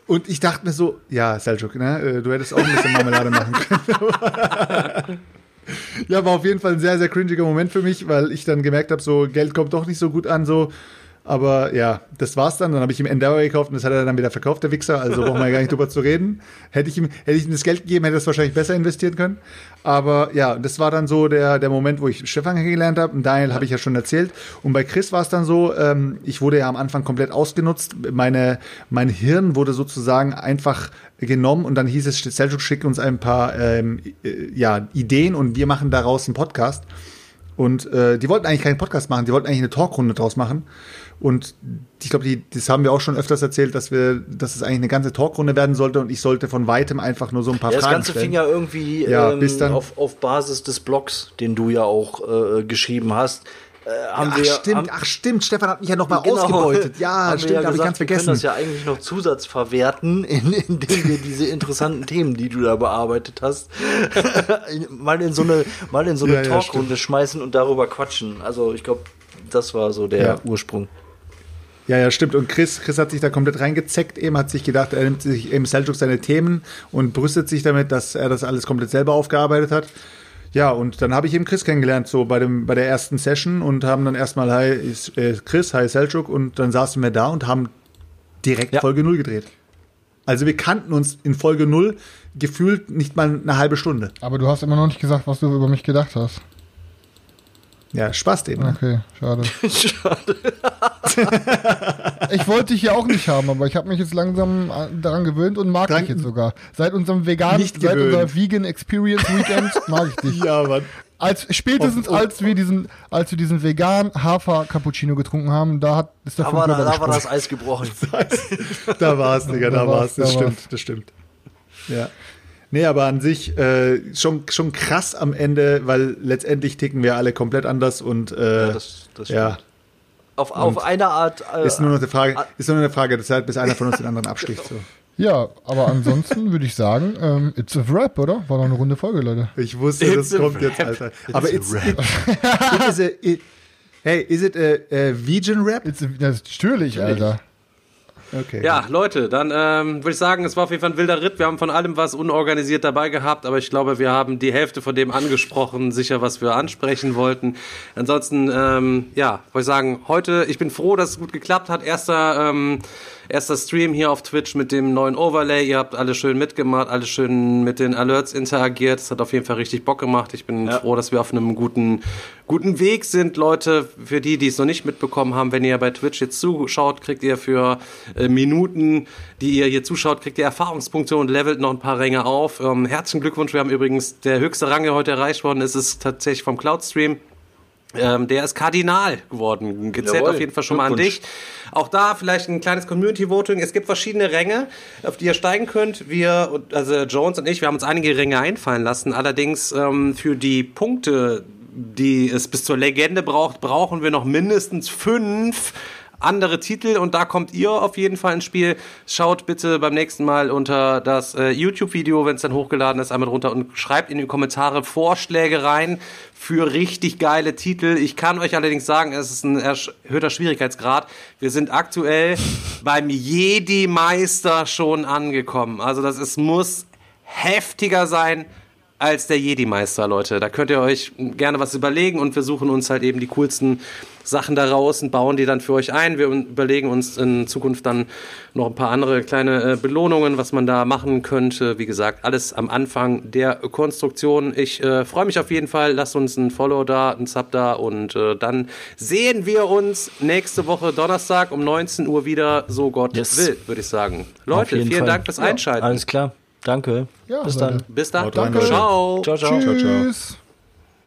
Und ich dachte mir so, ja, Seljuk, ne, äh, du hättest auch ein bisschen Marmelade machen können. ja, war auf jeden Fall ein sehr, sehr cringiger Moment für mich, weil ich dann gemerkt habe, so Geld kommt doch nicht so gut an, so. Aber ja, das war's dann. Dann habe ich ihm Endeavor gekauft und das hat er dann wieder verkauft, der Wichser. Also brauchen wir ja gar nicht drüber zu reden. Hätte ich ihm, hätte ich ihm das Geld gegeben, hätte er es wahrscheinlich besser investieren können. Aber ja, das war dann so der, der Moment, wo ich Stefan kennengelernt habe. Und Daniel habe ich ja schon erzählt. Und bei Chris war es dann so, ähm, ich wurde ja am Anfang komplett ausgenutzt. Meine, mein Hirn wurde sozusagen einfach genommen und dann hieß es, Seljuk schickt uns ein paar ähm, äh, ja, Ideen und wir machen daraus einen Podcast. Und äh, die wollten eigentlich keinen Podcast machen, die wollten eigentlich eine Talkrunde draus machen. Und ich glaube, die- das haben wir auch schon öfters erzählt, dass wir, dass es eigentlich eine ganze Talkrunde werden sollte und ich sollte von weitem einfach nur so ein paar Ja, das Fragen Ganze stellen. fing ja irgendwie Ja, ähm, bis dann- auf, auf Basis des Blogs, den du ja auch äh, geschrieben hast. Äh, haben ach, wir, stimmt, haben, ach stimmt, Stefan hat mich ja nochmal Genau. ausgebeutet. Ja, wir stimmt, habe ich ganz Wir vergessen. können das ja eigentlich noch zusatzverwerten, in- indem wir diese interessanten Themen, die du da bearbeitet hast, mal in so eine, mal in so eine Ja, ja, Talkrunde schmeißen und darüber quatschen. Also ich glaube, das war so der Ja. Ursprung. Ja, ja, stimmt. Und Chris, Chris hat sich da komplett reingezeckt eben, hat sich gedacht, er nimmt sich eben Seljuk seine Themen und brüstet sich damit, dass er das alles komplett selber aufgearbeitet hat. Ja, und dann habe ich eben Chris kennengelernt, so bei, dem, bei der ersten Session und haben dann erstmal, hi äh, Chris, hi Seljuk und dann saßen wir da und haben direkt Ja. Folge 0 gedreht. Also wir kannten uns in Folge 0 gefühlt nicht mal eine halbe Stunde. Aber du hast immer noch nicht gesagt, was du über mich gedacht hast. Ja, Spaß eben. ne? Okay, schade. ich wollte dich ja auch nicht haben, aber ich habe mich jetzt langsam an- daran gewöhnt und mag Dran- dich jetzt sogar. Seit unserem vegan, Nicht seit unserer Vegan Experience Weekend mag ich dich. Ja, Mann. Als spätestens Und- und- als wir diesen, als wir diesen vegan Hafer Cappuccino getrunken haben, da hat ist der Da war, da, da war das Eis gebrochen. Da war es, Digga, da, Da war war's, es. Das da stimmt, war's. das stimmt. Ja. Nee, aber an sich äh, schon, schon krass am Ende, weil letztendlich ticken wir alle komplett anders und äh, Ja, das, das ja, stimmt. Auf, auf eine Art. Äh, ist nur noch eine Frage, ah. ist nur noch eine Frage der Zeit, bis einer von uns den anderen absticht. So. Ja, aber ansonsten würde ich sagen, ähm, it's a wrap, oder? War doch eine runde Folge, Leute. Ich wusste, It's das a kommt jetzt, rap. Alter. Aber it's, it, it is a, it, hey, is it a, a vegan rap? It's a, natürlich, Alter. Okay. Ja, Leute, dann ähm, würde ich sagen, es war auf jeden Fall ein wilder Ritt. Wir haben von allem was unorganisiert dabei gehabt, aber ich glaube, wir haben die Hälfte von dem angesprochen, sicher, was wir ansprechen wollten. Ansonsten, ähm, ja, wollte ich sagen, heute, ich bin froh, dass es gut geklappt hat. Erster, ähm, erster Stream hier auf Twitch mit dem neuen Overlay. Ihr habt alle schön mitgemacht, alle schön mit den Alerts interagiert. Es hat auf jeden Fall richtig Bock gemacht. Ich bin froh, dass wir auf einem guten, guten Weg sind, Leute. Für die, die es noch nicht mitbekommen haben, wenn ihr bei Twitch jetzt zuschaut, kriegt ihr für äh, Minuten, die ihr hier zuschaut, kriegt ihr Erfahrungspunkte und levelt noch ein paar Ränge auf. Ähm, herzlichen Glückwunsch, wir haben übrigens der höchste Rang, der heute erreicht worden ist, ist tatsächlich vom Cloud Stream. Ähm, der ist Kardinal geworden. Gezählt Jawohl, auf jeden Fall schon mal an dich. Auch da vielleicht ein kleines Community-Voting. Es gibt verschiedene Ränge, auf die ihr steigen könnt. Wir, also Jones und ich, wir haben uns einige Ränge einfallen lassen. Allerdings ähm, für die Punkte die es bis zur Legende braucht, brauchen wir noch mindestens fünf andere Titel und da kommt ihr auf jeden Fall ins Spiel. Schaut bitte beim nächsten Mal unter das äh, YouTube-Video, wenn es dann hochgeladen ist, einmal drunter und schreibt in die Kommentare Vorschläge rein für richtig geile Titel. Ich kann euch allerdings sagen, es ist ein erhöhter Schwierigkeitsgrad. Wir sind aktuell beim Jedi-Meister schon angekommen. Also das ist, muss heftiger sein als der Jedi-Meister, Leute. Da könnt ihr euch gerne was überlegen und wir suchen uns halt eben die coolsten Sachen daraus und bauen die dann für euch ein. Wir überlegen uns in Zukunft dann noch ein paar andere kleine äh, Belohnungen, was man da machen könnte. Wie gesagt, alles am Anfang der Konstruktion. Ich äh, freue mich auf jeden Fall. Lasst uns ein Follow da, ein Sub da und äh, dann sehen wir uns nächste Woche Donnerstag um 19 Uhr wieder, so Gott yes. will, würde ich sagen. Leute, vielen Fall. Dank fürs Einschalten. Ja, alles klar. Danke. Ja, Bis dann. Bis dann. Danke. Ciao. Ciao, ciao. Tschüss. Ciao, ciao.